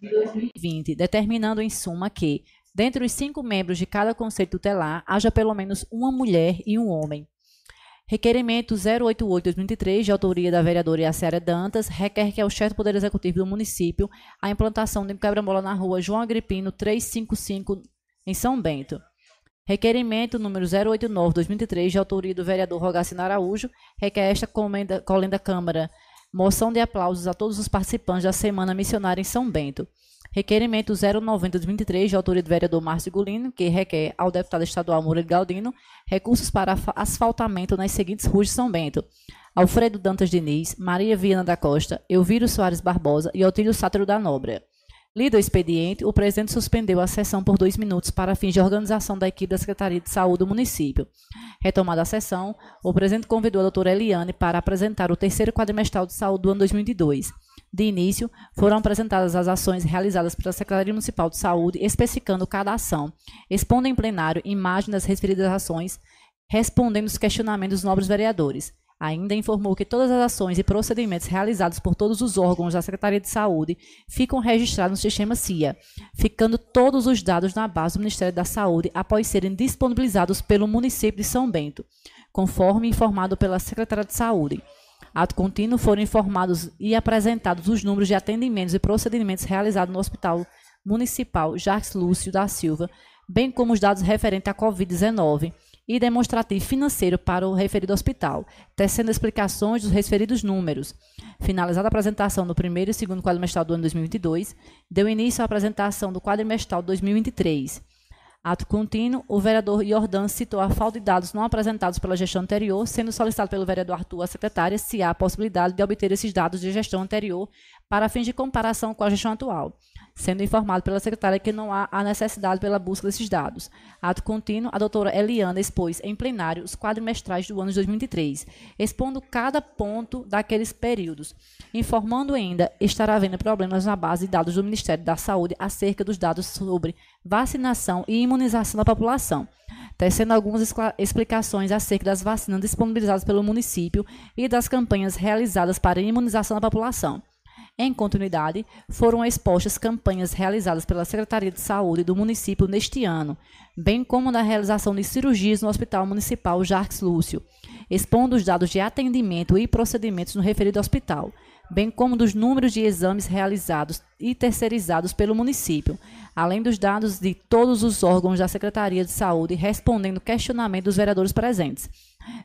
de 2020, determinando em suma que, dentre os cinco membros de cada conselho tutelar, haja pelo menos uma mulher e um homem. Requerimento 088-2023, de autoria da vereadora Yaciara Dantas, requer que ao chefe do Poder Executivo do município a implantação de um quebra-mola na rua João Agripino 355, em São Bento. Requerimento número 089-2023, de autoria do vereador Rogacino Araújo, requer esta comenda, colenda Câmara moção de aplausos a todos os participantes da Semana Missionária em São Bento. Requerimento 090-2023, de autoria do vereador Márcio Gulino, que requer ao deputado estadual Murilo Galdino recursos para asfaltamento nas seguintes ruas de São Bento. Alfredo Dantas Diniz, Maria Viana da Costa, Elviro Soares Barbosa e Otílio Sátero da Nóbrega. Lido o expediente, o presidente suspendeu a sessão por dois minutos para fins de organização da equipe da Secretaria de Saúde do município. Retomada a sessão, o presidente convidou a doutora Eliane para apresentar o terceiro quadrimestral de saúde do ano 2022. De início, foram apresentadas as ações realizadas pela Secretaria Municipal de Saúde, especificando cada ação, expondo em plenário imagem das referidas ações, respondendo os questionamentos dos nobres vereadores. Ainda informou que todas as ações e procedimentos realizados por todos os órgãos da Secretaria de Saúde ficam registrados no sistema CIA, ficando todos os dados na base do Ministério da Saúde após serem disponibilizados pelo município de São Bento, conforme informado pela Secretaria de Saúde. Ato contínuo foram informados e apresentados os números de atendimentos e procedimentos realizados no Hospital Municipal Jacques Lúcio da Silva, bem como os dados referentes à Covid-19 e demonstrativo financeiro para o referido hospital, tecendo explicações dos referidos números. Finalizada a apresentação do primeiro e segundo quadrimestral do ano 2022, deu início à apresentação do quadrimestral de 2023. Ato contínuo, o vereador Jordan citou a falta de dados não apresentados pela gestão anterior, sendo solicitado pelo vereador Arthur a secretária se há a possibilidade de obter esses dados de gestão anterior para fins de comparação com a gestão atual sendo informado pela secretária que não há a necessidade pela busca desses dados. Ato contínuo, a doutora Eliana expôs em plenário os quadrimestrais do ano de 2023, expondo cada ponto daqueles períodos, informando ainda estar havendo problemas na base de dados do Ministério da Saúde acerca dos dados sobre vacinação e imunização da população tecendo algumas explicações acerca das vacinas disponibilizadas pelo município e das campanhas realizadas para imunização da população. Em continuidade, foram expostas campanhas realizadas pela Secretaria de Saúde do município neste ano, bem como na realização de cirurgias no Hospital Municipal Jarques Lúcio, expondo os dados de atendimento e procedimentos no referido hospital, bem como dos números de exames realizados e terceirizados pelo município, além dos dados de todos os órgãos da Secretaria de Saúde respondendo questionamento dos vereadores presentes.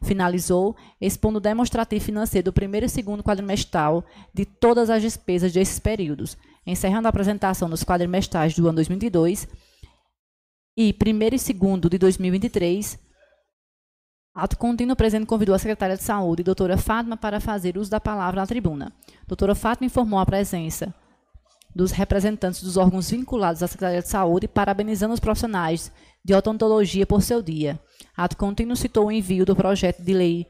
Finalizou expondo o demonstrativo financeiro do primeiro e segundo quadrimestral de todas as despesas desses períodos, encerrando a apresentação dos quadrimestrais do ano 2022 e primeiro e segundo de 2023. Ato contínuo, o presidente convidou a secretária de Saúde, doutora Fátima, para fazer uso da palavra na tribuna. Doutora Fátima informou a presença dos representantes dos órgãos vinculados à Secretaria de Saúde, parabenizando os profissionais de odontologia por seu dia. Ato contínuo citou o envio do projeto de lei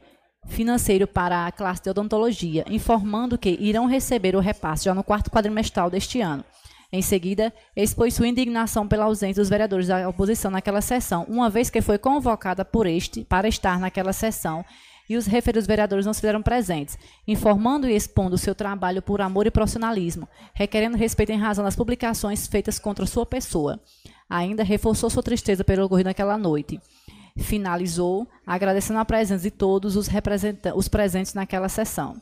financeiro para a classe de odontologia, informando que irão receber o repasse já no quarto quadrimestral deste ano. Em seguida, expôs sua indignação pela ausência dos vereadores da oposição naquela sessão, uma vez que foi convocada por este para estar naquela sessão e os referidos vereadores não se fizeram presentes, informando e expondo seu trabalho por amor e profissionalismo, requerendo respeito em razão das publicações feitas contra sua pessoa. Ainda reforçou sua tristeza pelo ocorrido naquela noite finalizou, agradecendo a presença de todos os, os presentes naquela sessão.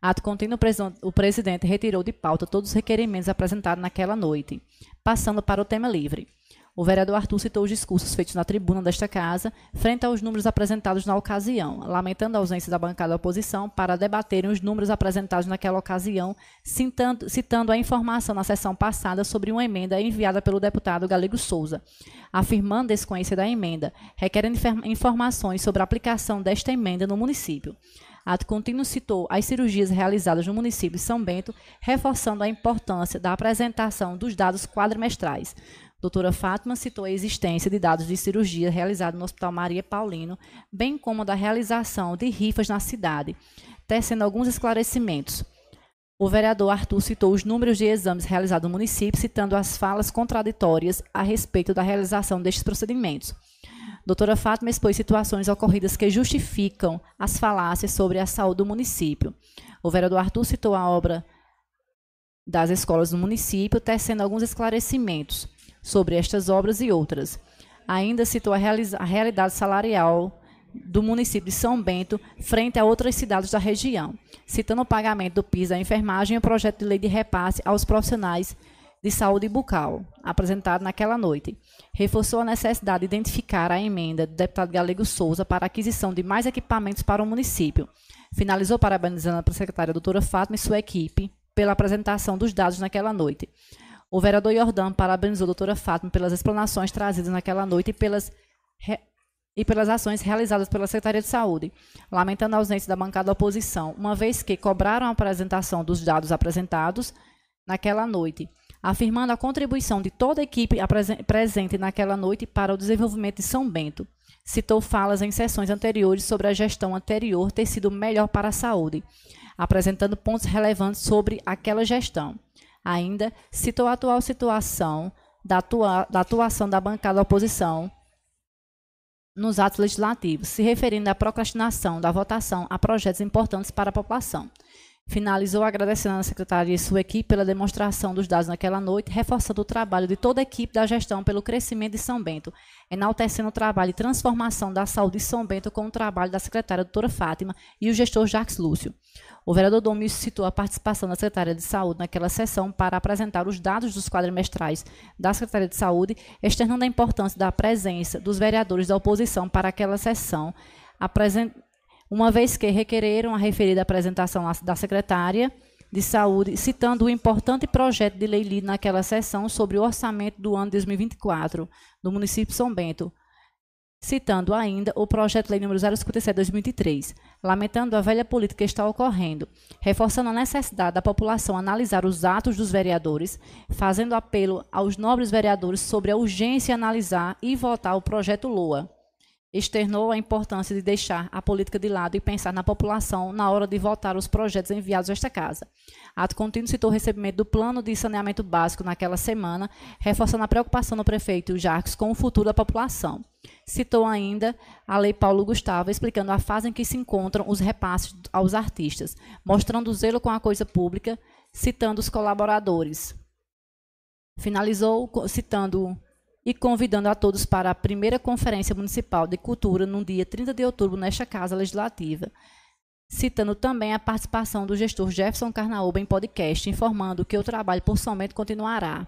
Ato contínuo, o presidente retirou de pauta todos os requerimentos apresentados naquela noite, passando para o tema livre. O vereador Arthur citou os discursos feitos na tribuna desta casa, frente aos números apresentados na ocasião, lamentando a ausência da bancada da oposição para debaterem os números apresentados naquela ocasião, citando, citando a informação na sessão passada sobre uma emenda enviada pelo deputado Galego Souza, afirmando desconhecer da emenda, requerendo informações sobre a aplicação desta emenda no município. Ato contínuo citou as cirurgias realizadas no município de São Bento, reforçando a importância da apresentação dos dados quadrimestrais. Doutora Fátima citou a existência de dados de cirurgia realizada no Hospital Maria Paulino, bem como da realização de rifas na cidade, tecendo alguns esclarecimentos. O vereador Arthur citou os números de exames realizados no município, citando as falas contraditórias a respeito da realização destes procedimentos. Doutora Fátima expôs situações ocorridas que justificam as falácias sobre a saúde do município. O vereador Arthur citou a obra das escolas do município, tecendo alguns esclarecimentos sobre estas obras e outras. Ainda citou a, a realidade salarial do município de São Bento frente a outras cidades da região, citando o pagamento do PIS à enfermagem e o projeto de lei de repasse aos profissionais de saúde bucal, apresentado naquela noite. Reforçou a necessidade de identificar a emenda do deputado Galego Souza para a aquisição de mais equipamentos para o município. Finalizou parabenizando a secretária doutora Fátima e sua equipe pela apresentação dos dados naquela noite. O vereador Jordão parabenizou a doutora Fátima pelas explanações trazidas naquela noite e pelas e pelas ações realizadas pela Secretaria de Saúde, lamentando a ausência da bancada da oposição, uma vez que cobraram a apresentação dos dados apresentados naquela noite, afirmando a contribuição de toda a equipe presente naquela noite para o desenvolvimento de São Bento. Citou falas em sessões anteriores sobre a gestão anterior ter sido melhor para a saúde, apresentando pontos relevantes sobre aquela gestão. Ainda citou a atual situação da, atua da atuação da bancada da oposição nos atos legislativos, se referindo à procrastinação da votação a projetos importantes para a população. Finalizou agradecendo à secretaria e sua equipe pela demonstração dos dados naquela noite, reforçando o trabalho de toda a equipe da gestão pelo crescimento de São Bento, enaltecendo o trabalho de transformação da saúde de São Bento com o trabalho da secretária doutora Fátima e o gestor Jacques Lúcio. O vereador Domingos citou a participação da Secretaria de Saúde naquela sessão para apresentar os dados dos quadrimestrais da Secretaria de Saúde, externando a importância da presença dos vereadores da oposição para aquela sessão, uma vez que requereram a referida apresentação da secretária de Saúde, citando o importante projeto de lei lido naquela sessão sobre o orçamento do ano 2024 do município de São Bento, citando ainda o projeto lei número 057/2003, lamentando a velha política que está ocorrendo, reforçando a necessidade da população analisar os atos dos vereadores, fazendo apelo aos nobres vereadores sobre a urgência de analisar e votar o projeto LOA externou a importância de deixar a política de lado e pensar na população na hora de votar os projetos enviados a esta casa. Ato contínuo citou o recebimento do plano de saneamento básico naquela semana, reforçando a preocupação do prefeito Jacques com o futuro da população. Citou ainda a Lei Paulo Gustavo, explicando a fase em que se encontram os repasses aos artistas, mostrando o zelo com a coisa pública, citando os colaboradores. Finalizou citando e convidando a todos para a primeira Conferência Municipal de Cultura no dia 30 de outubro nesta Casa Legislativa, citando também a participação do gestor Jefferson Carnaúba em podcast, informando que o trabalho por somente continuará,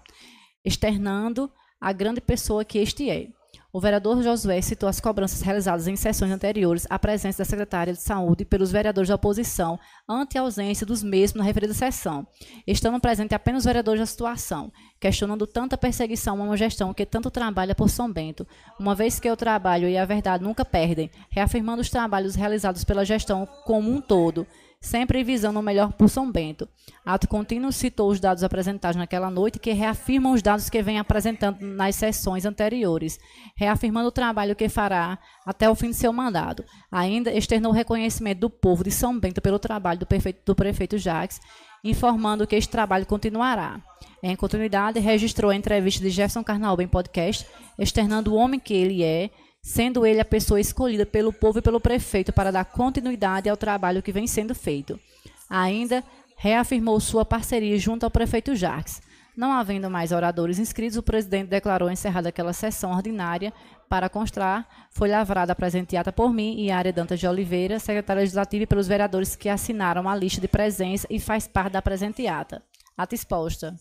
externando a grande pessoa que este é. O vereador Josué citou as cobranças realizadas em sessões anteriores à presença da secretária de Saúde pelos vereadores da oposição, ante a ausência dos mesmos na referida sessão, estando presente apenas os vereadores da situação, questionando tanta perseguição a uma gestão que tanto trabalha por São Bento, uma vez que o trabalho e a verdade nunca perdem, reafirmando os trabalhos realizados pela gestão como um todo, sempre visando o melhor por São Bento. Ato contínuo citou os dados apresentados naquela noite, que reafirmam os dados que vem apresentando nas sessões anteriores, reafirmando o trabalho que fará até o fim de seu mandato. Ainda externou o reconhecimento do povo de São Bento pelo trabalho do prefeito, do prefeito Jacques, informando que este trabalho continuará. Em continuidade, registrou a entrevista de Jefferson Carnaúba em podcast, externando o homem que ele é, sendo ele a pessoa escolhida pelo povo e pelo prefeito para dar continuidade ao trabalho que vem sendo feito. Ainda reafirmou sua parceria junto ao prefeito Jacques. Não havendo mais oradores inscritos, o presidente declarou encerrada aquela sessão ordinária. Para constar, foi lavrada a presenteada por mim e Área Dantas de Oliveira, secretária legislativa, e pelos vereadores que assinaram a lista de presença e faz parte da presenteata. Ata exposta.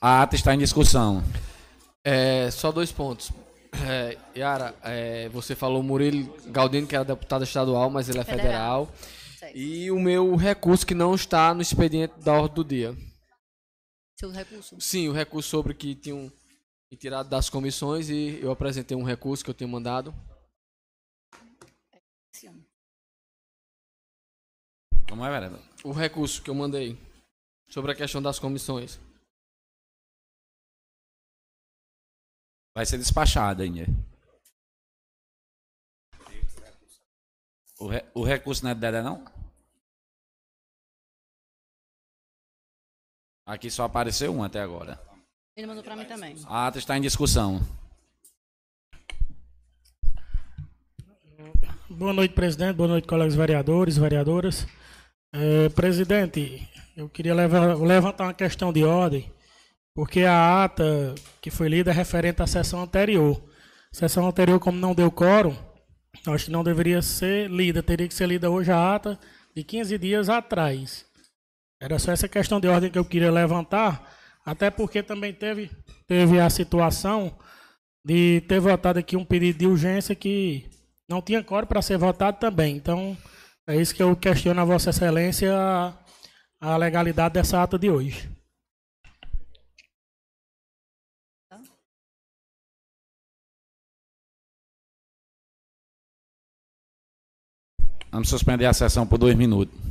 A ata está em discussão. É, só dois pontos. É, Yara, é, você falou Murilo Galdino, que era deputado estadual, mas ele é federal. federal. E o meu recurso que não está no expediente da ordem do dia. Seu recurso? Sim, o recurso sobre que tinham tirado das comissões e eu apresentei um recurso que eu tenho mandado. Como é, vereador? O recurso que eu mandei sobre a questão das comissões. Vai ser despachado ainda. O, re, o recurso não é Dedé, não? Aqui só apareceu um até agora. Ele mandou para mim também. A ata está em discussão. Boa noite, presidente. Boa noite, colegas vereadores, vereadoras. É, presidente, eu queria levantar uma questão de ordem, porque a ata que foi lida é referente à sessão anterior. Sessão anterior, como não deu quórum, acho que não deveria ser lida, teria que ser lida hoje a ata de 15 dias atrás. Era só essa questão de ordem que eu queria levantar, até porque também teve, teve a situação de ter votado aqui um pedido de urgência que não tinha coro para ser votado também. Então, é isso que eu questiono a Vossa Excelência a legalidade dessa ata de hoje. Vamos suspender a sessão por dois minutos.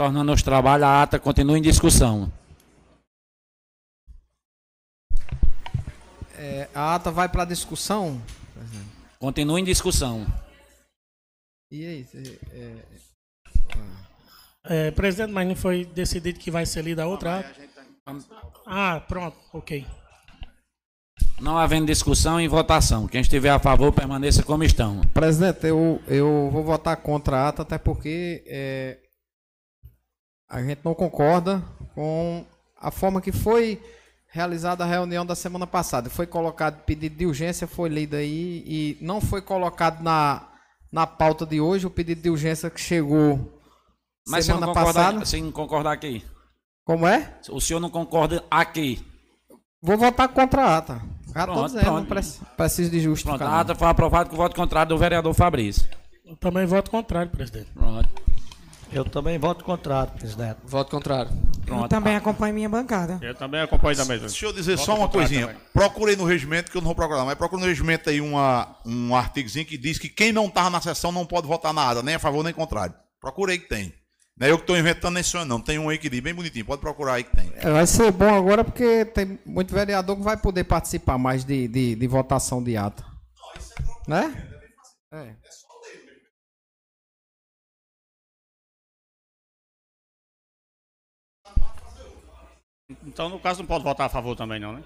Retornando aos trabalhos, a ata continua em discussão. É, a ata vai para discussão. Continua em discussão. E aí? cê- é, É, presidente, mas não foi decidido que vai ser lida a outra ata? Ah, pronto, ok. Não havendo discussão e votação. Quem estiver a favor, permaneça como estão. Presidente, eu, eu vou votar contra a ata, até porque é, gente não concorda com a forma que foi realizada a reunião da semana passada. Foi colocado pedido de urgência, foi lido aí e não foi colocado na, na pauta de hoje o pedido de urgência que chegou Mas você não semana concorda, passada. sem concordar aqui. Como é? O senhor não concorda aqui. Vou votar contra a ata. Já tô Pronto, dizendo, não pronto. preci- preciso de Pronto, justificação. a ata foi aprovada com o voto contrário do vereador Fabrício. Eu também voto contrário, presidente. Pronto. Eu também voto contrário, presidente. Voto contrário. Pronto. Eu também acompanho minha bancada. Eu também acompanho também. Deixa eu dizer Voto só uma coisinha. também. Procurei no regimento, que eu não vou procurar, mas procurei no regimento aí uma, um artigozinho que diz que quem não estava na sessão não pode votar na ata, nem a favor nem contrário. Procurei que tem. Não é eu que estou inventando nem sonho, não. Tem um aí que diz bem bonitinho. Pode procurar aí que tem. É, Vai ser bom agora porque tem muito vereador que vai poder participar mais de, de, de votação de ata. Né? É. Então, no caso, não pode votar a favor também, não, né?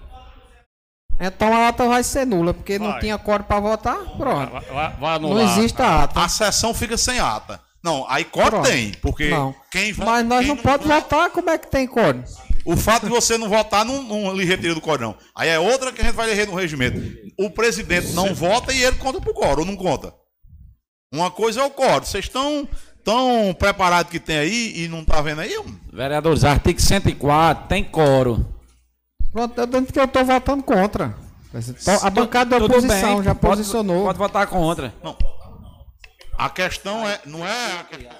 Então a ata vai ser nula, porque não Vai. tinha código para votar. Pronto. Vai, vai, vai Não anular. existe a ata. A sessão fica sem ata. Não, aí código tem, porque Não. quem vota. Mas nós quem não podemos vota- votar, como é que tem código? O fato de você não votar não, não lhe retira do código, não. Aí é outra que a gente vai ler no regimento. O presidente não vota e ele conta pro coro, ou não conta. Uma coisa é o coro. Vocês estão tão preparados que tem aí e não tá vendo aí? Vereadores, artigo 104, tem coro. Pronto, eu dentro que eu estou votando contra. A bancada da oposição bem, já pode- posicionou. Pode votar contra. A questão é. Não é. A questão,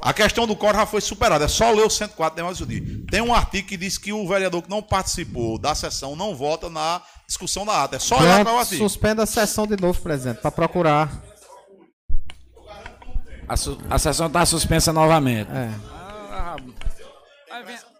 a questão do coro já foi superada. É só ler o 104 tem mais o dia. Tem um artigo que diz que o vereador que não participou da sessão não vota na discussão da ata. É só olhar para o Pronto, artigo. suspenda a sessão de novo, presidente, para procurar. A, su- a sessão está suspensa novamente. É. Vai ver-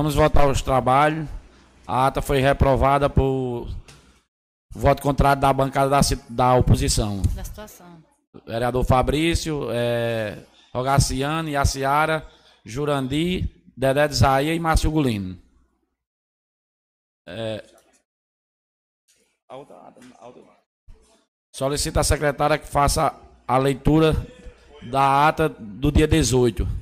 Vamos votar os trabalhos. A ata foi reprovada por voto contrário da bancada da, da oposição. Da situação. Vereador Fabrício, é, Rogaciano, Yaciara, Jurandi, Dedé de Zaia e Márcio Gulino. É, solicita a secretária que faça a leitura da ata do dia 18.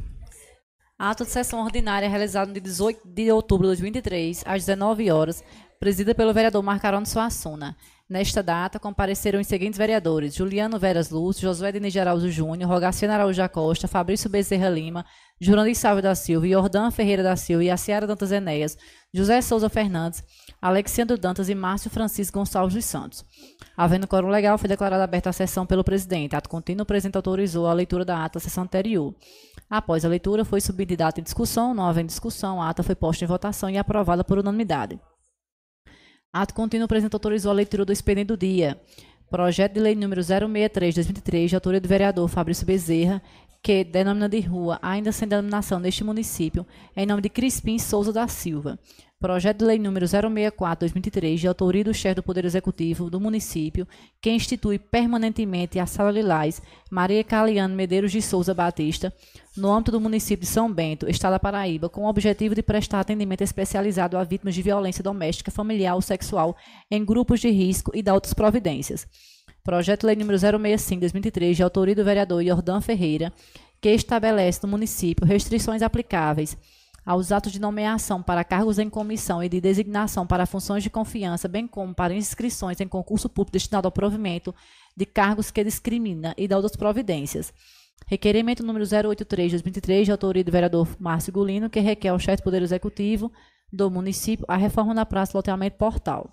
Ato de sessão ordinária realizado no dia 18 de outubro de 2023, às 19 horas, presidida pelo vereador Marcarone Suassuna. Nesta data, compareceram os seguintes vereadores: Juliano Veras Lúcio, Josué Denis de Araújo Júnior, Rogaciano Araújo Costa, Fabrício Bezerra Lima, Jurandir Salve da Silva, Jordã Ferreira da Silva, Yaciara Dantas Enéas, José Souza Fernandes, Alexandre Dantas e Márcio Francisco Gonçalves dos Santos. Havendo quórum legal, foi declarada aberta a sessão pelo presidente. Ato contínuo, o presidente autorizou a leitura da ata da sessão anterior. Após a leitura, foi subida de data em discussão. Não havendo discussão, a ata foi posta em votação e aprovada por unanimidade. Ato contínuo, o presidente autorizou a leitura do expediente do dia. Projeto de lei número 063-2023, de autoria do vereador Fabrício Bezerra, que denomina de rua, ainda sem denominação neste município, em nome de Crispim Souza da Silva. Projeto de lei número 064-2023, de autoria do chefe do Poder Executivo do município, que institui permanentemente a Sala Lilás Maria Caliano Medeiros de Souza Batista, no âmbito do município de São Bento, Estado da Paraíba, com o objetivo de prestar atendimento especializado a vítimas de violência doméstica, familiar ou sexual em grupos de risco e da outras providências. Projeto de Lei número 065-2023, de autoria do vereador Jordão Ferreira, que estabelece no município restrições aplicáveis aos atos de nomeação para cargos em comissão e de designação para funções de confiança, bem como para inscrições em concurso público destinado ao provimento de cargos que discrimina e da outras providências. Requerimento número 083-2023, de autoria do vereador Márcio Gulino, que requer ao chefe do Poder Executivo do município a reforma na praça de loteamento portal.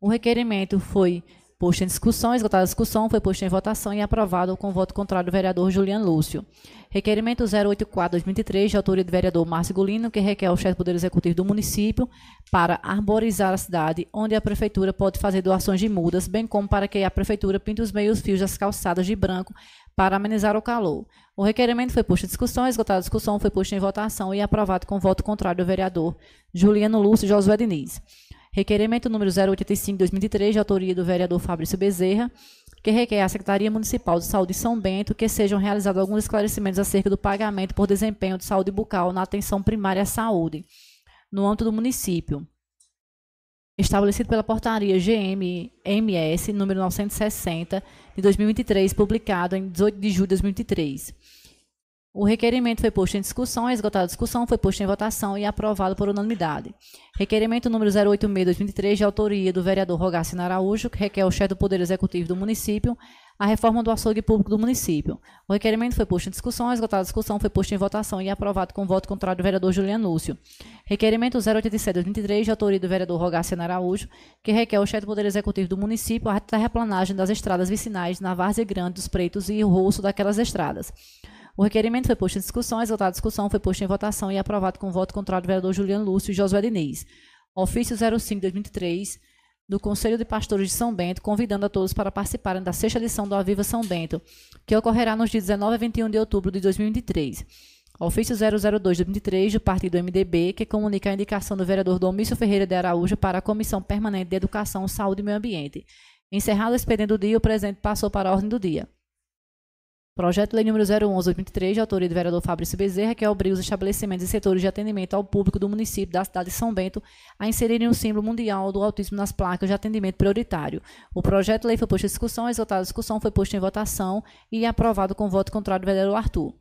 O requerimento foi posto em discussão, esgotada a discussão, foi posto em votação e aprovado com voto contrário do vereador Juliano Lúcio. Requerimento 084-2023, de autoria do vereador Márcio Gulino, que requer ao chefe do Poder Executivo do município para arborizar a cidade, onde a prefeitura pode fazer doações de mudas, bem como para que a prefeitura pinte os meios fios das calçadas de branco para amenizar o calor. O requerimento foi posto em discussão, esgotada a discussão, foi posto em votação e aprovado com voto contrário do vereador Juliano Lúcio Josué Diniz. Requerimento número 085-2023, de autoria do vereador Fabrício Bezerra, que requer à Secretaria Municipal de Saúde de São Bento que sejam realizados alguns esclarecimentos acerca do pagamento por desempenho de saúde bucal na atenção primária à saúde, no âmbito do município. Estabelecido pela portaria GMMS número 960 de 2023, publicado em 18 de julho de 2023. O requerimento foi posto em discussão, esgotada a discussão, foi posto em votação e aprovado por unanimidade. Requerimento número 086-2023, de autoria do vereador Rogácio Araújo, que requer ao chefe do Poder Executivo do município a reforma do açougue público do município. O requerimento foi posto em discussão, esgotada a discussão, foi posto em votação e aprovado com voto contrário do vereador Juliano Lúcio. Requerimento 087-2023, de autoria do vereador Rogácio Araújo, que requer ao chefe do Poder Executivo do município a terraplanagem das estradas vicinais na Várzea Grande dos Pretos e o roço daquelas estradas. O requerimento foi posto em discussão, exaltada discussão, foi posto em votação e aprovado com voto contrário do vereador Juliano Lúcio e Josué Diniz. Ofício 05-2023 do Conselho de Pastores de São Bento, convidando a todos para participarem da sexta edição do Aviva São Bento, que ocorrerá nos dias 19 e 21 de outubro de 2023. Ofício 002-2023 do Partido MDB, que comunica a indicação do vereador Domício Ferreira de Araújo para a Comissão Permanente de Educação, Saúde e Meio Ambiente. Encerrado o expediente do dia, o presidente passou para a ordem do dia. Projeto Lei número 011-2023, de autoria do vereador Fabrício Bezerra, que obriga os estabelecimentos e setores de atendimento ao público do município da cidade de São Bento a inserirem o símbolo mundial do autismo nas placas de atendimento prioritário. O projeto lei foi posto em discussão, a discussão, foi posto em votação e aprovado com voto contrário do vereador Arthur.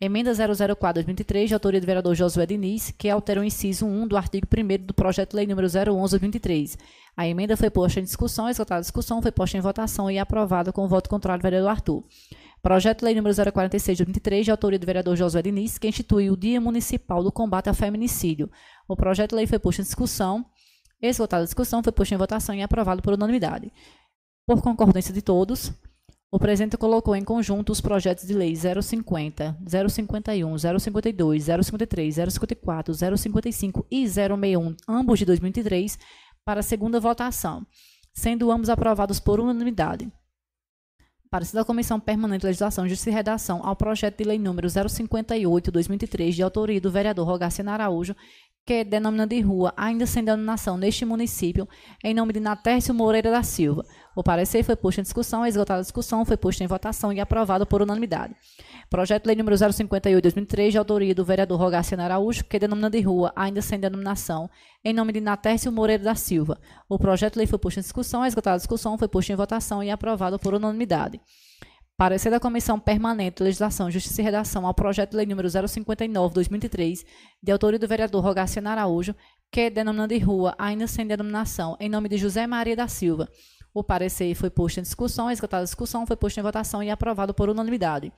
Emenda 004-2023, de autoria do vereador Josué Diniz, que altera o inciso 1 do artigo 1 do projeto de lei número 011-2023. A emenda foi posta em discussão, exaltada a discussão, foi posta em votação e aprovada com voto contrário do vereador Arthur. Projeto de Lei número 046 de 2023, de autoria do vereador Josué Diniz, que institui o Dia Municipal do Combate ao Feminicídio. O projeto de lei foi posto em discussão, esgotada a discussão, foi posto em votação e aprovado por unanimidade. Por concordância de todos, o presidente colocou em conjunto os projetos de lei 050, 051, 052, 053, 054, 055 e 061, ambos de 2023, para segunda votação, sendo ambos aprovados por unanimidade. Parecer da Comissão Permanente de Legislação, Justiça e Redação ao projeto de lei número 058-2003, de autoria do vereador Rogaciano Araújo, que denomina de rua, ainda sem denominação neste município, em nome de Natércio Moreira da Silva. O parecer foi posto em discussão, esgotada a discussão, foi posto em votação e aprovado por unanimidade. Projeto de lei número 058-2003, de autoria do vereador Rogaciano Araújo, que denomina de rua, ainda sem denominação, em nome de Natércio Moreira da Silva. O projeto de lei foi posto em discussão, esgotada a discussão, foi posto em votação e aprovado por unanimidade. Parecer da Comissão Permanente de Legislação, Justiça e Redação ao projeto de lei número 059/2003, de autoria do vereador Rogaciano Araújo, que denomina de rua, ainda sem denominação, em nome de José Maria da Silva. O parecer foi posto em discussão, esgotada a discussão, foi posto em votação e aprovado por unanimidade.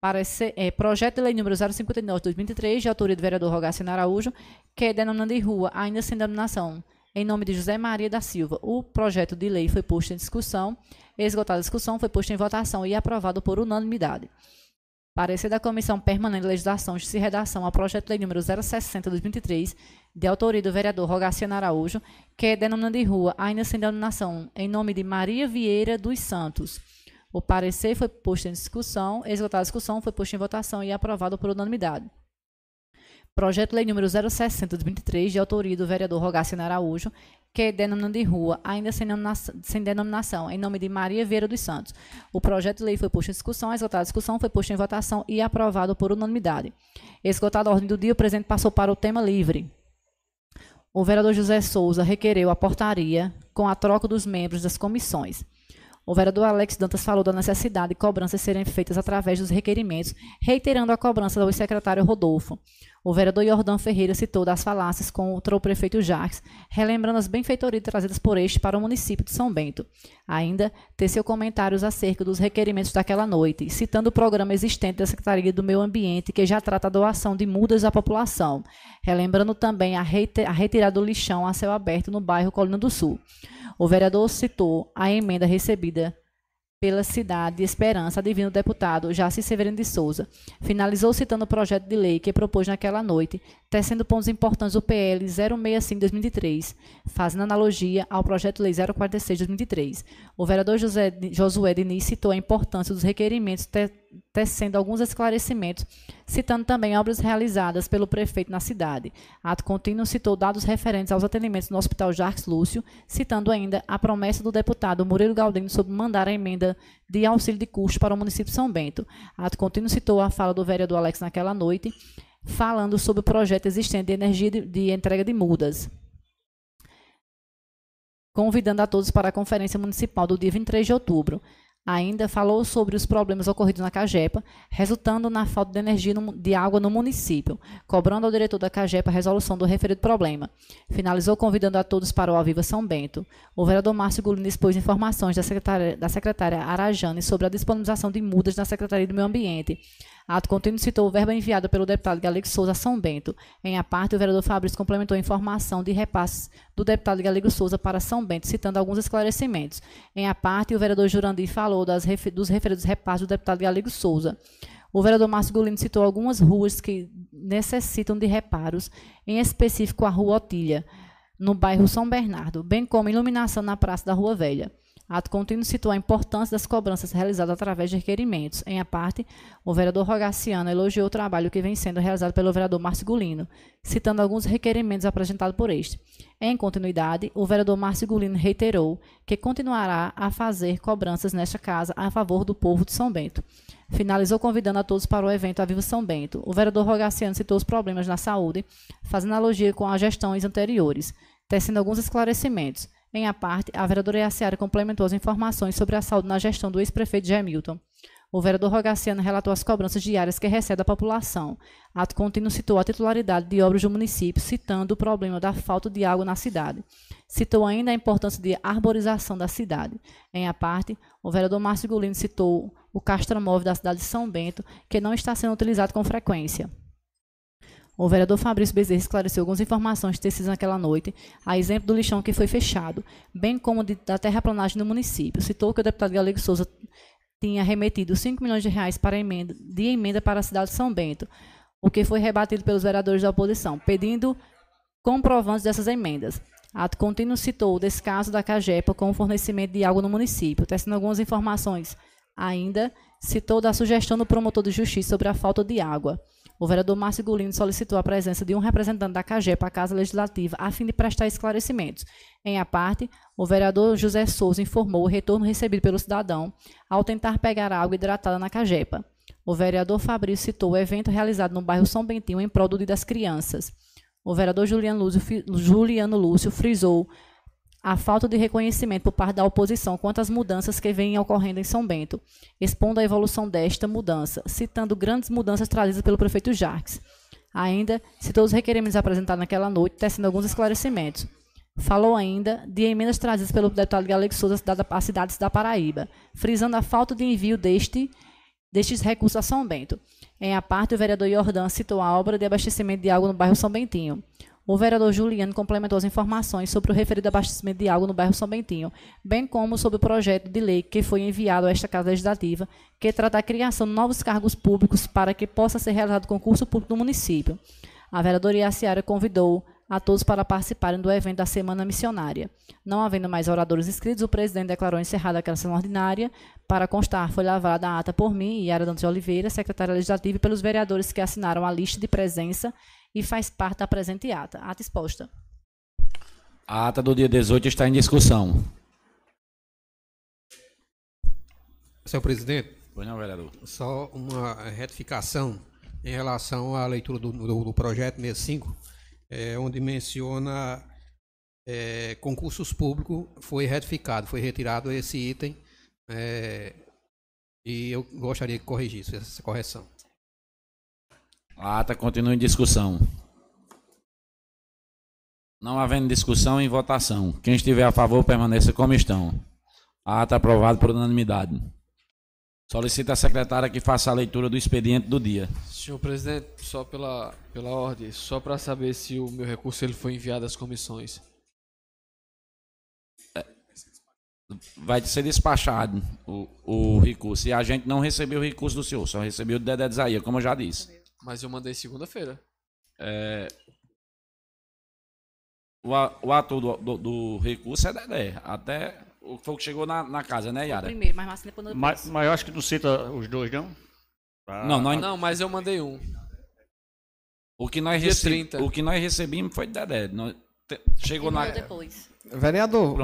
Parecer, é, projeto de lei número 059/2003, de autoria do vereador Rogaciano Araújo, que é denomina de rua, ainda sem denominação, em nome de José Maria da Silva. O projeto de lei foi posto em discussão, esgotada a discussão, foi posto em votação e aprovado por unanimidade. Parecer da Comissão Permanente de Legislação, Justiça e Redação ao projeto de lei número 060-2023, de autoria do vereador Rogaciano Araújo, que é denominado de rua, ainda sem denominação, em nome de Maria Vieira dos Santos. O parecer foi posto em discussão, esgotada a discussão, foi posto em votação e aprovado por unanimidade. Projeto de Lei número 060 de 23, de autoria do vereador Rogaciano Araújo, que é denominado de rua, ainda sem denominação, sem denominação, em nome de Maria Vieira dos Santos. O projeto de lei foi posto em discussão, esgotada a discussão, foi posto em votação e aprovado por unanimidade. Esgotada a ordem do dia, o presidente passou para o tema livre. O vereador José Souza requereu a portaria com a troca dos membros das comissões. O vereador Alex Dantas falou da necessidade de cobranças serem feitas através dos requerimentos, reiterando a cobrança do secretário Rodolfo. O vereador Jordão Ferreira citou das falácias contra o prefeito Jacques, relembrando as benfeitorias trazidas por este para o município de São Bento. Ainda teceu comentários acerca dos requerimentos daquela noite, citando o programa existente da Secretaria do Meio Ambiente, que já trata a doação de mudas à população, relembrando também a, a retirada do lixão a céu aberto no bairro Colina do Sul. O vereador citou a emenda recebida pela cidade de Esperança, divino deputado Jaci Severino de Souza. Finalizou citando o projeto de lei que propôs naquela noite, tecendo pontos importantes do PL 065-2003, fazendo analogia ao projeto de lei 046-2003. O vereador José, Josué Diniz citou a importância dos requerimentos, tecendo alguns esclarecimentos, citando também obras realizadas pelo prefeito na cidade. Ato contínuo citou dados referentes aos atendimentos no Hospital Jacques Lúcio, citando ainda a promessa do deputado Murilo Galdino sobre mandar a emenda de auxílio de custo para o município de São Bento. Ato contínuo citou a fala do vereador Alex naquela noite, falando sobre o projeto existente de energia de, de entrega de mudas convidando a todos para a Conferência Municipal do dia 23 de outubro. Ainda falou sobre os problemas ocorridos na Cagepa, resultando na falta de energia no, de água no município, cobrando ao diretor da Cagepa a resolução do referido problema. Finalizou convidando a todos para o Aviva São Bento. O vereador Márcio Gulino expôs informações da secretária, da secretária Arajane sobre a disponibilização de mudas na Secretaria do Meio Ambiente, Ato contínuo citou o verbo enviado pelo deputado Galego Souza a São Bento. Em a parte, o vereador Fabrício complementou a informação de repasses do deputado Galego Souza para São Bento, citando alguns esclarecimentos. Em a parte, o vereador Jurandir falou das, dos referidos repasses do deputado Galego Souza. O vereador Márcio Golino citou algumas ruas que necessitam de reparos, em específico a Rua Otília, no bairro São Bernardo, bem como iluminação na Praça da Rua Velha. Ato contínuo citou a importância das cobranças realizadas através de requerimentos. Em a parte, o vereador Rogaciano elogiou o trabalho que vem sendo realizado pelo vereador Márcio Gulino, citando alguns requerimentos apresentados por este. Em continuidade, o vereador Márcio Gulino reiterou que continuará a fazer cobranças nesta casa a favor do povo de São Bento. Finalizou convidando a todos para o evento A Viva São Bento. O vereador Rogaciano citou os problemas na saúde, fazendo analogia com as gestões anteriores, tecendo alguns esclarecimentos. Em a parte, a vereadora Iaciara complementou as informações sobre a saúde na gestão do ex-prefeito Gemilton. O vereador Rogaciano relatou as cobranças diárias que recebe a população. Ato contínuo citou a titularidade de obras do município, citando o problema da falta de água na cidade. Citou ainda a importância de arborização da cidade. Em a parte, o vereador Márcio Golino citou o castromóvel da cidade de São Bento, que não está sendo utilizado com frequência. O vereador Fabrício Bezerra esclareceu algumas informações tecidas naquela noite, a exemplo do lixão que foi fechado, bem como de, da terraplanagem no município. Citou que o deputado Galego Souza tinha remetido 5 milhões de reais para emenda, de emenda para a cidade de São Bento, o que foi rebatido pelos vereadores da oposição, pedindo comprovantes dessas emendas. Ato contínuo citou o descaso da Cagepa com o fornecimento de água no município, tecendo algumas informações Ainda citou da sugestão do promotor de justiça sobre a falta de água. O vereador Márcio Gulino solicitou a presença de um representante da CAGEP à Casa Legislativa a fim de prestar esclarecimentos. Em a parte, o vereador José Souza informou o retorno recebido pelo cidadão ao tentar pegar água hidratada na Cagepa. O vereador Fabrício citou o evento realizado no bairro São Bentinho em prol do Dia das Crianças. O vereador Juliano Lúcio, Juliano Lúcio frisou a falta de reconhecimento por parte da oposição quanto às mudanças que vêm ocorrendo em São Bento, expondo a evolução desta mudança, citando grandes mudanças trazidas pelo prefeito Jarques. Ainda citou os requerimentos apresentados naquela noite, tecendo alguns esclarecimentos. Falou ainda de emendas trazidas pelo deputado Galego Souza às cidades da Paraíba, frisando a falta de envio deste, destes recursos a São Bento. Em a parte, o vereador Jordan citou a obra de abastecimento de água no bairro São Bentinho. O vereador Juliano complementou as informações sobre o referido abastecimento de água no bairro São Bentinho, bem como sobre o projeto de lei que foi enviado a esta Casa Legislativa, que trata a criação de novos cargos públicos para que possa ser realizado concurso público no município. A vereadora Iaciara convidou a todos para participarem do evento da Semana Missionária. Não havendo mais oradores inscritos, o presidente declarou encerrada aquela sessão ordinária. Para constar, foi lavrada a ata por mim, Yara Dantas de Oliveira, secretária legislativa, e pelos vereadores que assinaram a lista de presença e faz parte da presente ata. Ata exposta. A ata do dia 18 está em discussão. Senhor presidente. Pois não, vereador. Só uma retificação em relação à leitura do, do, do projeto 65, é, onde menciona é, concursos públicos, foi retificado, foi retirado esse item. É, e eu gostaria que corrigisse essa correção. A ata continua em discussão. Não havendo discussão em votação. Quem estiver a favor permaneça como estão. A ata aprovada por unanimidade. Solicita a secretária que faça a leitura do expediente do dia. Senhor presidente, só pela, pela ordem, só para saber se o meu recurso ele foi enviado às comissões. É, vai ser despachado o, o recurso. E a gente não recebeu o recurso do senhor, só recebeu o Dedé de Zaia, como eu já disse. Mas eu mandei segunda-feira. É, o, o ator do, do, do, recurso é Dedé. Até o foi que chegou na, na casa, né, Yara? primeiro, mas Marcinha depois mas, mas eu acho que não cita os dois, não? Pra... Não, nós... não, mas eu mandei um. O que nós, rece... o que nós recebemos foi de Dedé. Nós... Chegou na. Depois. Vereador,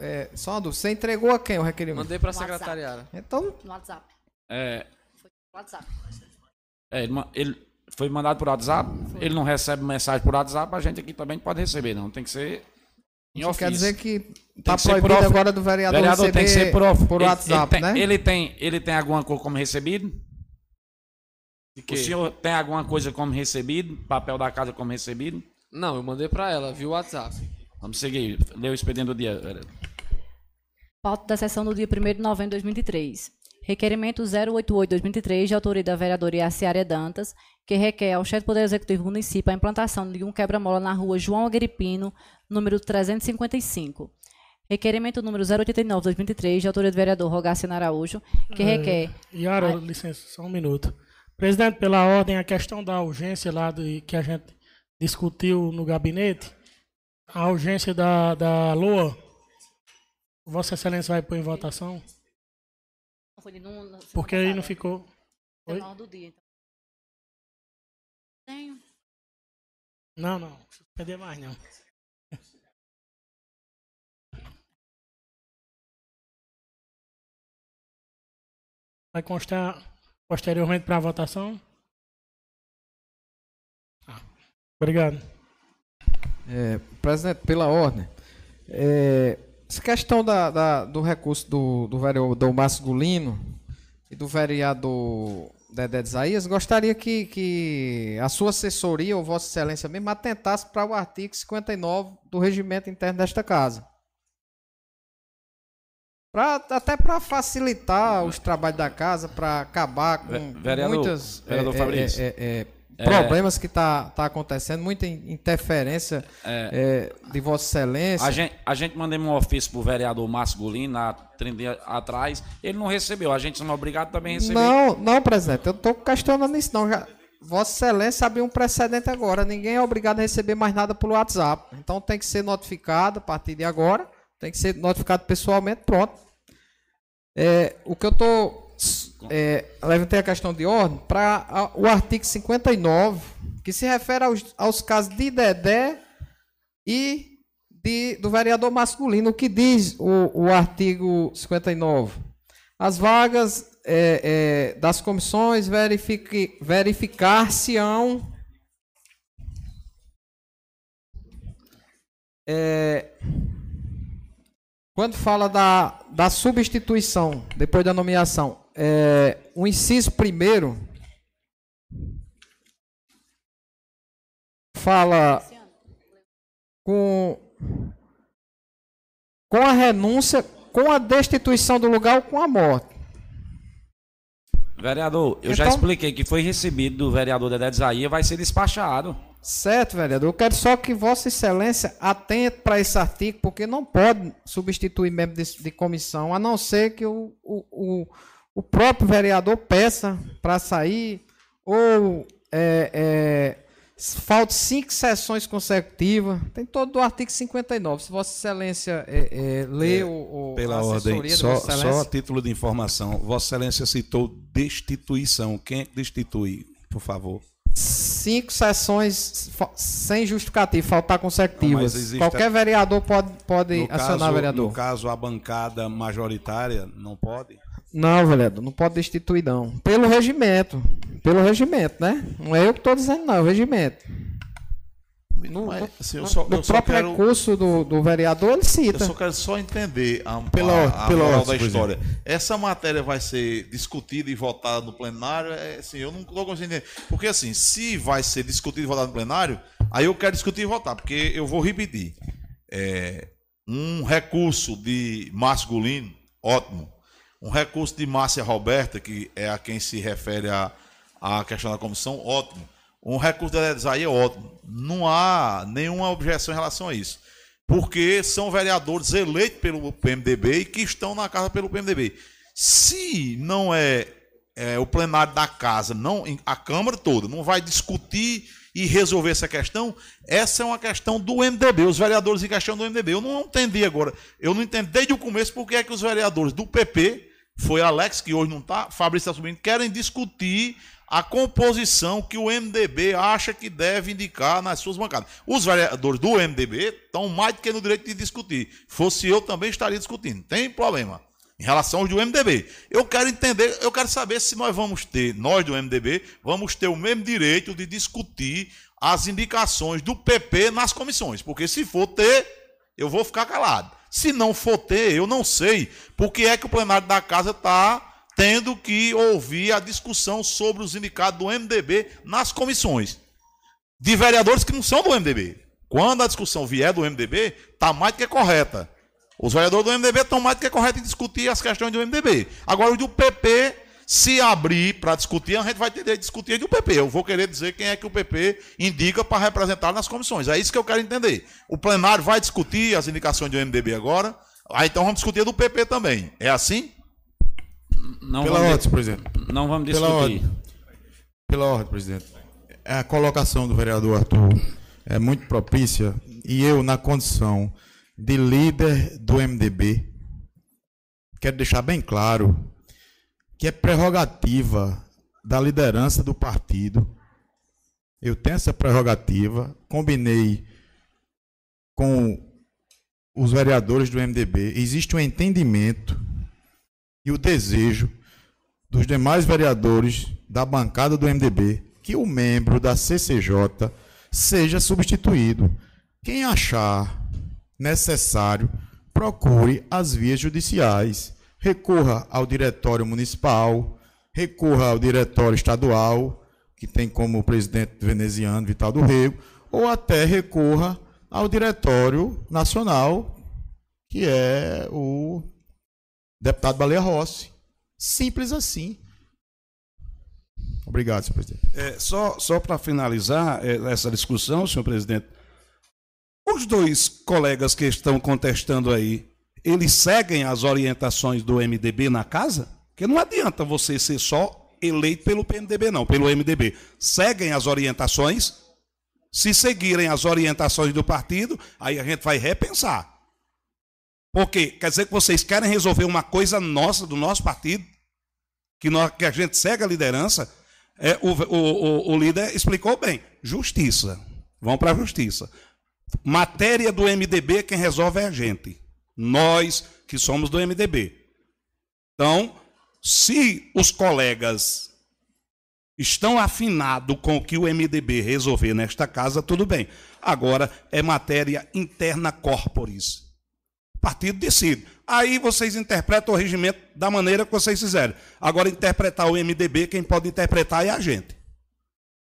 é, só uma você entregou a quem o requerimento? Mandei para a secretariada. Então. No WhatsApp. É. Foi no WhatsApp. É, ele, ele foi mandado por WhatsApp, foi. ele não recebe mensagem por WhatsApp, a gente aqui também pode receber, não. Tem que ser em Isso quer dizer que está proibido of... agora do vereador, vereador receber tem que ser por, of... por WhatsApp, ele, ele né? Tem, ele tem, ele tem alguma coisa como recebido? O senhor tem alguma coisa como recebido? Papel da casa como recebido? Não, eu mandei para ela, viu o WhatsApp. Vamos seguir. Lê o expediente do dia. Pauta da sessão do dia 1 de novembro de 2003. Requerimento 088-2003, de autoria da vereadora Iaciara Dantas, que requer ao chefe do Poder Executivo do município a implantação de um quebra-mola na rua João Agripino, número 355. Requerimento número 089-2003, de autoria do vereador Rogaciano Araújo, que é, requer... Yara, a... licença, só um minuto. Presidente, pela ordem, a questão da urgência lá do, que a gente discutiu no gabinete, a urgência da, da LOA, Vossa Excelência vai pôr em votação? Porque aí não ficou. Oi? do dia, então. Tenho. Não, não. Não perder mais, não. Vai constar posteriormente para a votação? Ah, obrigado. É, presidente, pela ordem. É, essa questão da, da, do recurso do, do vereador Márcio Gulino e do vereador Dedé de Isaías, gostaria que, que a sua assessoria, ou Vossa Excelência mesmo, atentasse para o artigo 59 do regimento interno desta casa. Pra, até para facilitar os trabalhos da casa, para acabar com vereador, muitas vereador é, é, é, é é. Problemas que está tá acontecendo, muita interferência é. É, de Vossa Excelência. A gente, a gente mandou um ofício para o vereador Márcio Golino há 30 dias atrás, ele não recebeu, a gente não é obrigado também a receber. Não, não, presidente, eu estou questionando isso não. Já, Vossa Excelência abriu um precedente agora, ninguém é obrigado a receber mais nada pelo WhatsApp. Então tem que ser notificado a partir de agora, tem que ser notificado pessoalmente, pronto. É, o que eu estou é, levantei a questão de ordem para o artigo 59, que se refere aos, aos casos de Dedé e de, do vereador masculino. O que diz o, o artigo 59? As vagas é, é, das comissões verificar-se-ão é, quando fala da, da substituição, depois da nomeação, é, o inciso primeiro fala com, com a renúncia, com a destituição do lugar ou com a morte. Vereador, eu então, já expliquei que foi recebido do vereador Dedé Isaías, vai ser despachado. Certo, vereador. Eu quero só que Vossa Excelência atente para esse artigo, porque não pode substituir membro de, de comissão, a não ser que o, o, o, o próprio vereador peça para sair, ou é, é, falte cinco sessões consecutivas. Tem todo o artigo 59. Se Vossa Excelência é, é, lê é, o, Pela ordem, só, só a título de informação, Vossa Excelência citou destituição. Quem é que destitui, por favor? cinco sessões sem justificativo, faltar consecutivas. Qualquer vereador pode, pode no acionar caso, vereador. No caso, a bancada majoritária não pode? Não, vereador, não pode destituir, não. Pelo regimento. Pelo regimento, né? Não é eu que estou dizendo, não, é o regimento. No, Mas, assim, eu só, no eu próprio quero, recurso do, do vereador, ele cita. Eu só quero só entender a, pela, a, a pela moral da história. Essa matéria vai ser discutida e votada no plenário? É, assim, eu não estou conseguindo entender. Porque, assim, se vai ser discutido e votado no plenário, aí eu quero discutir e votar, porque eu vou repetir. É, um recurso de Márcio Gulino, ótimo. Um recurso de Márcia Roberta, que é a quem se refere a, a questão da comissão, ótimo um recurso da Isaías é ótimo. Não há nenhuma objeção em relação a isso. Porque são vereadores eleitos pelo PMDB e que estão na casa pelo PMDB. Se não é, é o plenário da casa, não a Câmara toda, não vai discutir e resolver essa questão, essa é uma questão do MDB, os vereadores em questão do MDB. Eu não entendi agora, eu não entendi desde o começo porque é que os vereadores do PP, foi Alex, que hoje não está, Fabrício está subindo, querem discutir a composição que o MDB acha que deve indicar nas suas bancadas. Os vereadores do MDB estão mais do que no direito de discutir. Fosse eu também estaria discutindo. Tem problema em relação aos do MDB. Eu quero entender, eu quero saber se nós vamos ter, nós do MDB, vamos ter o mesmo direito de discutir as indicações do PP nas comissões. Porque se for ter, eu vou ficar calado. Se não for ter, eu não sei porque é que o plenário da casa está tendo que ouvir a discussão sobre os indicados do MDB nas comissões. De vereadores que não são do MDB. Quando a discussão vier do MDB, está mais do que correta. Os vereadores do MDB estão mais do que corretos em discutir as questões do MDB. Agora, o do PP, se abrir para discutir, a gente vai ter que discutir do PP. Eu vou querer dizer quem é que o PP indica para representar nas comissões. É isso que eu quero entender. O plenário vai discutir as indicações do MDB agora. Aí então vamos discutir do PP também. É assim? Não Pela ordem, presidente. Não vamos discutir. Pela ordem. Pela ordem, presidente. A colocação do vereador Arthur é muito propícia e eu, na condição de líder do MDB, quero deixar bem claro que é prerrogativa da liderança do partido. Eu tenho essa prerrogativa, combinei com os vereadores do MDB, existe um entendimento e o desejo dos demais vereadores da bancada do MDB que o membro da CCJ seja substituído. Quem achar necessário, procure as vias judiciais. Recorra ao diretório municipal, recorra ao diretório estadual, que tem como presidente veneziano Vital do Rego, ou até recorra ao diretório nacional, que é o deputado Baleia Rossi. Simples assim. Obrigado, senhor presidente. É, só só para finalizar é, essa discussão, senhor presidente, os dois colegas que estão contestando aí, eles seguem as orientações do MDB na casa? Porque não adianta você ser só eleito pelo PMDB, não, pelo MDB. Seguem as orientações. Se seguirem as orientações do partido, aí a gente vai repensar. Porque quer dizer que vocês querem resolver uma coisa nossa, do nosso partido, que, nós, que a gente segue a liderança, é, o, o, o, o líder explicou bem. Justiça. Vão para a justiça. Matéria do MDB, quem resolve é a gente. Nós que somos do MDB. Então, se os colegas estão afinados com o que o MDB resolver nesta casa, tudo bem. Agora é matéria interna corporis. O partido decide. Aí vocês interpretam o regimento da maneira que vocês fizeram. Agora, interpretar o MDB, quem pode interpretar é a gente.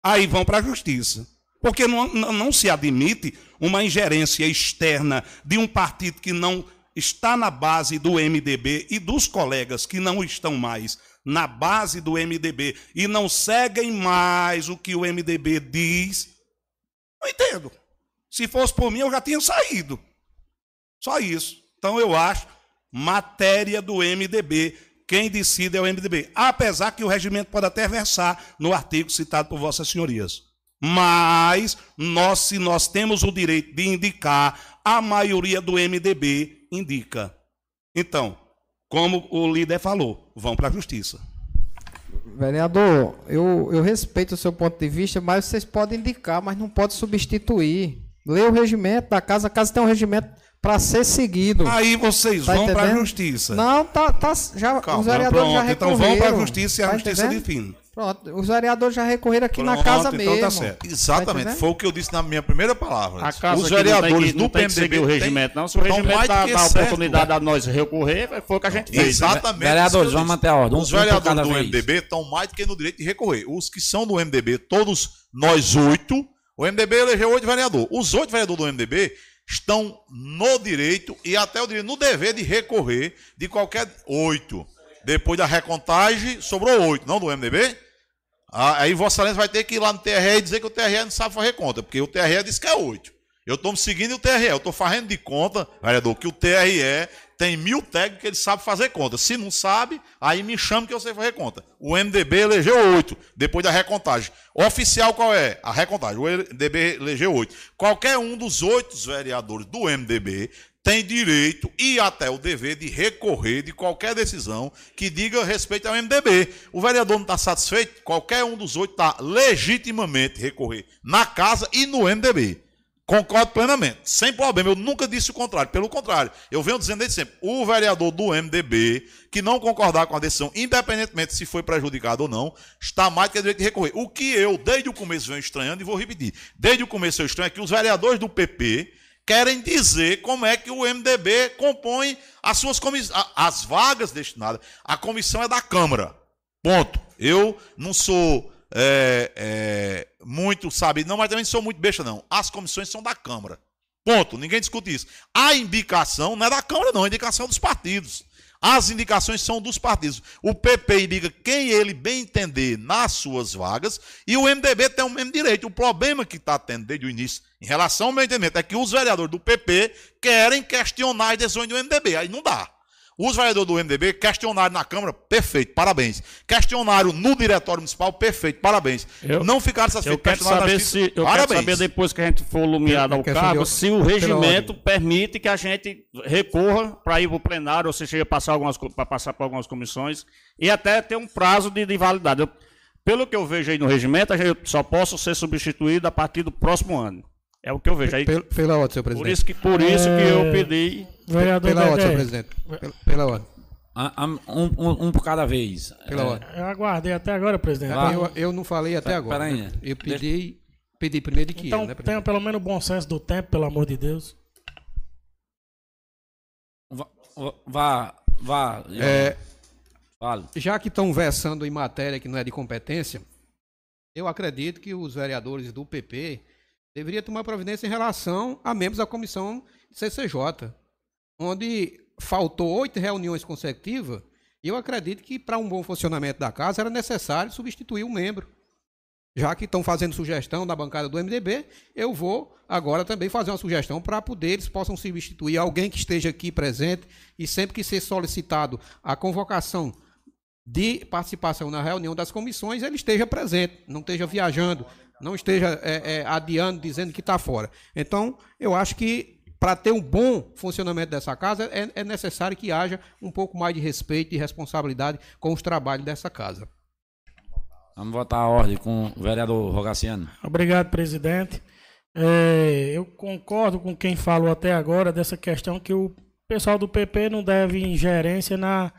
Aí vão para a justiça. Porque não, não se admite uma ingerência externa de um partido que não está na base do MDB e dos colegas que não estão mais na base do MDB e não seguem mais o que o MDB diz. Não entendo. Se fosse por mim, eu já tinha saído. Só isso. Então eu acho matéria do MDB. Quem decide é o MDB. Apesar que o regimento pode até versar no artigo citado por Vossas Senhorias. Mas nós, se nós temos o direito de indicar, a maioria do MDB indica. Então, como o líder falou, vão para a justiça. Vereador, eu, eu respeito o seu ponto de vista, mas vocês podem indicar, mas não pode substituir. Lê o regimento da casa, a casa tem um regimento para ser seguido. Aí vocês tá vão para a justiça. Não, tá, tá já Calma, os vereadores pronto, já recorreram. Então vão para a justiça e a tá justiça entendendo? define. Pronto, os vereadores já recorreram aqui Pronto, na casa então tá mesmo. Tá certo. Exatamente, tá foi o que eu disse na minha primeira palavra. A casa os vereadores do PMDB o regimento, não. Se o regimento dá, dá a oportunidade a nós recorrer, foi o que a gente fez. Exatamente. Né? Vereadores, vamos manter a ordem. Os vereadores do MDB estão mais do que no direito de recorrer. Os que são do MDB, todos nós oito, o MDB elegeu oito vereadores. Os oito vereadores do MDB estão no direito e até o direito, no dever de recorrer de qualquer oito. Depois da recontagem, sobrou oito, não do MDB? Ah, aí Vossa Excelência vai ter que ir lá no TRE e dizer que o TRE não sabe fazer conta, porque o TRE disse que é 8. Eu estou me seguindo o TRE, eu estou fazendo de conta, vereador, que o TRE tem mil técnicos que ele sabe fazer conta. Se não sabe, aí me chama que eu sei fazer conta. O MDB elegeu 8, depois da recontagem. Oficial qual é? A recontagem. O MDB elegeu 8. Qualquer um dos oito vereadores do MDB tem direito e até o dever de recorrer de qualquer decisão que diga respeito ao MDB. O vereador não está satisfeito, qualquer um dos oito está legitimamente recorrer na casa e no MDB. Concordo plenamente, sem problema. Eu nunca disse o contrário. Pelo contrário, eu venho dizendo desde sempre: o vereador do MDB que não concordar com a decisão, independentemente se foi prejudicado ou não, está mais que direito de recorrer. O que eu, desde o começo, venho estranhando, e vou repetir: desde o começo eu estranho é que os vereadores do PP querem dizer como é que o MDB compõe as suas comissões, as vagas destinadas. A comissão é da Câmara. Ponto. Eu não sou é, é, muito sabido, não, mas também sou muito besta, não. As comissões são da Câmara. Ponto. Ninguém discute isso. A indicação não é da Câmara, não. A indicação é dos partidos. As indicações são dos partidos. O PP indica quem ele bem entender nas suas vagas e o MDB tem o mesmo direito. O problema que está tendo desde o início, em relação ao meu entendimento, é que os vereadores do PP querem questionar as decisões do MDB. Aí não dá. Os vereadores do MDB questionaram na Câmara, perfeito, parabéns. Questionaram no Diretório Municipal, perfeito, parabéns. Eu, não ficaram satisfeitos. Eu quero saber se, eu parabéns. quero saber depois que a gente for lumiado ao cargo, de, se o regimento permite que a gente recorra para ir para o plenário, ou se chega passar algumas para passar por algumas comissões e até ter um prazo de, de validade. Eu, pelo que eu vejo aí no regimento, eu só posso ser substituído a partir do próximo ano. É o que eu vejo aí. Pela, pela ordem, senhor presidente. Por isso que, por isso é... que eu pedi. Vereador pela ordem, senhor presidente. Pela, pela ordem. Um, um, um, por cada vez. Pela é... ordem. Eu aguardei até agora, presidente. Ah, eu, eu não falei até agora. Peraí. Né? Eu pedi, pedi primeiro que então, eu, né, tenha pelo menos o bom senso do tempo, pelo amor de Deus. Vá, vá. vá é, já que estão versando em matéria que não é de competência, eu acredito que os vereadores do PP deveria tomar providência em relação a membros da comissão CCJ, onde faltou oito reuniões consecutivas, e eu acredito que para um bom funcionamento da casa era necessário substituir um membro. Já que estão fazendo sugestão da bancada do MDB, eu vou agora também fazer uma sugestão para poder eles possam substituir alguém que esteja aqui presente e sempre que ser solicitado a convocação de participação na reunião das comissões, ele esteja presente, não esteja viajando, não esteja é, é, adiando, dizendo que está fora. Então, eu acho que para ter um bom funcionamento dessa casa, é, é necessário que haja um pouco mais de respeito e responsabilidade com os trabalhos dessa casa. Vamos votar a ordem com o vereador Rogaciano. Obrigado, presidente. É, eu concordo com quem falou até agora dessa questão que o pessoal do PP não deve ingerência na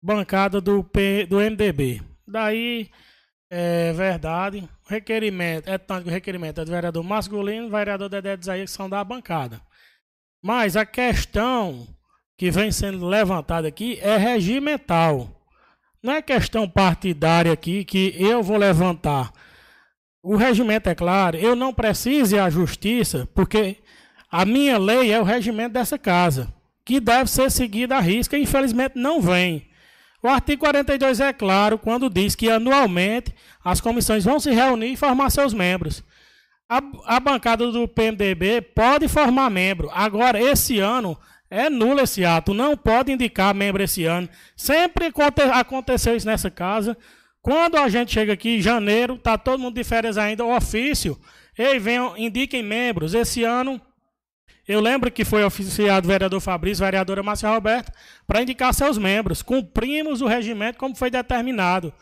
bancada do, P, do MDB. Daí, é verdade, o requerimento, é tanto que o requerimento é do vereador Masculino e do vereador Dedé Desaí, que são da bancada. Mas a questão que vem sendo levantada aqui é regimental. Não é questão partidária aqui que eu vou levantar. O regimento é claro, eu não preciso ir à justiça, porque a minha lei é o regimento dessa casa, que deve ser seguida à risca infelizmente não vem. O artigo 42 é claro quando diz que anualmente as comissões vão se reunir e formar seus membros. A, a bancada do PMDB pode formar membro. Agora, esse ano, é nulo esse ato. Não pode indicar membro esse ano. Sempre aconteceu isso nessa casa. Quando a gente chega aqui em janeiro, está todo mundo de férias ainda, o ofício. Ei, venham, indiquem membros. Esse ano, eu lembro que foi oficiado o vereador Fabrício, vereadora Márcia Roberta, para indicar seus membros. Cumprimos o regimento como foi determinado.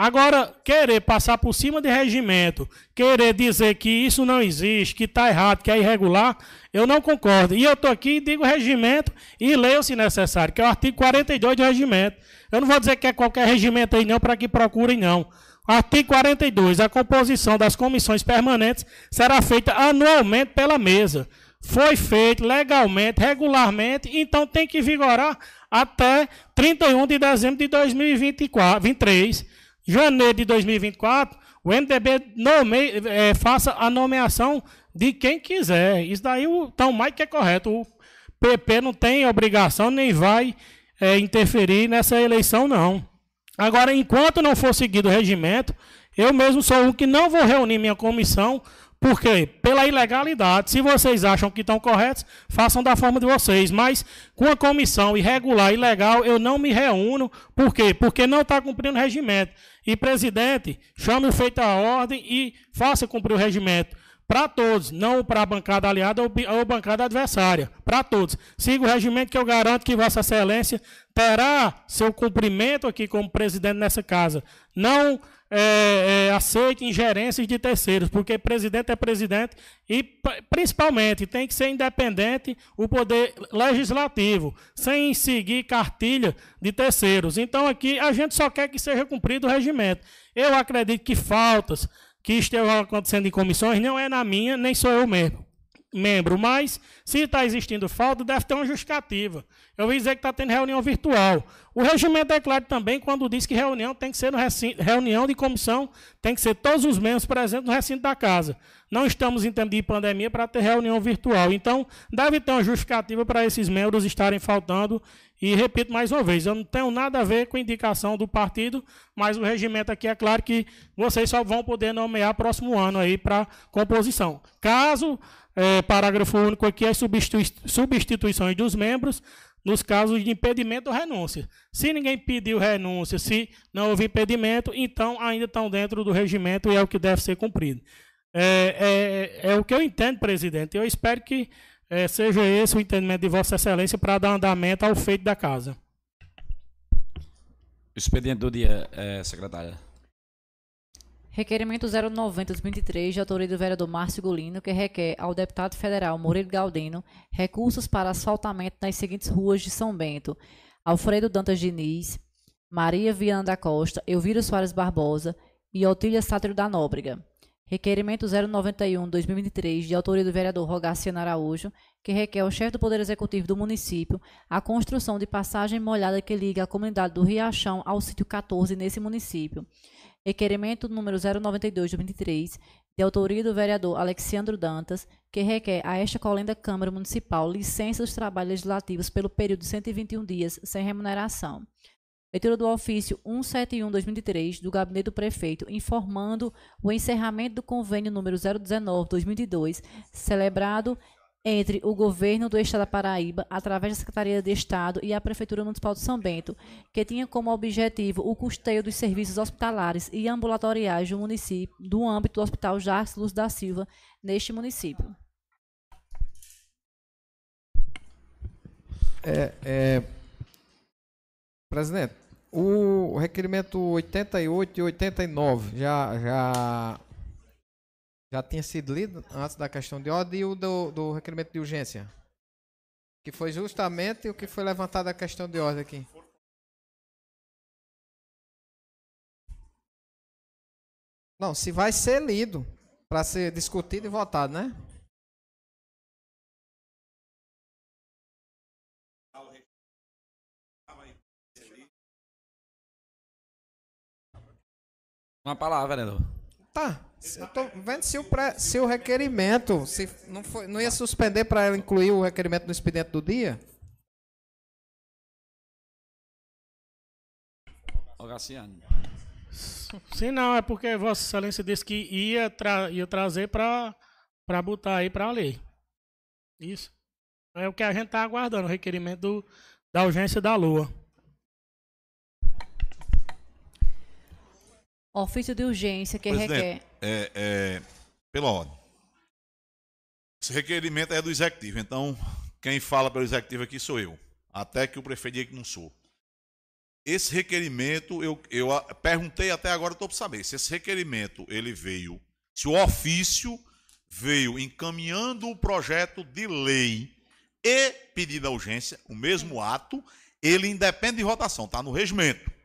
Agora, querer passar por cima de regimento, querer dizer que isso não existe, que está errado, que é irregular, eu não concordo. E eu estou aqui e digo regimento e leio se necessário, que é o artigo 42 do regimento. Eu não vou dizer que é qualquer regimento aí não, para que procurem não. Artigo 42. A composição das comissões permanentes será feita anualmente pela mesa. Foi feito legalmente, regularmente, então tem que vigorar até 31 de dezembro de 2023 janeiro de 2024, o MDB é, faça a nomeação de quem quiser. Isso daí está mais que é correto. O PP não tem obrigação nem vai é, interferir nessa eleição, não. Agora, enquanto não for seguido o regimento, eu mesmo sou um que não vou reunir minha comissão por quê? Pela ilegalidade. Se vocês acham que estão corretos, façam da forma de vocês. Mas com a comissão irregular, ilegal, eu não me reúno. Por quê? Porque não está cumprindo o regimento. E, presidente, chame o feito a ordem e faça cumprir o regimento. Para todos, não para a bancada aliada ou, ou bancada adversária. Para todos. Siga o regimento que eu garanto que Vossa Excelência terá seu cumprimento aqui como presidente nessa casa. Não é, é, aceite ingerências de terceiros, porque presidente é presidente e, principalmente, tem que ser independente o poder legislativo, sem seguir cartilha de terceiros. Então, aqui, a gente só quer que seja cumprido o regimento. Eu acredito que faltas que estejam acontecendo em comissões não é na minha, nem sou eu mesmo membro, mas se está existindo falta, deve ter uma justificativa. Eu ouvi dizer que está tendo reunião virtual. O regimento é claro também quando diz que reunião tem que ser no recinto, reunião de comissão, tem que ser todos os membros presentes no recinto da casa. Não estamos em tempo de pandemia para ter reunião virtual. Então, deve ter uma justificativa para esses membros estarem faltando. E repito mais uma vez, eu não tenho nada a ver com indicação do partido, mas o regimento aqui é claro que vocês só vão poder nomear próximo ano aí para composição. Caso é, parágrafo único aqui, as substitui substituições dos membros nos casos de impedimento ou renúncia. Se ninguém pediu renúncia, se não houve impedimento, então ainda estão dentro do regimento e é o que deve ser cumprido. É, é, é o que eu entendo, presidente. Eu espero que é, seja esse o entendimento de Vossa Excelência para dar andamento ao feito da casa. expediente do dia, é, secretária. Requerimento 090-2023, de autoria do vereador Márcio Golino, que requer ao deputado federal Murilo Galdino recursos para asfaltamento nas seguintes ruas de São Bento: Alfredo Dantas Diniz, Maria Viana da Costa, Elvira Soares Barbosa e Otília Sátiro da Nóbrega. Requerimento 091-2023, de autoria do vereador Rogaciano Araújo, que requer ao chefe do Poder Executivo do município a construção de passagem molhada que liga a comunidade do Riachão ao sítio 14 nesse município. Requerimento número 092 de 2023, de autoria do vereador Alexandro Dantas, que requer a esta colenda Câmara Municipal licença dos trabalhos legislativos pelo período de 121 dias sem remuneração. Leitura do ofício 171-2003 do Gabinete do Prefeito, informando o encerramento do convênio número 019-2002, celebrado entre o governo do Estado da Paraíba, através da Secretaria de Estado e a Prefeitura Municipal de São Bento, que tinha como objetivo o custeio dos serviços hospitalares e ambulatoriais do município, do âmbito do Hospital Jacques Luz da Silva, neste município. É, é, presidente, o requerimento 88 e 89 já, já, já tinha sido lido antes da questão de ordem e o do, do requerimento de urgência? Que foi justamente o que foi levantado a questão de ordem aqui. Não, se vai ser lido para ser discutido e votado, né? Uma palavra, vereador. Tá. Eu tô vendo se o, pré, se o requerimento se não, foi, não ia suspender para ela incluir o requerimento no expediente do dia. Ô, Gaciano. Sim, não, é porque Vossa Excelência disse que ia, tra ia trazer para botar aí para a lei. Isso. É o que a gente está aguardando, o requerimento do, da urgência da Lua. Ofício de urgência que Presidente, requer. É, é, pela ordem. Esse requerimento é do executivo, então quem fala pelo executivo aqui sou eu. Até que o prefeito diga que não sou. Esse requerimento, eu, eu perguntei até agora, estou para saber se esse requerimento ele veio, se o ofício veio encaminhando o projeto de lei e pedido a urgência, o mesmo ato, ele independe de votação, está no regimento.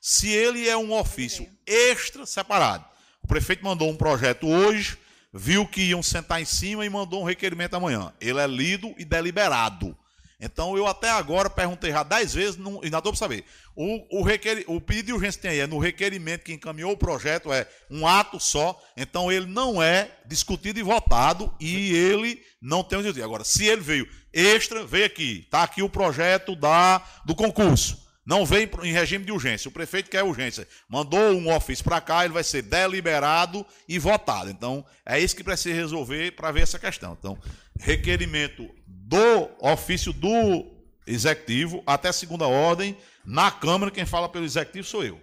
Se ele é um ofício extra separado, o prefeito mandou um projeto hoje, viu que iam sentar em cima e mandou um requerimento amanhã. Ele é lido e deliberado. Então eu até agora perguntei já dez vezes não, e ainda estou para saber. O, o, requer, o pedido de urgência tem aí, é no requerimento que encaminhou o projeto, é um ato só, então ele não é discutido e votado e ele não tem o dizer. Agora, se ele veio extra, veio aqui, está aqui o projeto da, do concurso. Não vem em regime de urgência. O prefeito quer urgência. Mandou um ofício para cá, ele vai ser deliberado e votado. Então, é isso que precisa resolver para ver essa questão. Então, requerimento do ofício do executivo até segunda ordem. Na Câmara, quem fala pelo executivo sou eu.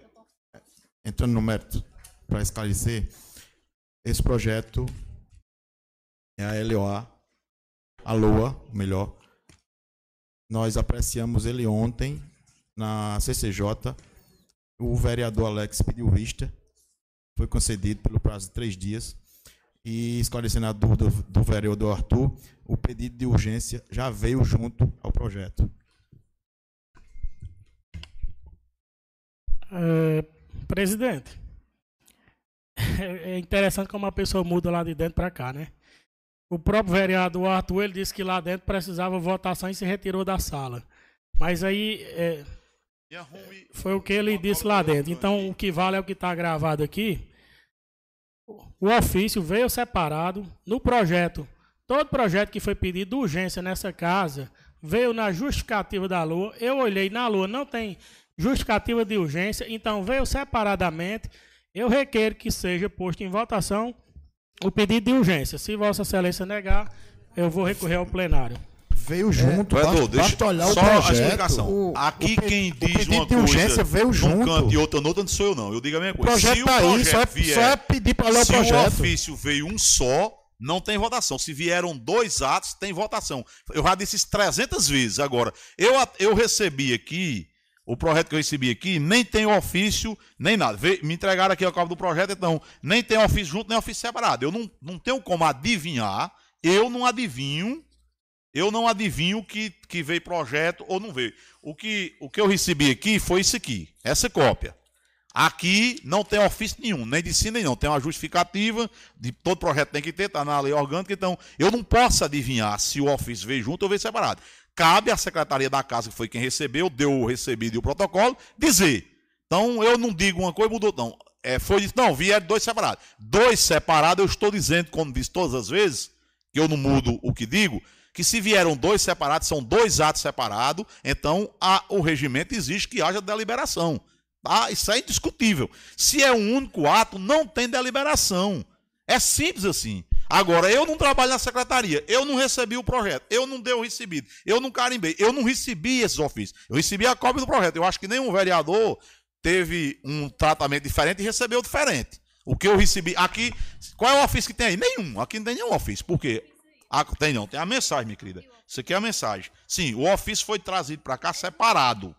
Entrando no mérito, para esclarecer, esse projeto é a LOA, a LOA, melhor. Nós apreciamos ele ontem na CCJ, o vereador Alex pediu vista, foi concedido pelo prazo de três dias. E esclarecendo a dúvida do, do vereador Arthur, o pedido de urgência já veio junto ao projeto. É, presidente, é interessante como a pessoa muda lá de dentro para cá, né? O próprio vereador Arthur ele disse que lá dentro precisava votação e se retirou da sala. Mas aí é, foi o que ele disse lá dentro. Então, o que vale é o que está gravado aqui. O ofício veio separado no projeto. Todo projeto que foi pedido de urgência nessa casa veio na justificativa da lua. Eu olhei na lua, não tem justificativa de urgência, então veio separadamente. Eu requeiro que seja posto em votação o pedido de urgência. Se Vossa Excelência negar, eu vou recorrer ao plenário veio junto. É, basta, deixa, basta olhar só o projeto. A explicação. O, Aqui o, quem diz uma de urgência veio junto. canto e outra no outro não sou eu não. Eu digo a mesma coisa. O projeto tá aí, só, é, vier, só é pedir para ler o projeto. Se o ofício veio um só, não tem votação. Se vieram dois atos, tem votação. Eu já disse isso 300 vezes. Agora, eu, eu recebi aqui, o projeto que eu recebi aqui, nem tem ofício, nem nada. Me entregaram aqui a cópia do projeto, então, nem tem ofício junto, nem ofício separado. Eu não, não tenho como adivinhar, eu não adivinho eu não adivinho que, que veio projeto ou não veio. O que, o que eu recebi aqui foi isso aqui, essa cópia. Aqui não tem ofício nenhum, nem de si nem não. Tem uma justificativa, de todo projeto tem que ter, está na lei orgânica, então eu não posso adivinhar se o ofício veio junto ou veio separado. Cabe à Secretaria da Casa, que foi quem recebeu, deu o recebido e o protocolo, dizer. Então eu não digo uma coisa e mudou, não. É, foi dito, não, vieram dois separados. Dois separados, eu estou dizendo, como disse todas as vezes, que eu não mudo o que digo, que se vieram dois separados, são dois atos separados, então a, o regimento exige que haja deliberação. Tá? Isso é indiscutível. Se é um único ato, não tem deliberação. É simples assim. Agora, eu não trabalho na secretaria, eu não recebi o projeto, eu não dei o recebido, eu não carimbei, eu não recebi esses ofícios. Eu recebi a cópia do projeto. Eu acho que nenhum vereador teve um tratamento diferente e recebeu diferente. O que eu recebi aqui, qual é o ofício que tem aí? Nenhum. Aqui não tem nenhum ofício. Por quê? Ah, tem não, tem a mensagem, minha querida. Isso aqui é a mensagem. Sim, o ofício foi trazido para cá separado.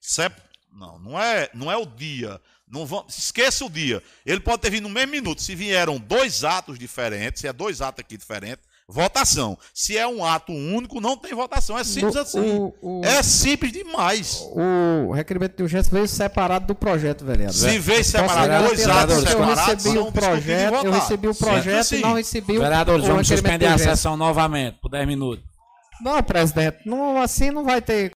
Sep... Não, não é, não é o dia. Não vão, esqueça o dia. Ele pode ter vindo no mesmo minuto. Se vieram dois atos diferentes, se é dois atos aqui diferentes, votação. Se é um ato único, não tem votação. É simples assim. O, o, é simples demais. O requerimento de urgência veio separado do projeto, vereador. Se veio separado, dois atos separados, eu recebi o projeto, eu recebi o projeto e não recebi o Vereadores, vamos suspender a sessão novamente, por 10 minutos. Não, presidente, não, assim não vai ter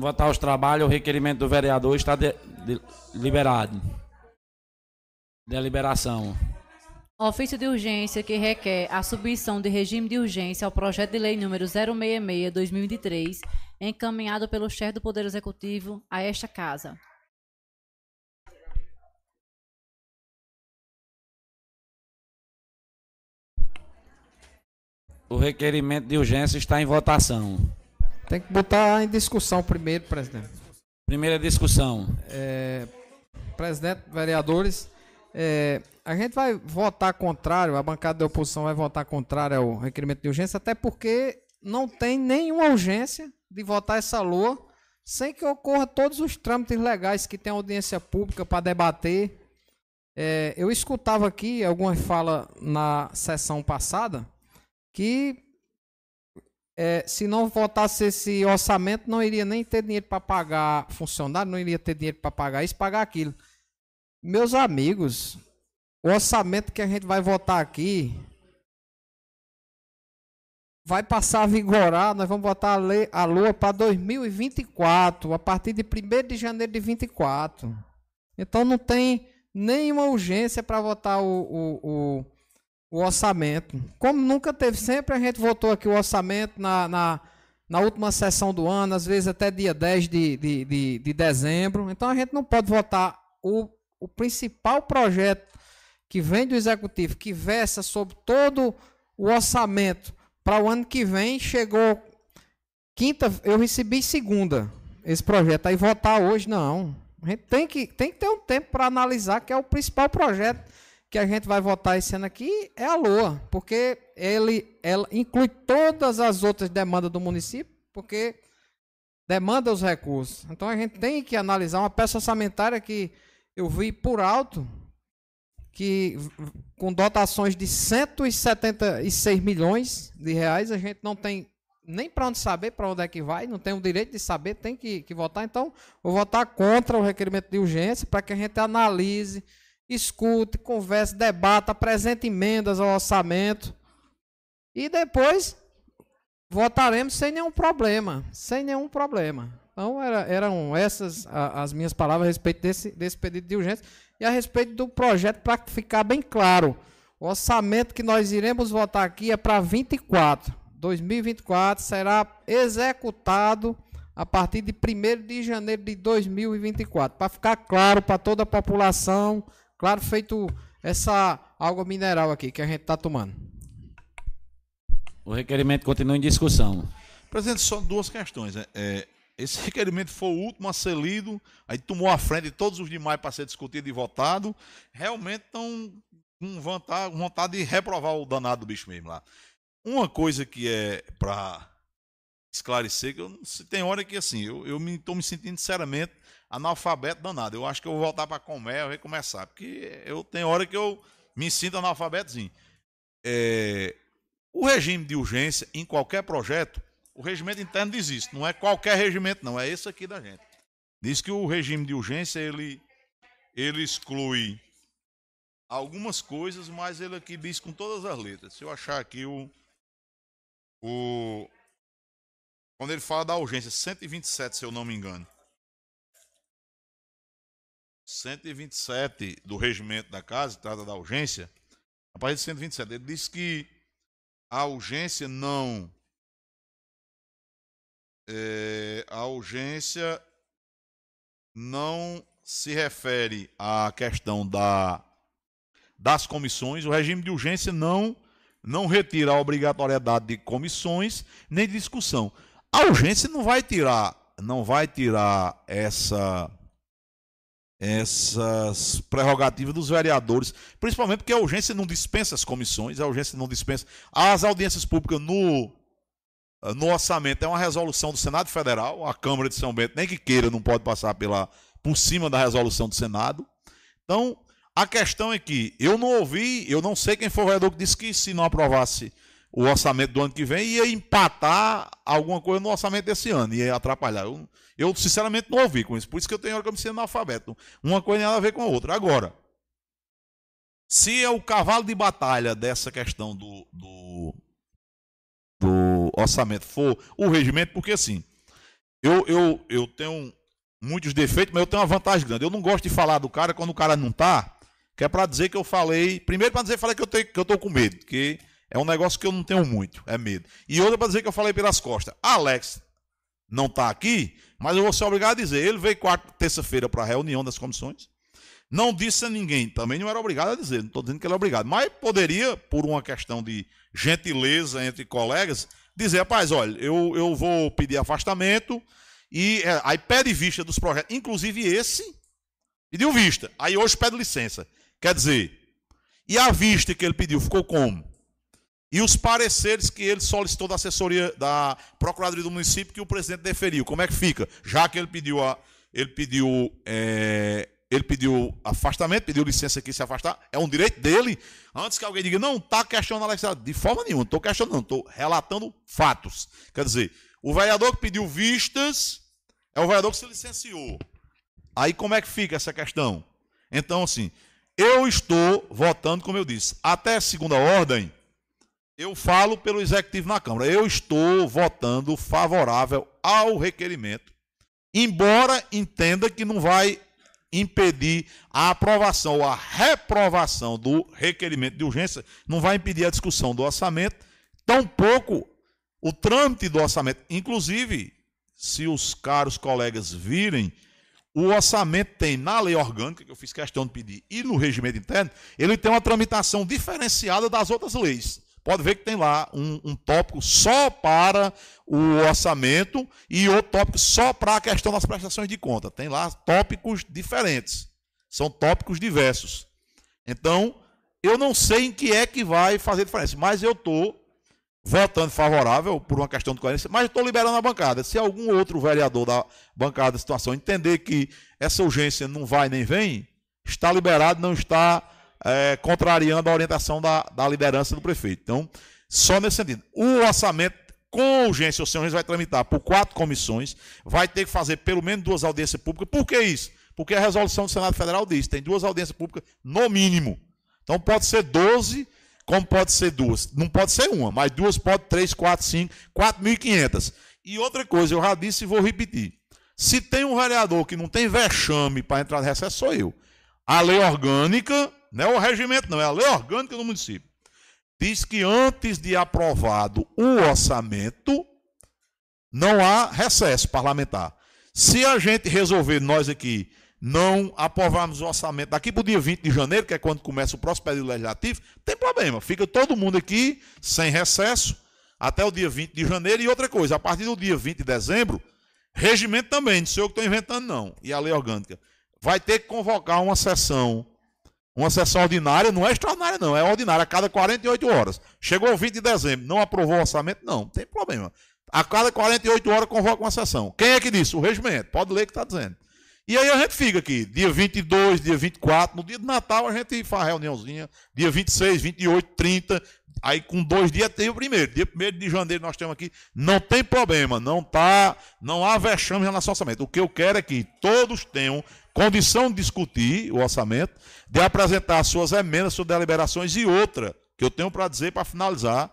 Vamos votar os trabalhos. O requerimento do vereador está de, de, liberado. Deliberação. Ofício de urgência que requer a submissão de regime de urgência ao projeto de lei número 066-2023, encaminhado pelo chefe do Poder Executivo a esta Casa. O requerimento de urgência está em votação. Tem que botar em discussão primeiro, presidente. Primeira discussão. É, presidente, vereadores, é, a gente vai votar contrário, a bancada da oposição vai votar contrário ao requerimento de urgência, até porque não tem nenhuma urgência de votar essa lua sem que ocorra todos os trâmites legais que tem audiência pública para debater. É, eu escutava aqui algumas falas na sessão passada que é, se não votasse esse orçamento, não iria nem ter dinheiro para pagar funcionário, não iria ter dinheiro para pagar isso, pagar aquilo. Meus amigos, o orçamento que a gente vai votar aqui vai passar a vigorar, nós vamos votar a, lei, a lua para 2024, a partir de 1 de janeiro de 24. Então não tem nenhuma urgência para votar o, o, o, o, orçamento. Como nunca teve, sempre a gente votou aqui o orçamento na, na, na última sessão do ano, às vezes até dia 10 de, de, de, de dezembro. Então a gente não pode votar o, o principal projeto que vem do executivo, que versa sobre todo o orçamento para o ano que vem, chegou quinta, eu recebi segunda esse projeto. Aí votar hoje, não. A gente tem que, tem que ter um tempo para analisar, que é o principal projeto que a gente vai votar esse ano aqui, é a LOA, porque ele ela inclui todas as outras demandas do município, porque demanda os recursos. Então a gente tem que analisar uma peça orçamentária que eu vi por alto, que com dotações de 176 milhões de reais, a gente não tem nem para onde saber para onde é que vai, não tem o direito de saber, tem que, que votar. Então, vou votar contra o requerimento de urgência para que a gente analise, escute, converse, debata, apresente emendas ao orçamento e depois votaremos sem nenhum problema, sem nenhum problema. Então, era, eram essas as minhas palavras a respeito desse, desse pedido de urgência e a respeito do projeto, para ficar bem claro. O orçamento que nós iremos votar aqui é para 24. 2024 será executado a partir de 1 de janeiro de 2024. Para ficar claro para toda a população, claro, feito essa água mineral aqui que a gente está tomando. O requerimento continua em discussão. Presidente, só duas questões. Né? É, esse requerimento foi o último a ser lido, aí tomou a frente de todos os demais para ser discutido e votado. Realmente estão com vontade, vontade de reprovar o danado do bicho mesmo lá. Uma coisa que é para esclarecer, que eu, tem hora que assim, eu, eu estou me, me sentindo sinceramente analfabeto danado. Eu acho que eu vou voltar para Comé e recomeçar, porque eu tenho hora que eu me sinto analfabetozinho. É, o regime de urgência em qualquer projeto o regimento interno diz isso. Não é qualquer regimento, não. É esse aqui da gente. Diz que o regime de urgência ele, ele exclui algumas coisas, mas ele aqui diz com todas as letras. Se eu achar aqui o. o quando ele fala da urgência, 127, se eu não me engano. 127 do regimento da casa, trata da urgência. A partir de 127, ele diz que a urgência não é, a urgência não se refere à questão da, das comissões. O regime de urgência não, não retira a obrigatoriedade de comissões nem de discussão. A urgência não vai tirar, não vai tirar essa essas prerrogativas dos vereadores, principalmente porque a urgência não dispensa as comissões, a urgência não dispensa as audiências públicas no ah, no orçamento é uma resolução do Senado Federal, a Câmara de São Bento, nem que queira, não pode passar pela, por cima da resolução do Senado. Então, a questão é que eu não ouvi, eu não sei quem foi o vereador que disse que se não aprovasse o orçamento do ano que vem, ia empatar alguma coisa no orçamento desse ano, ia atrapalhar. Eu, eu sinceramente não ouvi com isso, por isso que eu tenho hora que eu me sinto analfabeto. Uma coisa tem nada a ver com a outra. Agora, se é o cavalo de batalha dessa questão do, do do orçamento for o regimento, porque assim, eu, eu, eu tenho muitos defeitos, mas eu tenho uma vantagem grande. Eu não gosto de falar do cara quando o cara não tá, que é para dizer que eu falei. Primeiro, para dizer falei que eu, tenho, que eu com medo, que é um negócio que eu não tenho muito, é medo. E outra para dizer que eu falei pelas costas. Alex não está aqui, mas eu vou ser obrigado a dizer. Ele veio quarta, terça-feira para a reunião das comissões. Não disse a ninguém, também não era obrigado a dizer, não estou dizendo que ele é obrigado, mas poderia, por uma questão de gentileza entre colegas, dizer, rapaz, olha, eu, eu vou pedir afastamento, e é, aí pede vista dos projetos, inclusive esse, pediu vista, aí hoje pede licença. Quer dizer, e a vista que ele pediu ficou como? E os pareceres que ele solicitou da assessoria da Procuradoria do município que o presidente deferiu, como é que fica? Já que ele pediu a, ele pediu é, ele pediu afastamento, pediu licença aqui se afastar, é um direito dele. Antes que alguém diga, não, está questionando a legislação. De forma nenhuma, não estou questionando, não, estou relatando fatos. Quer dizer, o vereador que pediu vistas é o vereador que se licenciou. Aí como é que fica essa questão? Então, assim, eu estou votando, como eu disse, até segunda ordem, eu falo pelo executivo na Câmara. Eu estou votando favorável ao requerimento, embora entenda que não vai impedir a aprovação ou a reprovação do requerimento de urgência, não vai impedir a discussão do orçamento, tampouco o trâmite do orçamento. Inclusive, se os caros colegas virem, o orçamento tem na lei orgânica, que eu fiz questão de pedir, e no regimento interno, ele tem uma tramitação diferenciada das outras leis. Pode ver que tem lá um, um tópico só para o orçamento e outro tópico só para a questão das prestações de conta. Tem lá tópicos diferentes. São tópicos diversos. Então, eu não sei em que é que vai fazer diferença, mas eu estou votando favorável por uma questão de coerência, mas estou liberando a bancada. Se algum outro vereador da bancada da situação entender que essa urgência não vai nem vem, está liberado, não está é, contrariando a orientação da, da liderança do prefeito. Então, só nesse sentido. O orçamento, com urgência sem urgência, vai tramitar por quatro comissões, vai ter que fazer pelo menos duas audiências públicas. Por que isso? Porque a resolução do Senado Federal diz tem duas audiências públicas no mínimo. Então, pode ser 12, como pode ser duas. Não pode ser uma, mas duas pode, três, quatro, cinco, quatro mil e quinhentas. E outra coisa, eu já disse e vou repetir. Se tem um vereador que não tem vexame para entrar no recesso, sou eu. A lei orgânica não é o regimento, não, é a lei orgânica do município. Diz que antes de aprovado o orçamento, não há recesso parlamentar. Se a gente resolver, nós aqui, não aprovarmos o orçamento daqui para o dia 20 de janeiro, que é quando começa o próximo período legislativo, tem problema. Fica todo mundo aqui sem recesso até o dia 20 de janeiro. E outra coisa, a partir do dia 20 de dezembro, regimento também, não sou eu que estou inventando, não. E a lei orgânica. Vai ter que convocar uma sessão uma sessão ordinária não é extraordinária, não, é ordinária a cada 48 horas. Chegou 20 de dezembro, não aprovou o orçamento? Não, não tem problema. A cada 48 horas convoca uma sessão. Quem é que disse? O regimento. Pode ler que está dizendo. E aí a gente fica aqui, dia 22, dia 24, no dia de Natal a gente faz reuniãozinha, dia 26, 28, 30, aí com dois dias tem o primeiro. Dia 1 de janeiro nós temos aqui, não tem problema, não tá, não há vexame em relação ao orçamento. O que eu quero é que todos tenham condição de discutir o orçamento, de apresentar suas emendas, suas deliberações e outra que eu tenho para dizer para finalizar,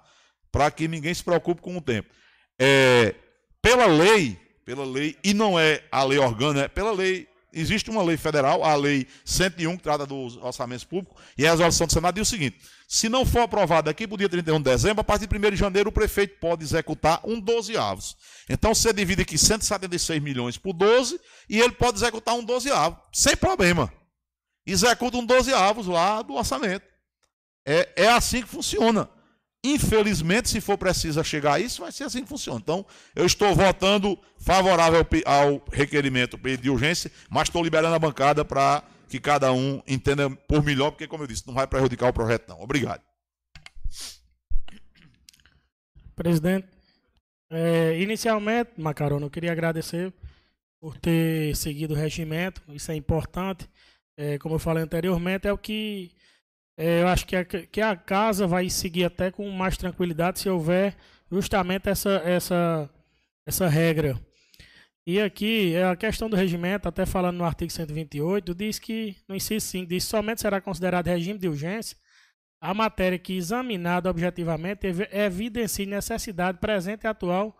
para que ninguém se preocupe com o tempo. É, pela lei, pela lei, e não é a lei orgânica, é pela lei, existe uma lei federal, a lei 101, que trata dos orçamentos públicos, e a resolução do Senado diz o seguinte: se não for aprovado aqui para o dia 31 de dezembro, a partir de 1 de janeiro, o prefeito pode executar um 12 avos. Então você divide aqui 176 milhões por 12 e ele pode executar um 12 avos, sem problema. Executa um 12 avos lá do orçamento. É, é assim que funciona. Infelizmente, se for preciso chegar a isso, vai ser assim que funciona. Então, eu estou votando favorável ao requerimento de urgência, mas estou liberando a bancada para que cada um entenda por melhor, porque, como eu disse, não vai prejudicar o projeto, não. Obrigado. Presidente, é, inicialmente, Macarona, eu queria agradecer por ter seguido o regimento, isso é importante. É, como eu falei anteriormente, é o que é, eu acho que a, que a casa vai seguir até com mais tranquilidade se houver justamente essa, essa, essa regra. E aqui, é a questão do regimento, até falando no artigo 128, diz que, no inciso 5, diz somente será considerado regime de urgência a matéria que, examinada objetivamente, evidencie necessidade presente e atual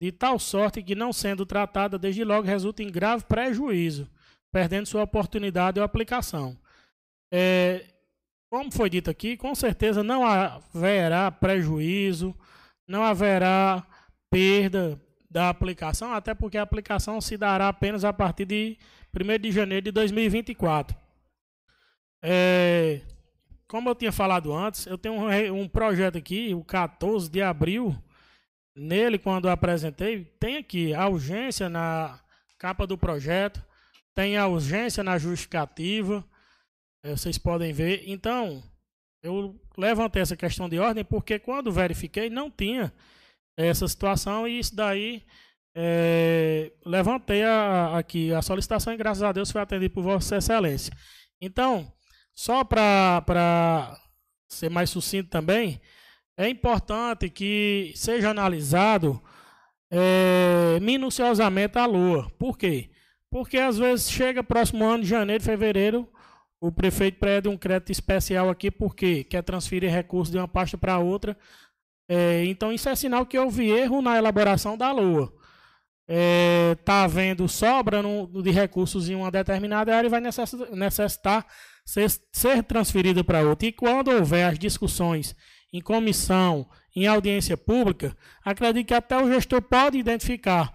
de tal sorte que, não sendo tratada desde logo, resulta em grave prejuízo, perdendo sua oportunidade ou aplicação. É, como foi dito aqui, com certeza não haverá prejuízo, não haverá perda da aplicação, até porque a aplicação se dará apenas a partir de 1 de janeiro de 2024. É, como eu tinha falado antes, eu tenho um, um, projeto aqui, o 14 de abril. Nele, quando eu apresentei, tem aqui a urgência na capa do projeto, tem a urgência na justificativa, é, vocês podem ver. Então, eu levantei essa questão de ordem porque quando verifiquei não tinha essa situação e isso daí é, levantei a, aqui a solicitação e graças a Deus foi atendido por Vossa Excelência. Então, só para ser mais sucinto também, é importante que seja analisado é, minuciosamente a lua. Por quê? Porque às vezes chega próximo ano de janeiro, fevereiro, o prefeito pede um crédito especial aqui porque quer transferir recursos de uma pasta para outra. É, então isso é sinal que houve erro na elaboração da lua. Está é, tá havendo sobra no, de recursos em uma determinada área e vai necessitar ser, ser transferido para outra. E quando houver as discussões em comissão, em audiência pública, acredito que até o gestor pode identificar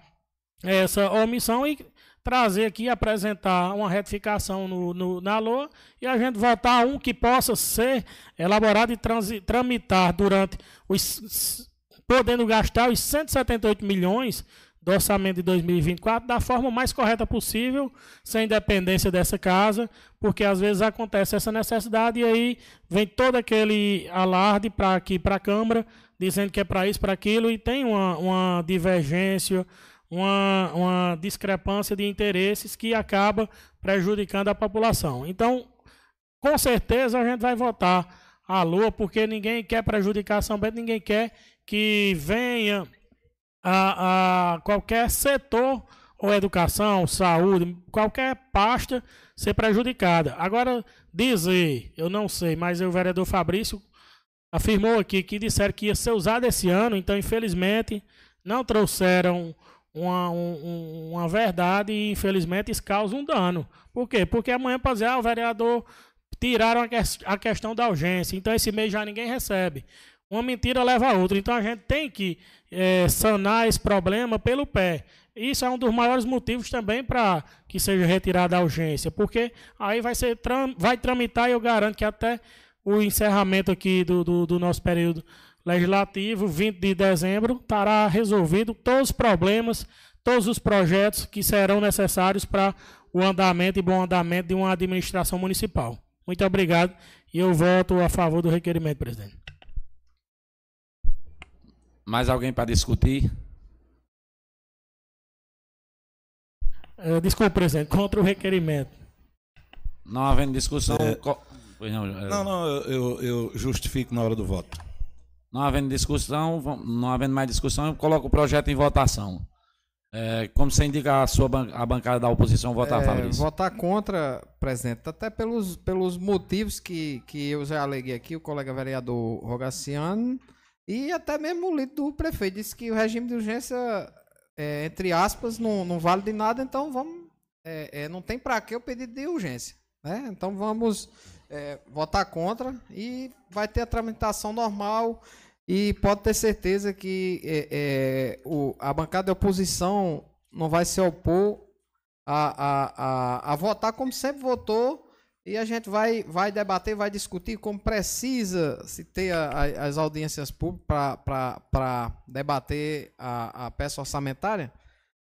essa omissão e trazer aqui, apresentar uma retificação no, no, na LOA e a gente votar um que possa ser elaborado e transi, tramitar durante os. podendo gastar os 178 milhões do orçamento de 2024 da forma mais correta possível, sem dependência dessa casa, porque às vezes acontece essa necessidade e aí vem todo aquele alarde para aqui para a Câmara, dizendo que é para isso, para aquilo, e tem uma, uma divergência uma, uma discrepância de interesses que acaba prejudicando a população. Então, com certeza a gente vai votar a Lua, porque ninguém quer prejudicar São Bento, ninguém quer que venha a, a qualquer setor, ou educação, saúde, qualquer pasta ser prejudicada. Agora, dizer, eu não sei, mas o vereador Fabrício afirmou aqui que disseram que ia ser usado esse ano, então, infelizmente, não trouxeram uma, um, uma verdade e infelizmente isso causa um dano. Por quê? Porque amanhã pode dizer, ah, o vereador tiraram a, que, a questão da urgência, então esse mês já ninguém recebe. Uma mentira leva a outra. Então a gente tem que é, sanar esse problema pelo pé. Isso é um dos maiores motivos também para que seja retirada a urgência, porque aí vai ser vai tramitar e eu garanto que até o encerramento aqui do, do, do nosso período legislativo, 20 de dezembro, estará resolvido todos os problemas, todos os projetos que serão necessários para o andamento e bom andamento de uma administração municipal. Muito obrigado e eu voto a favor do requerimento, presidente. Mais alguém para discutir? É, desculpe, presidente, contra o requerimento. Não havendo discussão. É, não, é... não, não eu, eu justifico na hora do voto. Não havendo discussão, não havendo mais discussão, eu coloco o projeto em votação. É, como você indica a sua a bancada da oposição votar, é, Fabrício? Votar contra, presidente, até pelos, pelos motivos que, que eu já aleguei aqui, o colega vereador Rogaciano, e até mesmo o líder do prefeito disse que o regime de urgência, é, entre aspas, não, não vale de nada, então vamos. É, é, não tem para que o pedido de urgência. Né? Então vamos é, votar contra e vai ter a tramitação normal. E pode ter certeza que é, é, o, a bancada de oposição não vai se opor a, a, a, a, votar como sempre votou. E a gente vai, vai debater, vai discutir como precisa se ter a, as audiências públicas para debater a, a peça orçamentária.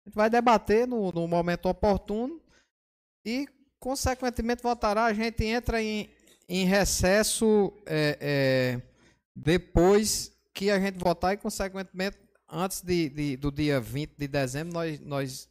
A gente vai debater no, no momento oportuno e, consequentemente, votará. A gente entra em, em recesso é, é, depois que a gente votar e, consequentemente, antes de, de, do dia 20 de dezembro, nós, nós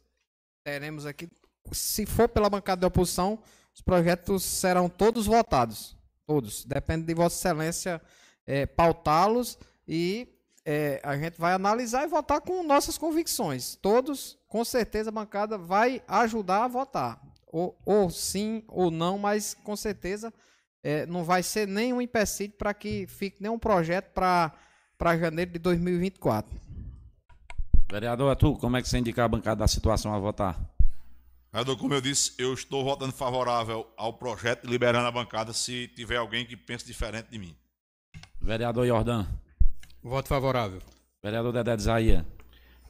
teremos aqui, se for pela bancada de oposição, os projetos serão todos votados. Todos. Depende de Vossa Excelência é, pautá-los e é, a gente vai analisar e votar com nossas convicções. Todos, com certeza, a bancada vai ajudar a votar. Ou, ou sim ou não, mas com certeza é, não vai ser nenhum empecilho para que fique nenhum projeto para janeiro de 2024. Vereador Arthur, como é que você indica a bancada da situação a votar? Vereador, como eu disse, eu estou votando favorável ao projeto, liberando a bancada se tiver alguém que pense diferente de mim. Vereador Jordan. Voto favorável. Vereador Dedé de Zaia.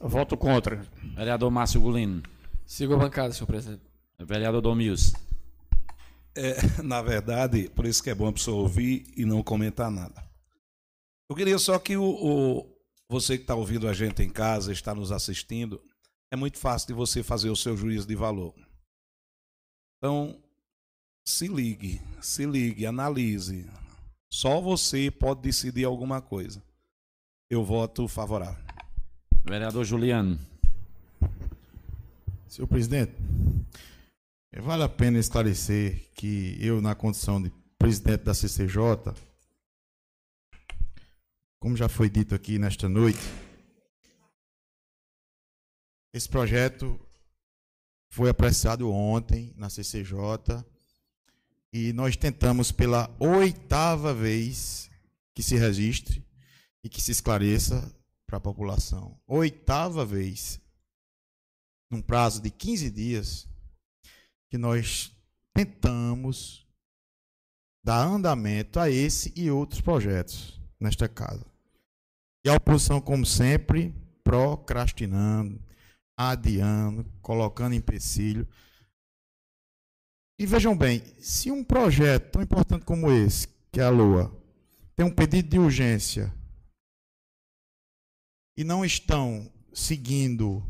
Voto contra. Vereador Márcio Gulino. Sigo a bancada, senhor presidente. Vereador Domils. É, na verdade, por isso que é bom a pessoa ouvir e não comentar nada. Eu queria só que o, o você que está ouvindo a gente em casa, está nos assistindo, é muito fácil de você fazer o seu juízo de valor. Então, se ligue, se ligue, analise. Só você pode decidir alguma coisa. Eu voto favorável. Vereador Juliano. Senhor presidente, vale a pena esclarecer que eu, na condição de presidente da CCJ, como já foi dito aqui nesta noite, esse projeto foi apreciado ontem na CCJ e nós tentamos pela oitava vez que se registre e que se esclareça para a população. Oitava vez, num prazo de 15 dias, que nós tentamos dar andamento a esse e outros projetos nesta casa. E a oposição, como sempre, procrastinando, adiando, colocando empecilho. E vejam bem, se um projeto tão importante como esse, que é a Lua, tem um pedido de urgência e não estão seguindo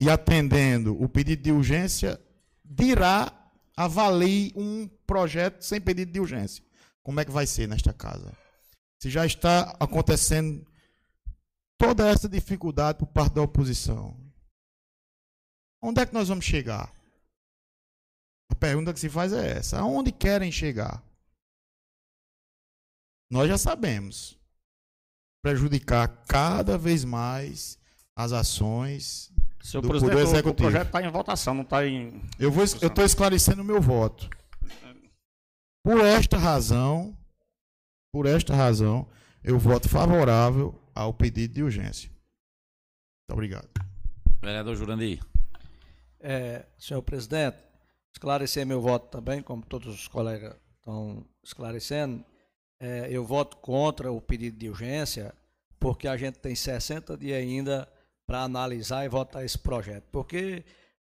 e atendendo o pedido de urgência, dirá, avalie um projeto sem pedido de urgência. Como é que vai ser nesta casa? Se já está acontecendo toda essa dificuldade por parte da oposição. Onde é que nós vamos chegar? A pergunta que se faz é essa: aonde querem chegar? Nós já sabemos. Prejudicar cada vez mais as ações Senhor do Poder Executivo. O projeto está em votação, não está em. Eu estou esclarecendo o meu voto. Por esta razão, por esta razão, eu voto favorável ao pedido de urgência. Muito obrigado. Vereador Jurandir. É, senhor presidente, esclarecer meu voto também, como todos os colegas estão esclarecendo. É, eu voto contra o pedido de urgência, porque a gente tem 60 dias ainda para analisar e votar esse projeto. Porque,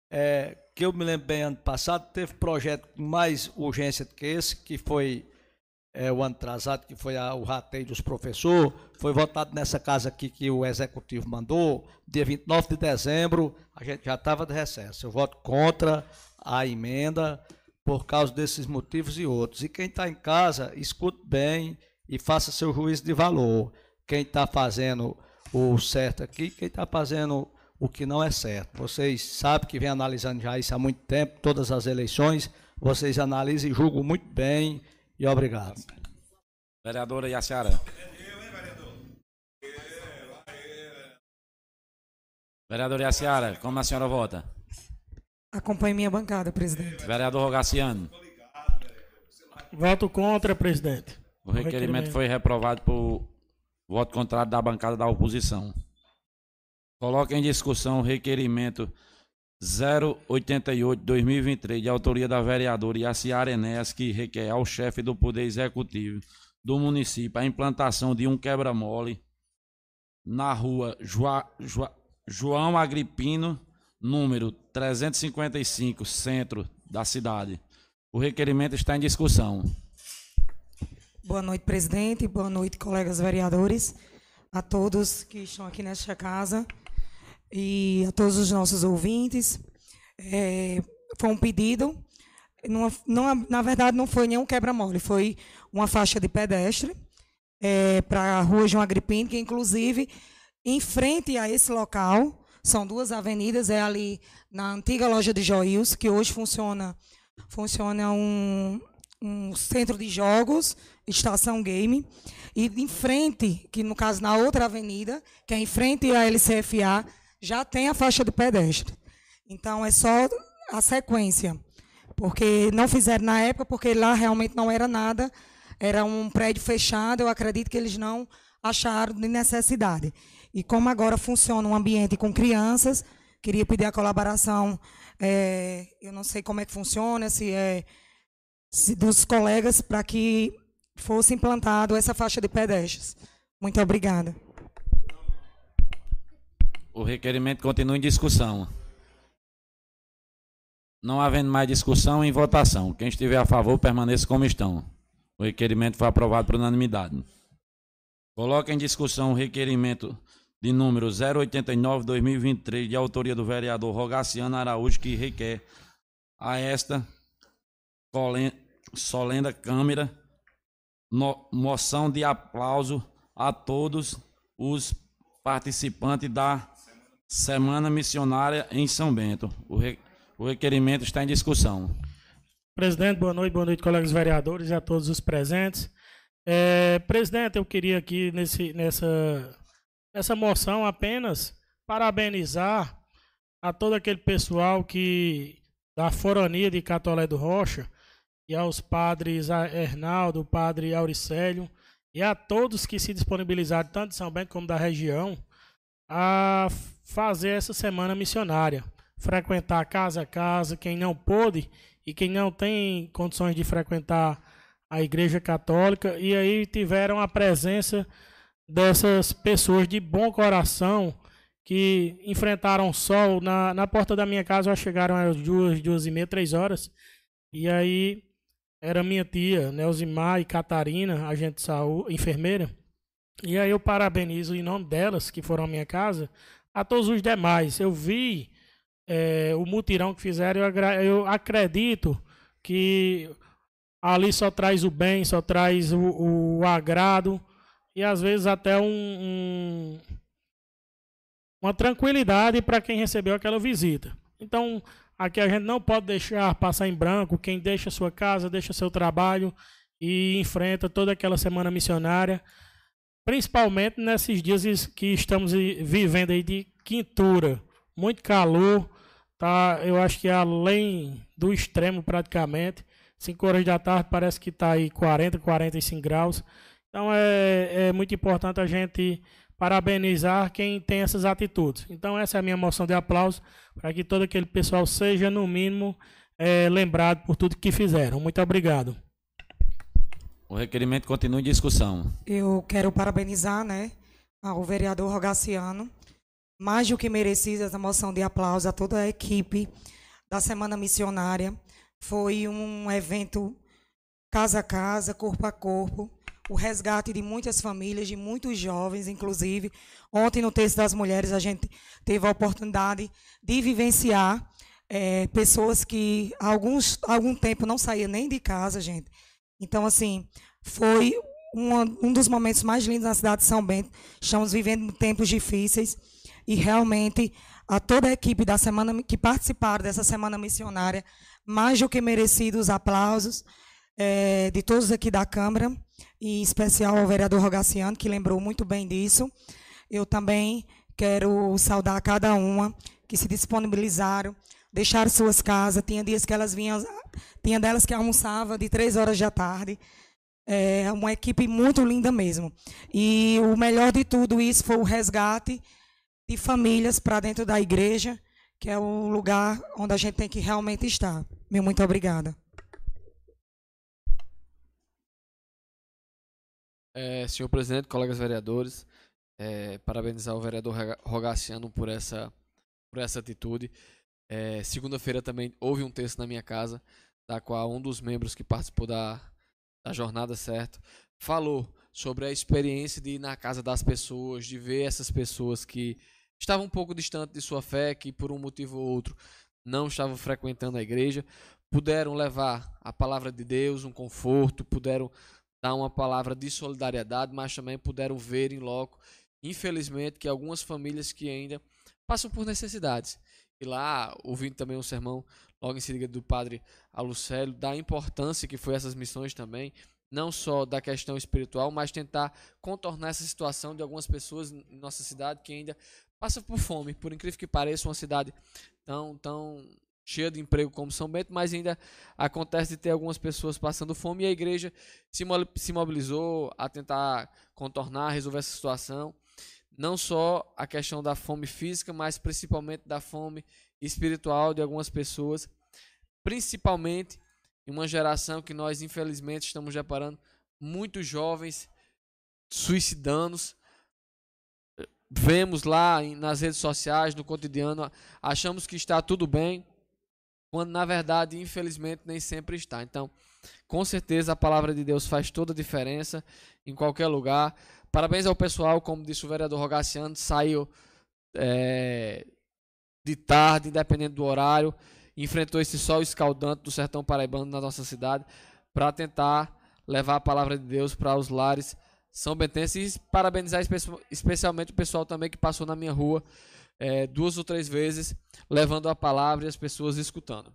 é, que eu me lembro bem, ano passado, teve projeto com mais urgência do que esse, que foi é, o ano atrasado, que foi a, o rateio dos professores, foi votado nessa casa aqui que o executivo mandou, dia 29 de dezembro, a gente já estava de recesso. Eu voto contra a emenda por causa desses motivos e outros. E quem está em casa, escute bem e faça seu juízo de valor. Quem está fazendo o certo aqui, quem está fazendo o que não é certo. Vocês sabem que vem analisando já isso há muito tempo, todas as eleições, vocês analisam e julgam muito bem e obrigado. Vereadora Yaciara. Vereadora Yaciara, como a senhora vota? Acompanhe minha bancada, presidente. Vereador Rogaciano. Voto contra, presidente. O requerimento, requerimento foi reprovado por voto contrário da bancada da oposição. Coloca em discussão o requerimento 088-2023, de autoria da vereadora Yaciara Enéas, que requer ao chefe do Poder Executivo do município a implantação de um quebra-mole na rua Joa, Joa, João Agripino, número 355, centro da cidade. O requerimento está em discussão. Boa noite, presidente. Boa noite, colegas vereadores. A todos que estão aqui nesta casa e a todos os nossos ouvintes. É, foi um pedido, não, não, na verdade não foi nenhum quebra-mole, foi uma faixa de pedestre é, para a rua João Agripino, que inclusive em frente a esse local, são duas avenidas, é ali na antiga loja de Joils, que hoje funciona, funciona um, um centro de jogos, estação game, e em frente, que no caso na outra avenida, que é em frente à LCFA, já tem a faixa de pedestre. Então, é só a sequência. Porque não fizeram na época, porque lá realmente não era nada, era um prédio fechado, eu acredito que eles não acharam de necessidade. E como agora funciona um ambiente com crianças, queria pedir a colaboração. É, eu não sei como é que funciona, se é se dos colegas, para que fosse implantado essa faixa de pedestres. Muito obrigada. O requerimento continua em discussão. Não havendo mais discussão, em votação. Quem estiver a favor, permaneça como estão. O requerimento foi aprovado por unanimidade. Coloca em discussão o requerimento de número 089-2023, de autoria do vereador Rogaciano Araújo, que requer a esta solenda Câmara moção de aplauso a todos os participantes da Semana Missionária em São Bento. O, re, o requerimento está em discussão. Presidente, boa noite, boa noite, colegas vereadores e a todos os presentes. É, presidente, eu queria aqui nesse, nessa, nessa moção apenas parabenizar a todo aquele pessoal que da Forania de Catolé do Rocha e aos padres Hernaldo, padre Auricélio e a todos que se disponibilizaram, tanto de São Bento como da região, a fazer essa semana missionária. Frequentar casa a casa, quem não pôde e quem não tem condições de frequentar a Igreja Católica, e aí tiveram a presença dessas pessoas de bom coração que enfrentaram o sol. Na, na porta da minha casa, chegaram às duas, duas e meia, três horas, e aí era minha tia, Nelzimar e Catarina, agente de saúde, enfermeira. E aí eu parabenizo em nome delas, que foram à minha casa, a todos os demais. Eu vi é, o mutirão que fizeram, eu, eu, acredito que ali só traz o bem, só traz o, o agrado e às vezes até um, um uma tranquilidade para quem recebeu aquela visita. Então, aqui a gente não pode deixar passar em branco quem deixa sua casa, deixa seu trabalho e enfrenta toda aquela semana missionária principalmente nesses dias que estamos vivendo aí de quintura, muito calor, tá? Eu acho que é além do extremo praticamente. 5 horas da tarde parece que está aí 40, 45 graus. Então é, é muito importante a gente parabenizar quem tem essas atitudes. Então essa é a minha moção de aplauso para que todo aquele pessoal seja no mínimo é, lembrado por tudo que fizeram. Muito obrigado. O requerimento continua em discussão. Eu quero parabenizar, né, ao vereador Rogaciano, mais do que merecida essa moção de aplauso a toda a equipe da Semana Missionária. Foi um evento casa a casa, corpo a corpo, o resgate de muitas famílias, de muitos jovens, inclusive. Ontem, no Texto das Mulheres, a gente teve a oportunidade de vivenciar é, pessoas que há alguns, algum tempo não saíam nem de casa, gente então, assim, foi um, dos momentos mais lindos na cidade de São Bento. Estamos vivendo tempos difíceis e realmente a toda a equipe da semana que participaram dessa semana missionária, mais do que merecidos aplausos é, de todos aqui da Câmara, e em especial ao vereador Rogaciano, que lembrou muito bem disso. Eu também quero saudar cada uma que se disponibilizaram, deixaram suas casas. Tinha dias que elas vinham tinha delas que almoçava de três horas da tarde. É uma equipe muito linda mesmo. E o melhor de tudo isso foi o resgate de famílias para dentro da igreja, que é o lugar onde a gente tem que realmente estar. Meu muito obrigada. É, senhor presidente, colegas vereadores, é, parabenizar o vereador Rogaciano por essa, por essa atitude. É, Segunda-feira também houve um texto na minha casa, da qual um dos membros que participou da, da jornada certo falou sobre a experiência de ir na casa das pessoas, de ver essas pessoas que estavam um pouco distantes de sua fé, que por um motivo ou outro não estavam frequentando a igreja, puderam levar a palavra de Deus, um conforto, puderam dar uma palavra de solidariedade, mas também puderam ver em loco, infelizmente, que algumas famílias que ainda passam por necessidades e lá, ouvindo também um sermão logo em seguida do padre Alucélio, da importância que foi essas missões também, não só da questão espiritual, mas tentar contornar essa situação de algumas pessoas em nossa cidade que ainda passam por fome, por incrível que pareça, uma cidade tão, tão cheia de emprego como São Bento, mas ainda acontece de ter algumas pessoas passando fome. E a igreja se mobilizou a tentar contornar, resolver essa situação não só a questão da fome física, mas principalmente da fome espiritual de algumas pessoas, principalmente em uma geração que nós infelizmente estamos reparando muitos jovens suicidando vemos lá nas redes sociais, no cotidiano, achamos que está tudo bem, quando na verdade, infelizmente, nem sempre está. Então, com certeza a palavra de Deus faz toda a diferença em qualquer lugar. Parabéns ao pessoal, como disse o vereador Rogaciano, saiu é, de tarde, independente do horário, enfrentou esse sol escaldante do sertão paraibano na nossa cidade para tentar levar a palavra de Deus para os lares são Bentense e parabenizar especialmente o pessoal também que passou na minha rua é, duas ou três vezes, levando a palavra e as pessoas escutando.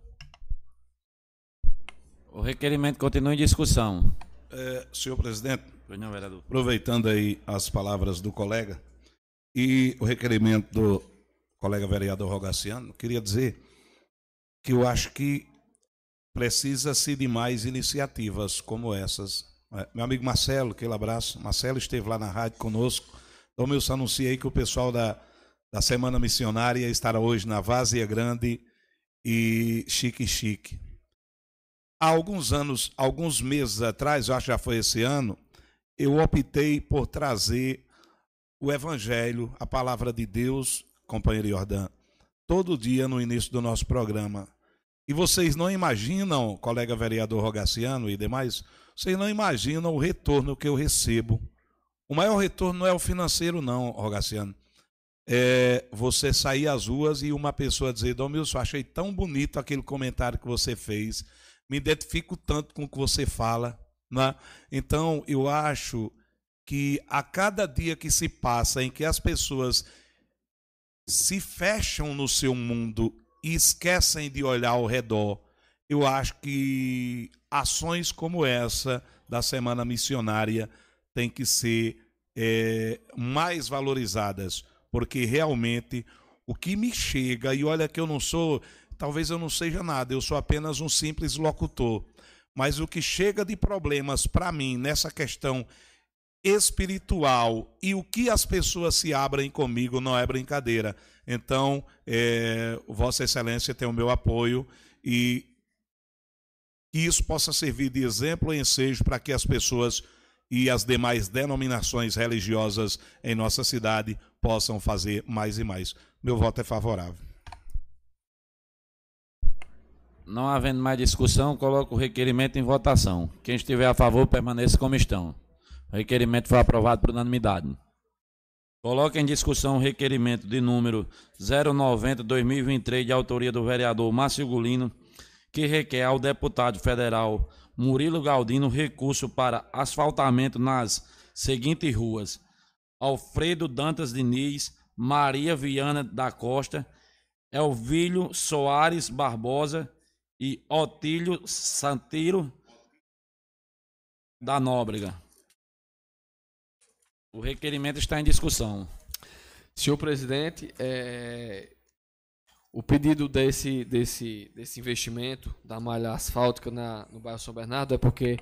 O requerimento continua em discussão. É, senhor presidente, aproveitando aí as palavras do colega e o requerimento do colega vereador Rogaciano, queria dizer que eu acho que precisa-se de mais iniciativas como essas é, meu amigo Marcelo, aquele abraço. Marcelo esteve lá na rádio conosco. Então, eu anunciei que o pessoal da, da Semana Missionária estará hoje na Vazia Grande e Chique Chique. Há alguns anos, alguns meses atrás, eu acho que já foi esse ano, eu optei por trazer o Evangelho, a palavra de Deus, companheiro Jordã, todo dia no início do nosso programa. E vocês não imaginam, colega vereador Rogaciano e demais, vocês não imaginam o retorno que eu recebo. O maior retorno não é o financeiro, não, Rogaciano. É você sair às ruas e uma pessoa dizer, Domilson, achei tão bonito aquele comentário que você fez, me identifico tanto com o que você fala. Né? Então, eu acho que a cada dia que se passa em que as pessoas se fecham no seu mundo e esquecem de olhar ao redor, eu acho que ações como essa da Semana Missionária têm que ser é, mais valorizadas, porque realmente o que me chega, e olha que eu não sou, talvez eu não seja nada, eu sou apenas um simples locutor, mas o que chega de problemas para mim nessa questão espiritual e o que as pessoas se abrem comigo não é brincadeira. Então, é, Vossa Excelência tem o meu apoio e que isso possa servir de exemplo e ensejo para que as pessoas e as demais denominações religiosas em nossa cidade possam fazer mais e mais. Meu voto é favorável. Não havendo mais discussão, coloco o requerimento em votação. Quem estiver a favor, permaneça como estão. O requerimento foi aprovado por unanimidade. Coloque em discussão o requerimento de número 090-2023, de autoria do vereador Márcio Gulino, que requer ao deputado federal Murilo Galdino recurso para asfaltamento nas seguintes ruas: Alfredo Dantas Diniz, Maria Viana da Costa, Elvílio Soares Barbosa e Otílio Santiro da Nóbrega. O requerimento está em discussão. Senhor presidente, é, o pedido desse, desse, desse investimento da malha asfáltica na, no bairro São Bernardo é porque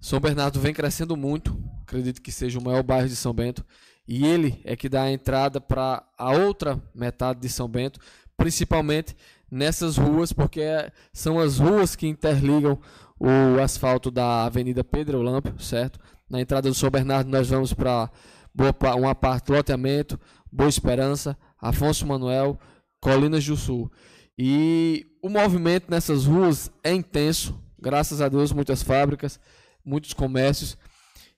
São Bernardo vem crescendo muito, acredito que seja o maior bairro de São Bento, e ele é que dá a entrada para a outra metade de São Bento, principalmente nessas ruas, porque são as ruas que interligam o asfalto da Avenida Pedro Olâmpio, certo? Na entrada do São Bernardo nós vamos para uma parte loteamento, Boa Esperança, Afonso Manuel, Colinas do Sul. E o movimento nessas ruas é intenso, graças a Deus, muitas fábricas, muitos comércios.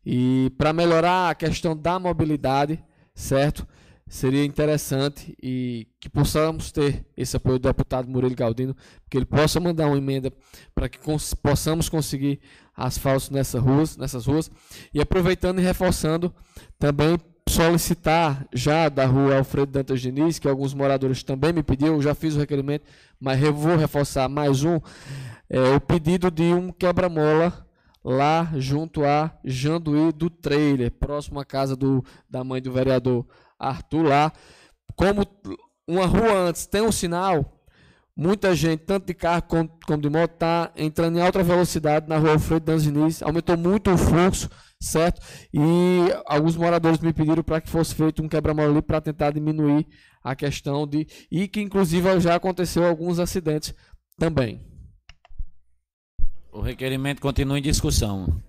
E para melhorar a questão da mobilidade, certo? Seria interessante e que possamos ter esse apoio do deputado Murilo Galdino, que ele possa mandar uma emenda para que cons possamos conseguir asfalto nessas ruas, nessas ruas. E aproveitando e reforçando também solicitar já da rua Alfredo Dantas Diniz, que alguns moradores também me pediram, já fiz o requerimento, mas vou reforçar mais um, é, o pedido de um quebra-mola lá junto a Janduí do Trailer, próximo à casa do, da mãe do vereador Arthur lá. Como uma rua antes tem um sinal, muita gente, tanto de carro como, de moto, está entrando em alta velocidade na rua Alfredo Dantas Diniz, aumentou muito o fluxo, certo? E alguns moradores me pediram para que fosse feito um quebra-mola ali para tentar diminuir a questão de. E que inclusive já aconteceu alguns acidentes também. O requerimento continua em discussão.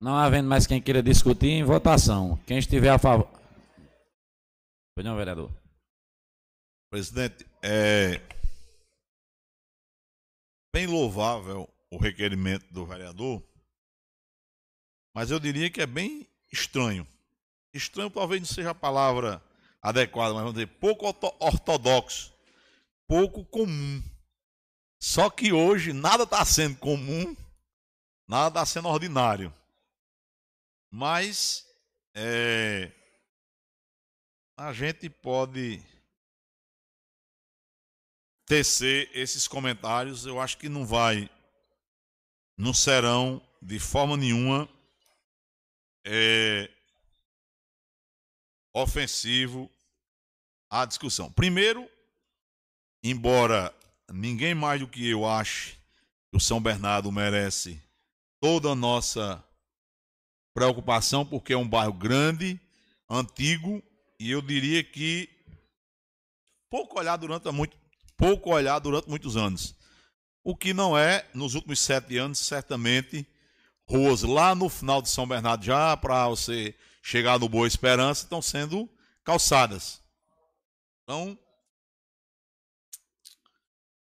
Não havendo mais quem queira discutir, em votação. Quem estiver a favor. Pois não, vereador. Presidente, é bem louvável o requerimento do vereador, mas eu diria que é bem estranho. Estranho talvez não seja a palavra adequada, mas vamos dizer, pouco ortodoxo, pouco comum. Só que hoje nada está sendo comum, nada está sendo ordinário. Mas é, a gente pode tecer esses comentários, eu acho que não vai, não serão de forma nenhuma é, ofensivo à discussão. Primeiro, embora ninguém mais do que eu ache que o São Bernardo merece toda a nossa preocupação, porque é um bairro grande, antigo, e eu diria que pouco olhado durante muito, pouco olhado durante muitos anos. O que não é, nos últimos sete anos, certamente, ruas lá no final de São Bernardo, já para você chegar no Boa Esperança, estão sendo calçadas. Então,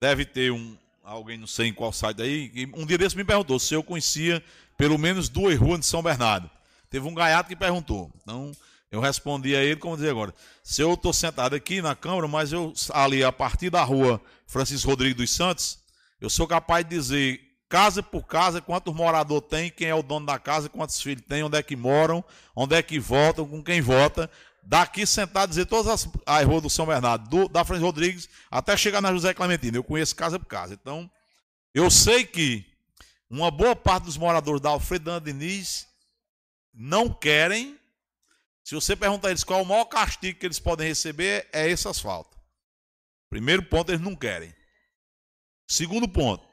deve ter um alguém, não sei em qual site aí, um dia desse me perguntou se eu conhecia pelo menos duas ruas de São Bernardo. Teve um gaiato que perguntou. Então, eu respondi a ele, como dizer agora, se eu estou sentado aqui na Câmara, mas eu ali a partir da rua Francisco Rodrigues dos Santos, eu sou capaz de dizer casa por casa quantos moradores tem, quem é o dono da casa, quantos filhos tem, onde é que moram, onde é que votam, com quem vota. Daqui sentado dizer todas as, as ruas do São Bernardo, do, da Francisco Rodrigues, até chegar na José Clementino. Eu conheço casa por casa. Então, eu sei que uma boa parte dos moradores da Alfredo Diniz não querem se você perguntar a eles qual é o maior castigo que eles podem receber, é esse asfalto. Primeiro ponto, eles não querem. Segundo ponto,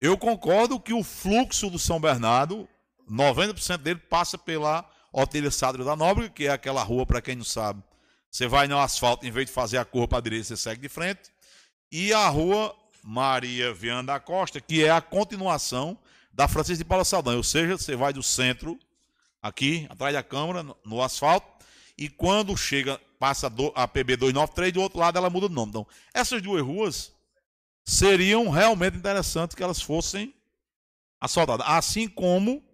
eu concordo que o fluxo do São Bernardo, 90% dele passa pela Otília Sadro da Nóbrega, que é aquela rua, para quem não sabe, você vai no asfalto, em vez de fazer a curva para a direita, você segue de frente. E a rua Maria Viana da Costa, que é a continuação da Francisco de Paula Saldanha, ou seja, você vai do centro aqui atrás da câmara, no, asfalto, e quando chega, passa a PB 293, do outro lado ela muda o nome. Então, essas duas ruas seriam realmente interessantes que elas fossem asfaltadas. Assim como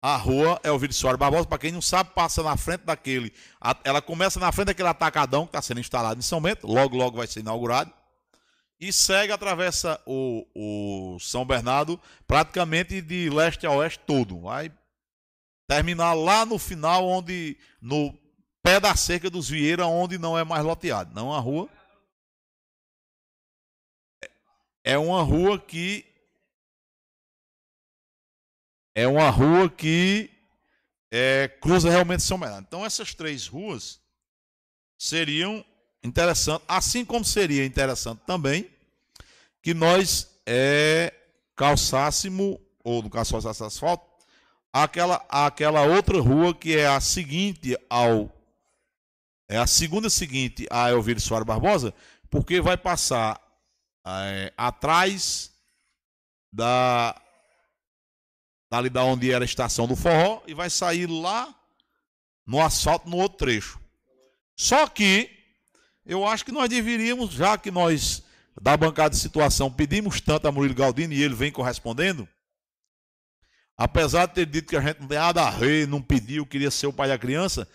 a rua Elvire Soares Barbosa, para quem não sabe, passa na frente daquele. Ela começa na frente daquele atacadão que está sendo instalado em São Bento, logo, logo vai ser inaugurado. E segue, atravessa o, o São Bernardo praticamente de leste a oeste todo. Vai terminar lá no final, onde no pé da cerca dos Vieira, onde não é mais loteado. Não a rua. É uma rua que é uma rua que é, cruza realmente São Bernardo. Então essas três ruas seriam interessantes, assim como seria interessante também que nós é, calçássemos, ou no caso calçasse asfalto, aquela, aquela outra rua que é a seguinte ao. É a segunda seguinte a Elvira Soares Barbosa, porque vai passar é, atrás da. Dali da onde era a estação do forró e vai sair lá no asfalto no outro trecho. Só que eu acho que nós deveríamos, já que nós da bancada de situação pedimos tanto a Murilo Galdino e ele vem correspondendo, Apesar de ter dito que a gente não tem nada a ver, não pediu, queria ser o pai da criança,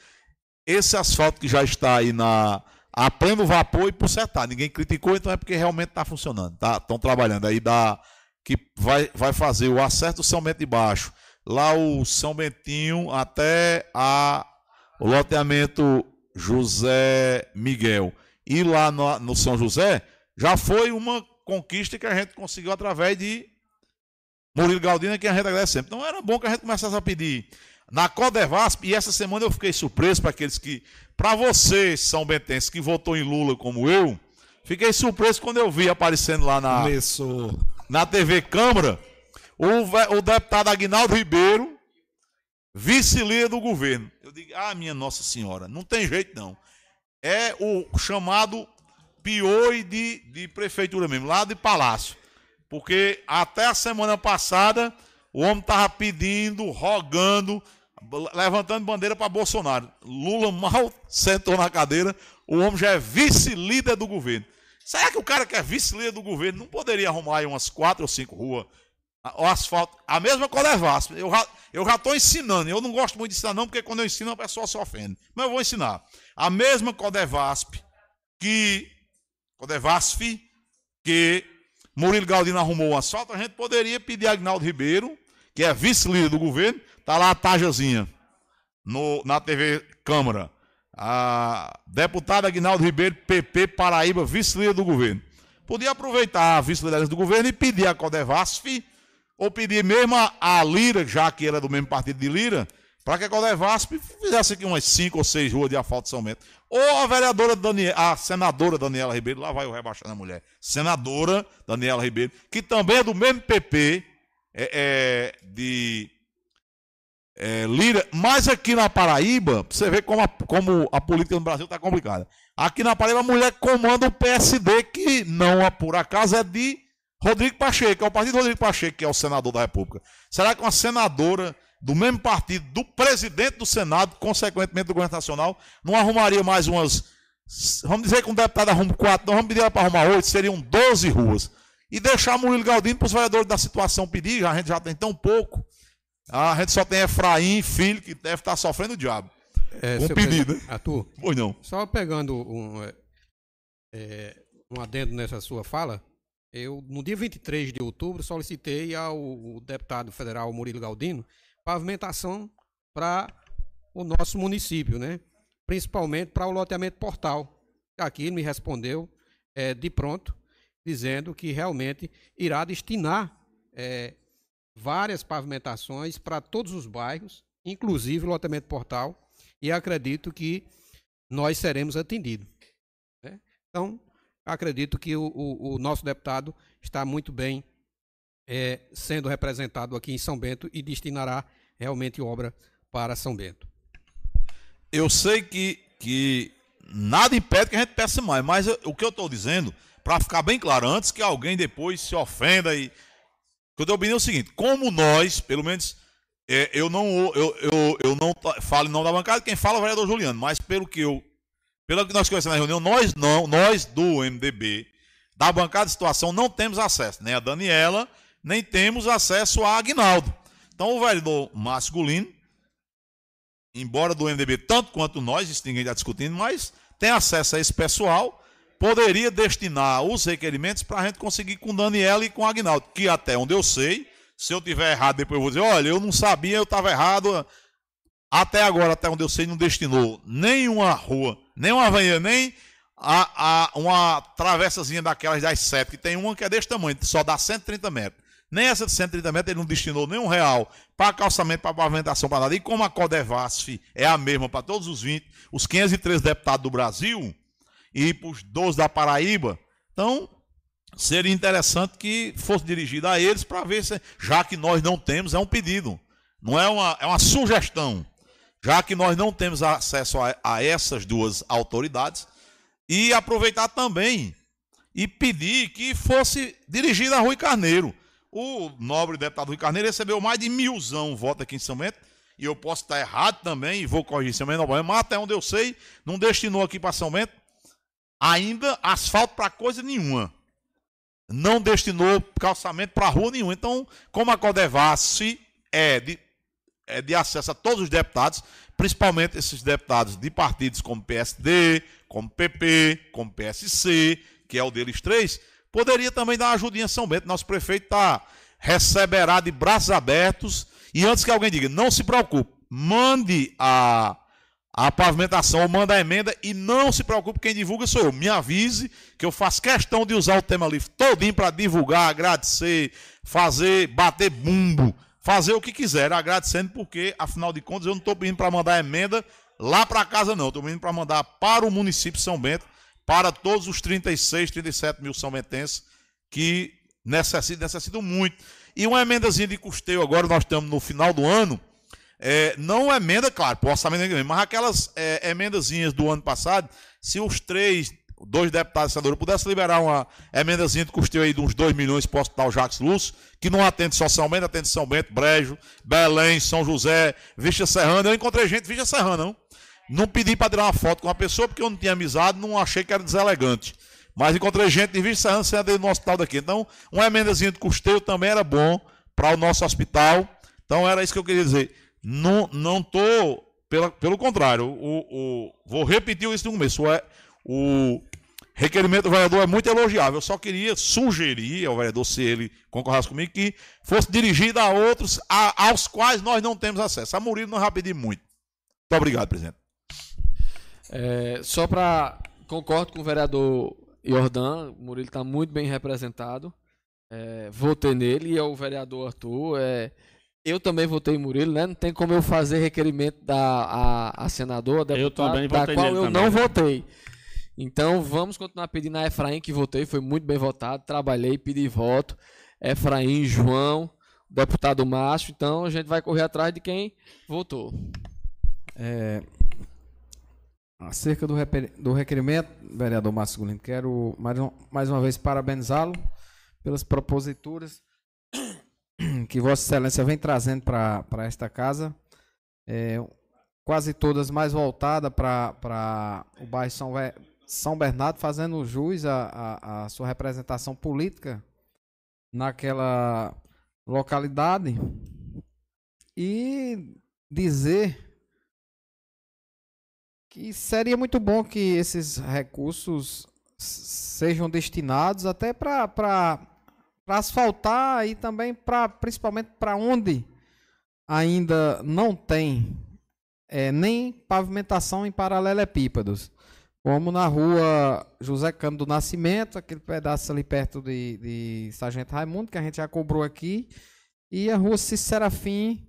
esse asfalto que já está aí na, a pleno vapor e por acertar. Ninguém criticou, então é porque realmente está funcionando. Estão tá? trabalhando. Aí dá que vai, vai fazer o acerto do São Bento de Baixo, lá o São Bentinho até a, o loteamento José Miguel. E lá no, no São José, já foi uma conquista que a gente conseguiu através de Murilo Galdino é quem a gente agradece sempre. Então era bom que a gente começasse a pedir. Na Codevasp, e essa semana eu fiquei surpreso para aqueles que. Para você, São Bentense, que votou em Lula como eu, fiquei surpreso quando eu vi aparecendo lá na, Começou. na TV Câmara o, o deputado Aguinaldo Ribeiro, vice-líder do governo. Eu digo, ah, minha Nossa Senhora, não tem jeito não. É o chamado pioi de, de prefeitura mesmo, lá de palácio. Porque até a semana passada o homem estava pedindo, rogando, levantando bandeira para Bolsonaro. Lula mal sentou na cadeira, o homem já é vice-líder do governo. Será que o cara que é vice-líder do governo não poderia arrumar aí umas quatro ou cinco ruas o asfalto, a mesma Codevasp. Eu já eu já estou ensinando. Eu não gosto muito de ensinar, não, porque quando eu ensino a pessoa se ofende. Mas eu vou ensinar. A mesma Codevasp que. Codevasp que Murilo Galdino arrumou o asfalto, a gente poderia pedir a Agnaldo Ribeiro, que é vice-líder do governo, tá lá a tajazinha no, na TV Câmara. A deputada Agnaldo Ribeiro, PP Paraíba, vice-líder do governo. Podia aproveitar a vice-liderança do governo e pedir a Codevasf ou pedir mesmo a, a Lira, já que ela é do mesmo partido de Lira, para que a Codevasp fizesse aqui umas cinco ou seis ruas de asfalto de São Bento. Ou a vereadora Daniela, a senadora Daniela Ribeiro, lá vai o rebaixando a mulher. Senadora Daniela Ribeiro, que também é do mesmo PP, é, é de é, Lira, mas aqui na Paraíba, você vê como a, como a política no Brasil está complicada. Aqui na Paraíba, a mulher comanda o PSD, que não, por acaso, é de Rodrigo Pacheco, é o partido Rodrigo Pacheco, que é o senador da República. Será que uma senadora do mesmo partido, do presidente do Senado, consequentemente do governo nacional, não arrumaria mais umas. Vamos dizer que um deputado arruma quatro, não vamos pedir para arrumar oito, seriam doze ruas. E deixar Murilo Galdino para os vereadores da situação pedir, a gente já tem tão pouco. A gente só tem Efraim, filho, que deve estar sofrendo o diabo. É, um pedido. Arthur, pois não. Só pegando um, é, é, um adendo nessa sua fala, eu, no dia 23 de outubro, solicitei ao deputado federal Murilo Galdino pavimentação para o nosso município, né? principalmente para o loteamento portal. Aqui ele me respondeu é, de pronto, dizendo que realmente irá destinar é, várias pavimentações para todos os bairros, inclusive o loteamento portal, e acredito que nós seremos atendidos. Né? Então, acredito que o, o, o, nosso deputado está muito bem é, sendo representado aqui em São Bento e destinará realmente obra para São Bento. Eu sei que, que nada impede que a gente peça mais, mas eu, o que eu estou dizendo, para ficar bem claro, antes que alguém depois se ofenda e. O que eu estou é o seguinte: como nós, pelo menos, é, eu não eu, eu, eu não falo em nome da bancada, quem fala é o vereador Juliano, mas pelo que eu pelo que nós conhecemos na reunião, nós não, nós do MDB, da bancada de situação, não temos acesso, nem a Daniela, nem temos acesso a Agnaldo. Então o vereador Márcio Gulino, embora do MDB, tanto quanto nós, isso ninguém está discutindo, mas tem acesso a esse pessoal, poderia destinar os requerimentos para a gente conseguir com Daniela e com Agnaldo, que até onde eu sei, se eu tiver errado, depois eu vou dizer, olha, eu não sabia, eu estava errado. Até agora, até onde eu sei, não destinou nenhuma rua nem uma avenida, nem a, a, uma travessazinha daquelas das sete, que tem uma que é desse tamanho, só dá 130 metros. Nem essa de 130 metros ele não destinou nenhum real para calçamento, para pavimentação, para nada. E como a Codevasf é a mesma para todos os 20, os 513 deputados do Brasil e para os 12 da Paraíba, então seria interessante que fosse dirigido a eles para ver se, já que nós não temos, é um pedido, não é uma, é uma sugestão já que nós não temos acesso a, a essas duas autoridades, e aproveitar também e pedir que fosse dirigida a Rui Carneiro. O nobre deputado Rui Carneiro recebeu mais de milzão votos aqui em São Bento, e eu posso estar errado também, e vou corrigir São Bento, mas até onde eu sei, não destinou aqui para São Bento ainda asfalto para coisa nenhuma. Não destinou calçamento para rua nenhuma. Então, como a Codevasf é de é, de acesso a todos os deputados, principalmente esses deputados de partidos como PSD, como PP, como PSC, que é o deles três, poderia também dar uma ajudinha a São Bento. Nosso prefeito tá, receberá de braços abertos. E antes que alguém diga, não se preocupe, mande a, a pavimentação manda a emenda e não se preocupe, quem divulga sou eu. Me avise que eu faço questão de usar o tema livre todinho para divulgar, agradecer, fazer, bater bumbo fazer o que quiser, agradecendo, porque, afinal de contas, eu não estou pedindo para mandar emenda lá para casa, não. Estou pedindo para mandar para o município de São Bento, para todos os 36, 37 mil são bentenses que necessitam, necessitam muito. E uma emendazinha de custeio, agora nós estamos no final do ano, é, não emenda, claro, para o orçamento, mas aquelas é, emendazinhas do ano passado, se os três, dois deputados e senadores pudessem liberar uma emendazinha de custeio aí de uns 2 milhões para o Hospital Jacques Lúcio, que não atende só São Bento, atende São Bento, Brejo, Belém, São José, Vista Serrana. Eu encontrei gente Vista Serrana, não. Não pedi para tirar uma foto com uma pessoa porque eu não tinha amizade, não achei que era deselegante. Mas encontrei gente de Vista Serrana sendo no hospital daqui. Então, uma emendazinha de custeio também era bom para o nosso hospital. Então, era isso que eu queria dizer. Não, não tô, pelo contrário, o, o, vou repetir isso no começo. O, o requerimento do vereador é muito elogiável. Eu só queria sugerir ao vereador, se ele concordasse comigo, que fosse dirigido a outros a, aos quais nós não temos acesso. A Murilo não vai pedir muito. Muito obrigado, presidente. É, só para. Concordo com o vereador Jordan, o Murilo está muito bem representado. É, votei nele e é o vereador Arthur. É, eu também votei em Murilo, né? Não tem como eu fazer requerimento da a, a senadora, da eu também da qual eu também. não votei. Então vamos continuar pedindo a Efraim que votei, foi muito bem votado, trabalhei, pedi voto. Efraim, João, deputado Márcio, então a gente vai correr atrás de quem votou. É, acerca do, do requerimento, vereador Márcio Gulino, quero mais, um, mais uma vez parabenizá-lo pelas proposituras que Vossa Excelência vem trazendo para esta casa. É, quase todas mais voltadas para o bairro São, São Bernardo, fazendo jus à, à sua representação política naquela localidade. E dizer que seria muito bom que esses recursos sejam destinados até para asfaltar e também para principalmente para onde ainda não tem é, nem pavimentação em paralelepípedos, como na rua José Cano do Nascimento, aquele pedaço ali perto de, de Sargento Raimundo, que a gente já cobrou aqui, e a rua Serafim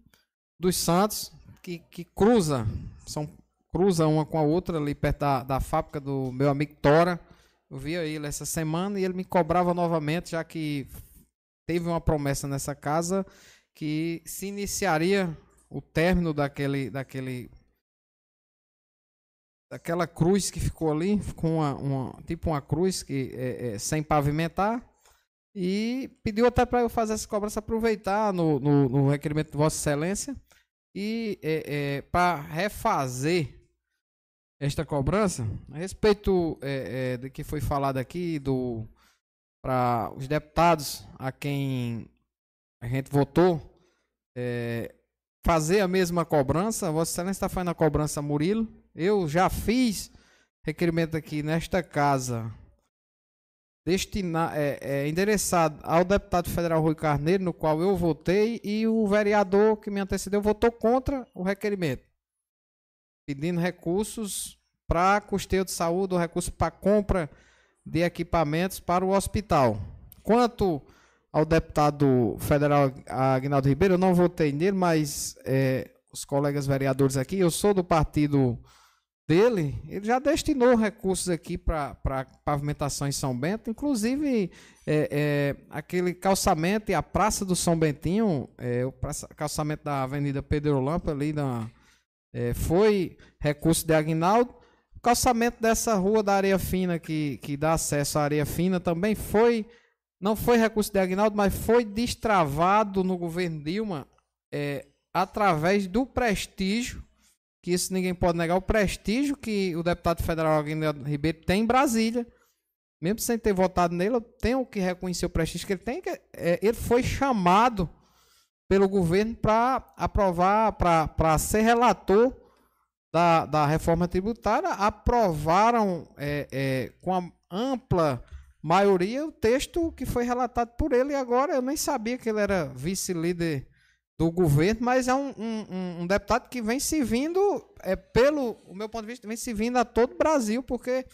dos Santos, que, que cruza, são cruza uma com a outra ali perto da, da fábrica do meu amigo Tora. Eu vi ele essa semana e ele me cobrava novamente, já que teve uma promessa nessa casa que se iniciaria o término daquele, daquele daquela cruz que ficou ali, com uma, uma tipo uma cruz que é, é, sem pavimentar, e pediu até para eu fazer essa cobrança, aproveitar no, no, no requerimento de Vossa Excelência e é, é para refazer esta cobrança. A respeito é, é, do que foi falado aqui, do para os deputados a quem a gente votou, fazer a mesma cobrança. Vossa Excelência está fazendo a cobrança Murilo. Eu já fiz requerimento aqui nesta casa destinar, é, é, endereçado ao deputado federal Rui Carneiro, no qual eu votei, e o vereador que me antecedeu votou contra o requerimento pedindo recursos para custeio de saúde, recursos para compra de equipamentos para o hospital. Quanto ao deputado federal Agnaldo Ribeiro, eu não votei nele, mas é, os colegas vereadores aqui, eu sou do partido dele, ele já destinou recursos aqui para pavimentação em São Bento, inclusive é, é, aquele calçamento e a Praça do São Bentinho, é, o praça, calçamento da Avenida Pedro Lampa ali na, é, foi recurso de Aguinaldo. O calçamento dessa rua da Areia Fina, que, que dá acesso à Areia Fina, também foi, não foi recurso de Aguinaldo, mas foi destravado no governo Dilma é, através do prestígio, que isso ninguém pode negar, o prestígio que o deputado federal Aguinaldo Ribeiro tem em Brasília. Mesmo sem ter votado nele, eu tenho que reconhecer o prestígio que ele tem. Que, é, ele foi chamado pelo governo para aprovar, para ser relator da, da reforma tributária, aprovaram é, é, com a ampla maioria o texto que foi relatado por ele. E agora eu nem sabia que ele era vice-líder do governo, mas é um, um, um, deputado que vem se vindo, é, pelo o meu ponto de vista, vem se vindo a todo o Brasil, porque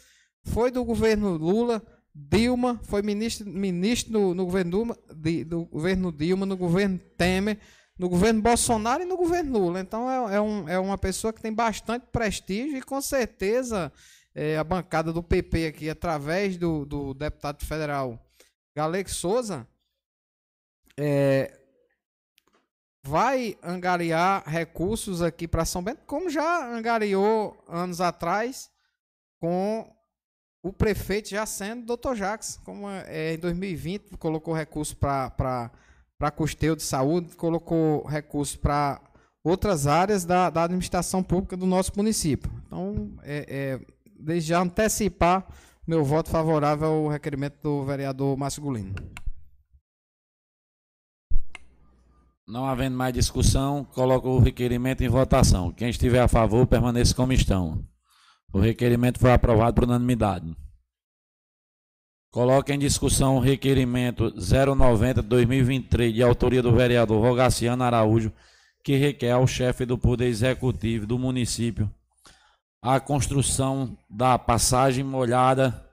foi do governo Lula Dilma foi ministro, ministro no, no governo Dilma, de, do governo Dilma, no governo Temer, no governo Bolsonaro e no governo Lula. Então é, é, um, é uma pessoa que tem bastante prestígio e com certeza é, a bancada do PP aqui, através do, do deputado federal Galego Souza, é, vai angariar recursos aqui para São Bento, como já angariou anos atrás com o prefeito já sendo Dr. Jacques, como é, em 2020 colocou recurso para custeio de saúde, colocou recurso para outras áreas da, da administração pública do nosso município. Então, é, é, desde já antecipar meu voto favorável ao requerimento do vereador Márcio Gulino. Não havendo mais discussão, coloco o requerimento em votação. Quem estiver a favor, permaneça como estão. O requerimento foi aprovado por unanimidade. Coloque em discussão o requerimento 090-2023, de autoria do vereador Rogaciano Araújo, que requer ao chefe do Poder Executivo do município a construção da passagem molhada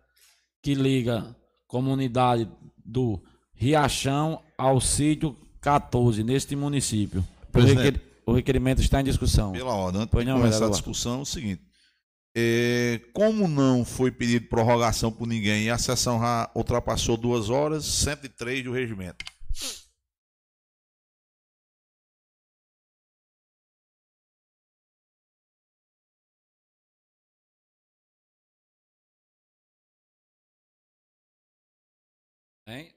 que liga comunidade do Riachão ao sítio 14, neste município. O, requer, o, requerimento está em discussão. Pela ordem, antes de começar a discussão, é o seguinte. É, como não foi pedido prorrogação por ninguém e a sessão já ultrapassou duas horas, 103 do regimento. Hein?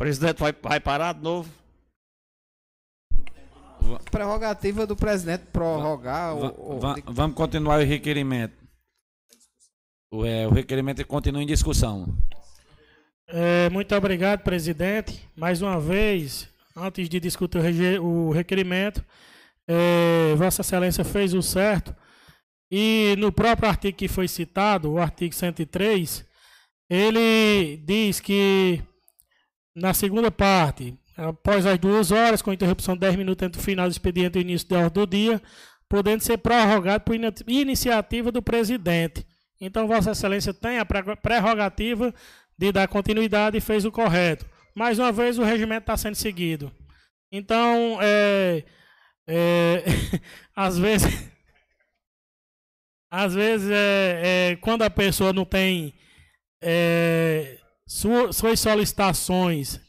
Presidente vai, vai parar de novo? Prerrogativa do presidente prorrogar. Va, va, o, vamos continuar o requerimento. O, é, o requerimento continua em discussão. É, muito obrigado, presidente. Mais uma vez, antes de discutir o requerimento, é, Vossa Excelência fez o certo. E no próprio artigo que foi citado, o artigo 103, ele diz que na segunda parte, após as duas horas, com interrupção de 10 minutos entre o final do expediente e o início da ordem do dia, podendo ser prorrogado por iniciativa do presidente. Então, Vossa Excelência tem a prerrogativa de dar continuidade e fez o correto. Mais uma vez, o regimento está sendo seguido. Então, é, é, às vezes, às vezes é, é, quando a pessoa não tem é, suas solicitações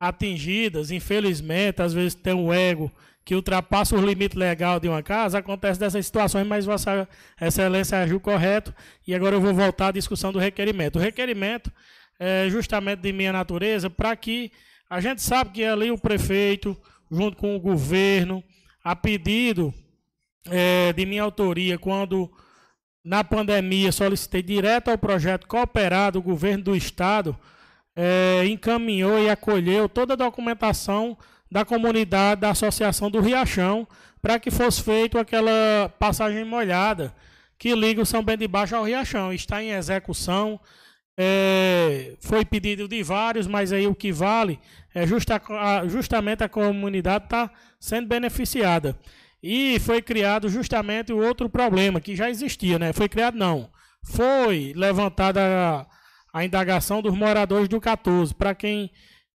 atingidas, infelizmente, às vezes tem um ego que ultrapassa o limite legal de uma casa, acontece dessas situações, mas Vossa Excelência agiu correto e agora eu vou voltar à discussão do requerimento. O requerimento é justamente de minha natureza para que a gente sabe que ali o prefeito, junto com o governo, a pedido é, de minha autoria, quando na pandemia, solicitei direto ao projeto cooperado, o governo do estado é, encaminhou e acolheu toda a documentação da comunidade da Associação do Riachão para que fosse feita aquela passagem molhada que liga o São Bento de Baixo ao Riachão. Está em execução. É, foi pedido de vários, mas aí o que vale é justa, justamente a comunidade está sendo beneficiada. E foi criado justamente o outro problema que já existia, né? Foi criado não. Foi levantada a, a indagação dos moradores do 14. Para quem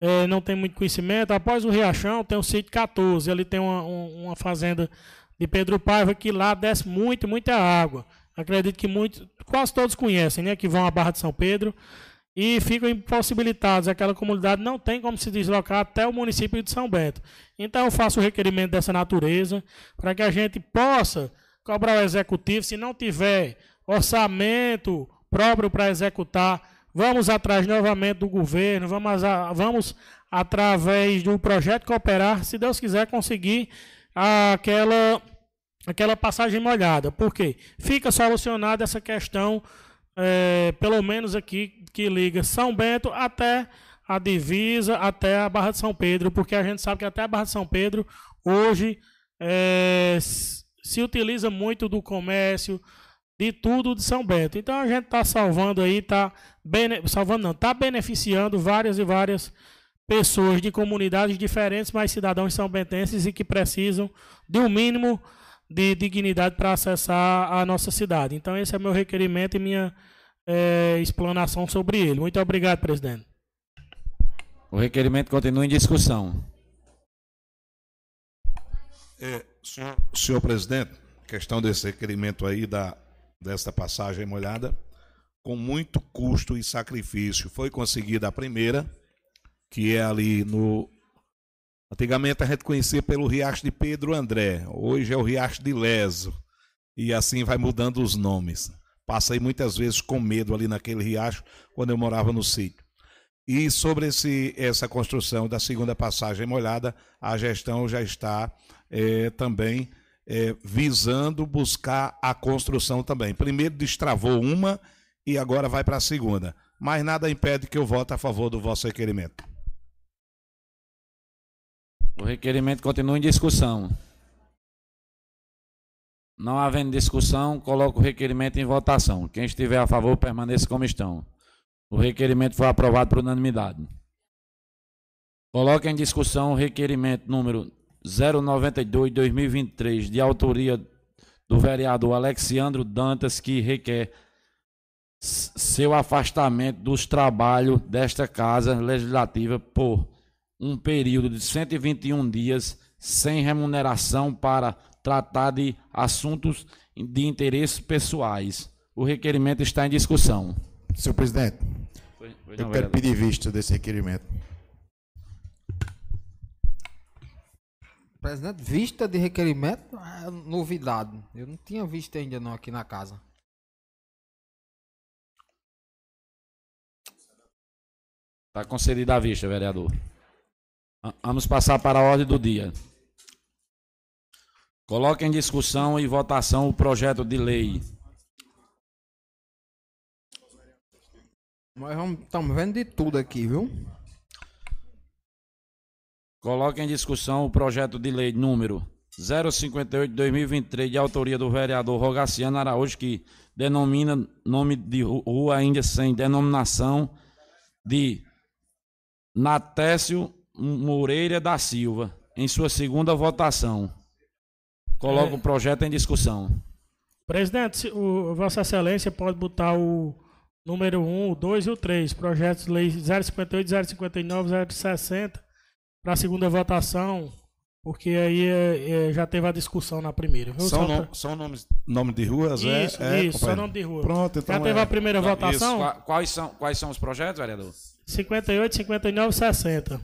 é, não tem muito conhecimento, após o Riachão tem o sítio 14. Ele tem uma, uma fazenda de Pedro Paiva que lá desce muito, muita água. Acredito que muitos, quase todos conhecem, né? Que vão à Barra de São Pedro e ficam impossibilitados. Aquela comunidade não tem como se deslocar até o município de São Bento. Então eu faço o requerimento dessa natureza para que a gente possa cobrar o executivo. Se não tiver orçamento próprio para executar, vamos atrás novamente do governo, vamos, a, vamos através do projeto cooperar, se Deus quiser conseguir aquela aquela passagem molhada. Por quê? Fica solucionada essa questão é, pelo menos aqui que liga São Bento até a divisa até a Barra de São Pedro, porque a gente sabe que até a Barra de São Pedro hoje é, se utiliza muito do comércio, de tudo de São Bento. Então a gente está salvando aí, está salvando não, está beneficiando várias e várias pessoas de comunidades diferentes, mas cidadãos são bentenses e que precisam de um mínimo de dignidade para acessar a nossa cidade. Então esse é meu requerimento e minha é, explanação sobre ele. Muito obrigado, presidente. O requerimento continua em discussão. É, senhor, senhor presidente, questão desse requerimento aí da desta passagem molhada, com muito custo e sacrifício. Foi conseguida a primeira, que é ali no. Antigamente a gente conhecia pelo Riacho de Pedro André, hoje é o Riacho de Leso, e assim vai mudando os nomes. Passei muitas vezes com medo ali naquele riacho quando eu morava no sítio. E sobre esse, essa construção da segunda passagem molhada, a gestão já está é, também é, visando buscar a construção também. Primeiro destravou uma e agora vai para a segunda. Mas nada impede que eu vote a favor do vosso requerimento. O requerimento continua em discussão. Não havendo discussão, coloco o requerimento em votação. Quem estiver a favor, permaneça como estão. O requerimento foi aprovado por unanimidade. Coloque em discussão o requerimento número 092-2023, de autoria do vereador Alexandro Dantas, que requer seu afastamento dos trabalhos desta Casa Legislativa por um período de 121 dias sem remuneração para tratar de assuntos de interesses pessoais. O requerimento está em discussão. Senhor presidente, foi, foi eu quero pedir vista desse requerimento. Presidente, vista de requerimento é novidade. Eu não tinha visto ainda não aqui na casa. Está concedida a vista, vereador. Vamos passar para a ordem do dia. Coloque em discussão e votação o projeto de lei. Nós estamos vendo de tudo aqui, viu? Coloque em discussão o projeto de lei número 058 de 2023, de autoria do vereador Rogaciano Araújo, que denomina nome de rua ainda sem denominação de Natécio Moreira da Silva, em sua segunda votação. Coloco é. o projeto em discussão. Presidente, o, Vossa Excelência pode botar o número 1, o 2 e o 3, projetos de lei 058, 059, 060 para a segunda votação, porque aí é, é, já teve a discussão na primeira. Viu? São, no, são nomes nome de ruas, é? isso, é? Isso, só nome de rua. Pronto, então Já teve é. a primeira então, votação? Isso. Quais são, quais são os projetos, vereador? 58, 59 60.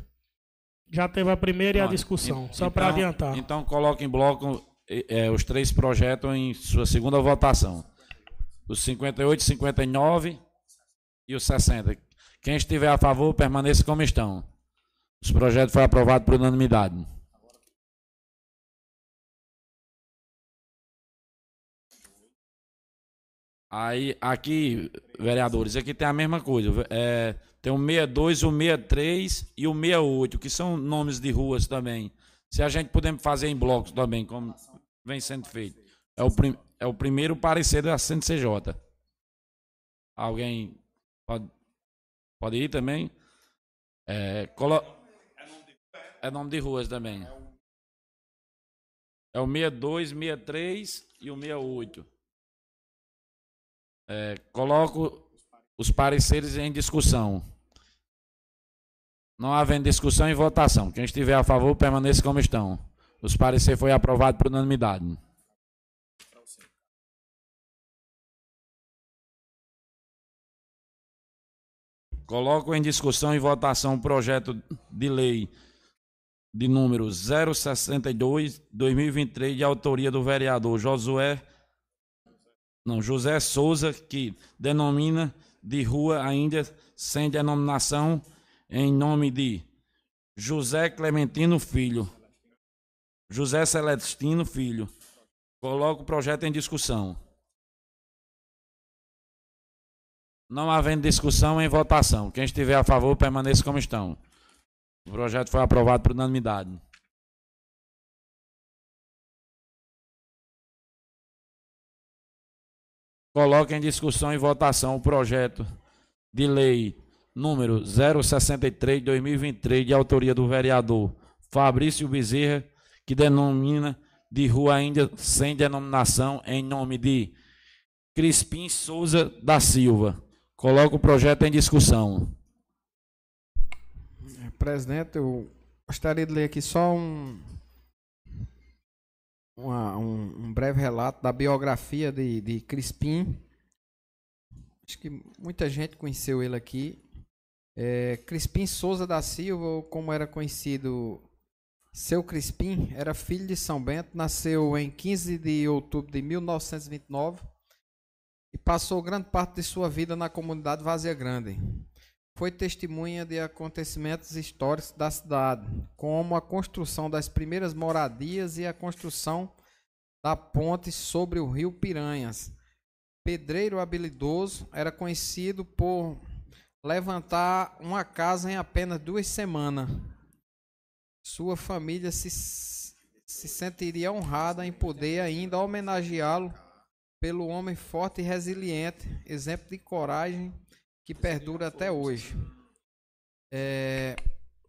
Já teve a primeira Pronto. e a discussão, e, só então, para adiantar. Então coloque em bloco é, os três projetos em sua segunda votação. Os 58, 59 e os 60. Quem estiver a favor, permaneça como estão. Os projetos foram aprovados por unanimidade. Aí, aqui, vereadores, aqui tem a mesma coisa. É, tem o 62, o 63 e o 68, que são nomes de ruas também. Se a gente puder fazer em blocos também, como vem sendo feito. É o, prim, é o primeiro parecer da CNCJ. Alguém pode, pode ir também? É, colo, é nome de ruas também. É o 62, 63 e o 68. É, coloco os pareceres em discussão. Não havendo discussão e votação. Quem estiver a favor, permaneça como estão. Os pareceres foi aprovado por unanimidade. Coloco em discussão e votação o projeto de lei de número 062, 2023, de autoria do vereador Josué, não, José Souza, que denomina de rua ainda sem denominação, em nome de José Clementino Filho. José Celestino Filho. Coloco o projeto em discussão. Não havendo discussão em votação. Quem estiver a favor, permaneça como estão. O projeto foi aprovado por unanimidade. Coloque em discussão e votação o projeto de lei número 063 de 2023, de autoria do vereador Fabrício Bezerra, que denomina de rua ainda sem denominação em nome de Crispim Souza da Silva. Coloco o projeto em discussão. Presidente, eu gostaria de ler aqui só um, uma, um, um, breve relato da biografia de, de Crispim. Acho que muita gente conheceu ele aqui. É, Crispim Souza da Silva, ou como era conhecido, seu Crispim, era filho de São Bento, nasceu em 15 de outubro de 1929 e passou grande parte de sua vida na comunidade Vazia Grande. Foi testemunha de acontecimentos históricos da cidade, como a construção das primeiras moradias e a construção da ponte sobre o rio Piranhas. Pedreiro habilidoso, era conhecido por levantar uma casa em apenas duas semanas. Sua família se, se sentiria honrada em poder ainda homenageá-lo pelo homem forte e resiliente, exemplo de coragem que perdura até hoje. É,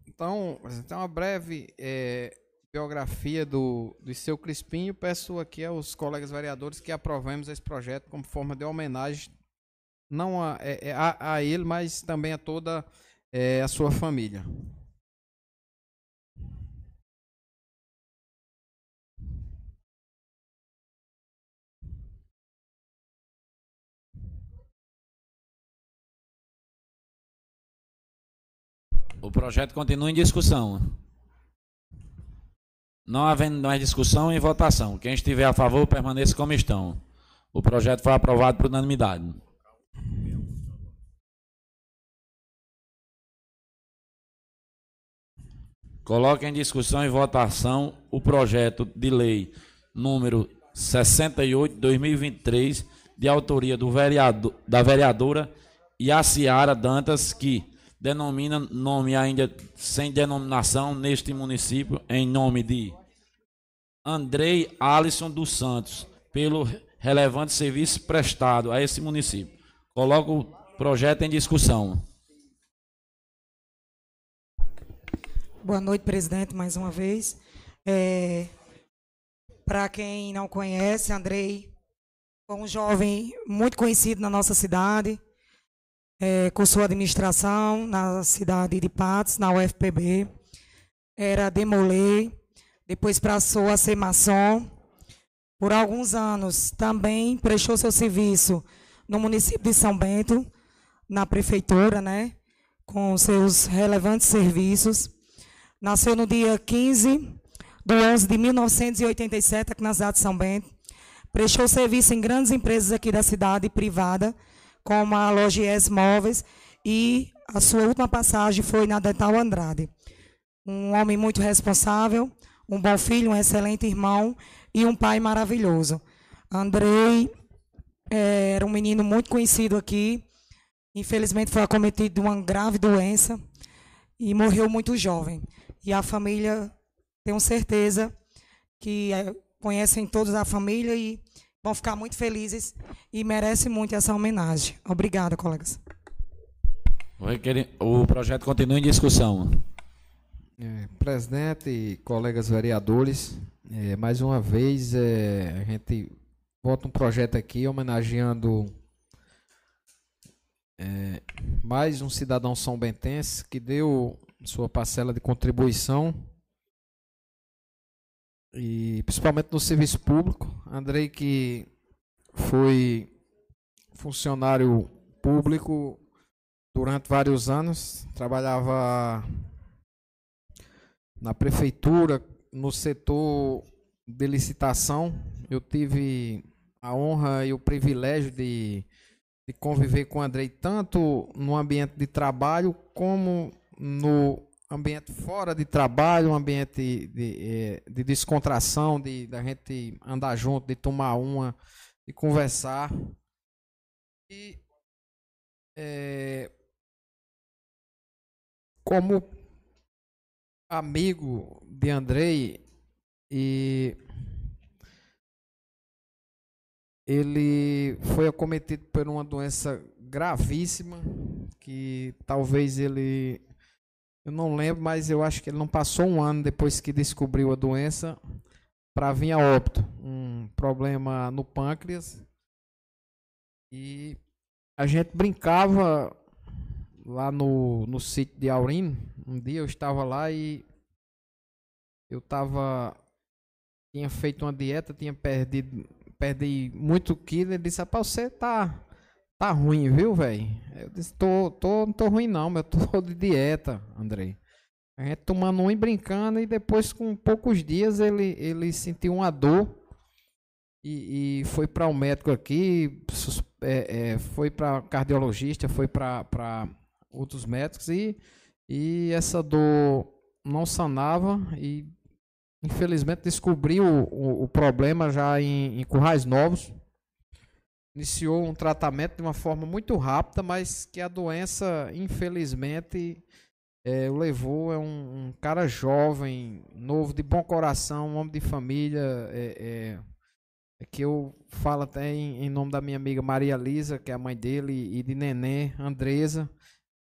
então, então, uma breve é, biografia do, do seu Crispinho. Peço aqui aos colegas vereadores que aprovemos esse projeto como forma de homenagem não a, é, é, a, a ele, mas também a toda é, a sua família. O projeto continua em discussão. Não havendo mais discussão em votação. Quem estiver a favor, permaneça como estão. O projeto foi aprovado por unanimidade. Coloque em discussão e votação o projeto de lei número 68 de 2023, de autoria do vereador, da vereadora Yaciara Dantas, que denomina nome ainda sem denominação neste município, em nome de Andrei Alisson dos Santos, pelo relevante serviço prestado a esse município. Coloco o projeto em discussão. Boa noite, presidente, mais uma vez. É, Para quem não conhece, Andrei um jovem muito conhecido na nossa cidade, é, cursou administração na cidade de Patos, na UFPB, era demolê, depois passou a ser maçom. Por alguns anos também prestou seu serviço no município de São Bento, na prefeitura, né, com seus relevantes serviços. Nasceu no dia 15 de 11 de 1987, aqui na cidade de São Bento. Prestou serviço em grandes empresas aqui da cidade, privada, como a Logies Móveis, e a sua última passagem foi na Dental Andrade. Um homem muito responsável, um bom filho, um excelente irmão e um pai maravilhoso. Andrei é, era um menino muito conhecido aqui, infelizmente foi acometido de uma grave doença e morreu muito jovem. E a família, tenho certeza que é, conhecem todos a família e vão ficar muito felizes e merecem muito essa homenagem. Obrigada, colegas. O projeto continua em discussão. É, presidente e colegas vereadores, é, mais uma vez é, a gente vota um projeto aqui homenageando é, mais um cidadão são bentense que deu sua parcela de contribuição e principalmente no serviço público. Andrei que foi funcionário público durante vários anos, trabalhava na prefeitura, no setor de licitação. Eu tive a honra e o privilégio de, de conviver com o Andrei tanto no ambiente de trabalho como no ambiente fora de trabalho, um ambiente de, é, de descontração, de da gente andar junto, de tomar uma, de conversar. E é, como amigo de Andrei e ele foi acometido por uma doença gravíssima que talvez ele eu não lembro, mas eu acho que ele não passou um ano depois que descobriu a doença para vir a óbito, um problema no pâncreas. E a gente brincava lá no, no sítio de Aurino. Um dia eu estava lá e eu estava tinha feito uma dieta, tinha perdido perdi muito quilo. Ele disse: Rapaz, você tá Tá ruim, viu, velho? Eu disse, tô, tô, não tô ruim não, eu tô de dieta, Andrei. A gente tomando um e brincando, e depois, com poucos dias, ele, ele sentiu uma dor e, e foi para o um médico aqui, é, é, foi para cardiologista, foi para outros médicos e, e essa dor não sanava e infelizmente descobriu o, o, o problema já em, em Currais Novos iniciou um tratamento de uma forma muito rápida, mas que a doença, infelizmente, é, o levou. É um, um, cara jovem, novo, de bom coração, um homem de família. É, é, é que eu falo até em, em, nome da minha amiga Maria Lisa, que é a mãe dele, e de Nenê, Andresa,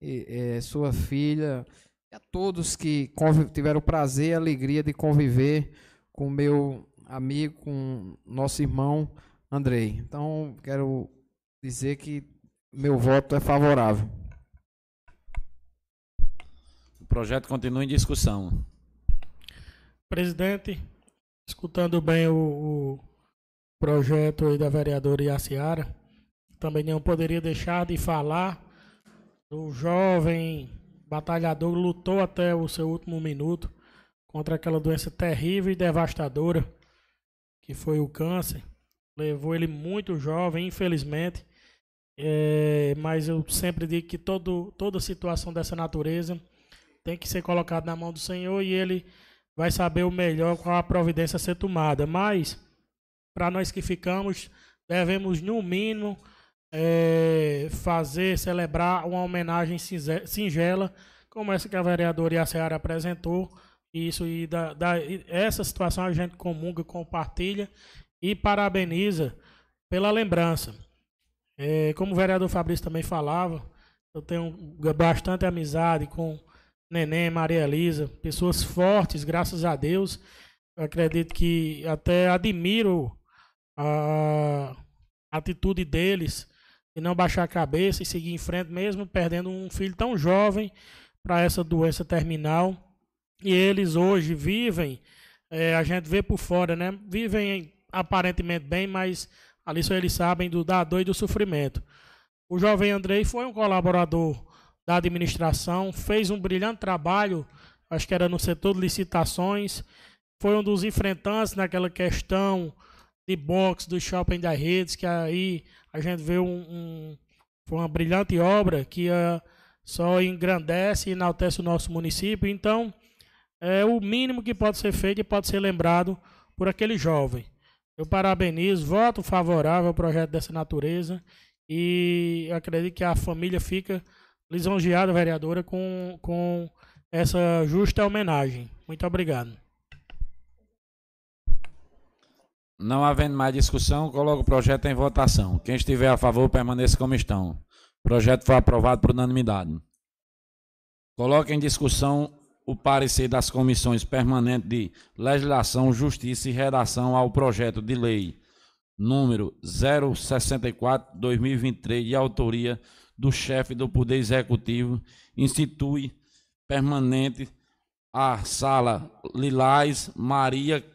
e, é, sua filha, e a todos que tiveram o prazer e a alegria de conviver com meu amigo, com nosso irmão Andrei. Então, quero dizer que meu voto é favorável. O projeto continua em discussão. Presidente, escutando bem o, o projeto da vereadora Iaciara, também não poderia deixar de falar do jovem batalhador que lutou até o seu último minuto contra aquela doença terrível e devastadora que foi o câncer. Levou ele muito jovem, infelizmente. É, mas eu sempre digo que todo, toda situação dessa natureza tem que ser colocada na mão do Senhor e ele vai saber o melhor qual a providência a ser tomada. Mas, para nós que ficamos, devemos, no mínimo, é, fazer, celebrar uma homenagem singela, como essa que a vereadora Iaceara apresentou. Isso e da, da, essa situação a gente comunga, compartilha e parabeniza pela lembrança. É, como o vereador Fabrício também falava, eu tenho bastante amizade com Neném, Maria Elisa, pessoas fortes, graças a Deus. Eu acredito que até admiro a atitude deles de não baixar a cabeça e seguir em frente, mesmo perdendo um filho tão jovem para essa doença terminal. E eles hoje vivem, é, a gente vê por fora, né? Vivem aparentemente bem, mas ali só eles sabem do da dor e do sofrimento. O jovem Andrei foi um colaborador da administração, fez um brilhante trabalho, acho que era no setor de licitações, foi um dos enfrentantes naquela questão de box do shopping das redes, que aí a gente vê um, um foi uma brilhante obra que uh, só engrandece e enaltece o nosso município. Então, é o mínimo que pode ser feito e pode ser lembrado por aquele jovem. Eu parabenizo, voto favorável ao projeto dessa natureza e acredito que a família fica lisonjeada, vereadora, com, com essa justa homenagem. Muito obrigado. Não havendo mais discussão, coloco o projeto em votação. Quem estiver a favor, permaneça como estão. O projeto foi aprovado por unanimidade. Coloque em discussão o parecer das comissões permanentes de legislação, justiça e redação ao projeto de lei número 064/2023 de autoria do chefe do Poder Executivo, institui permanente a sala Lilás Maria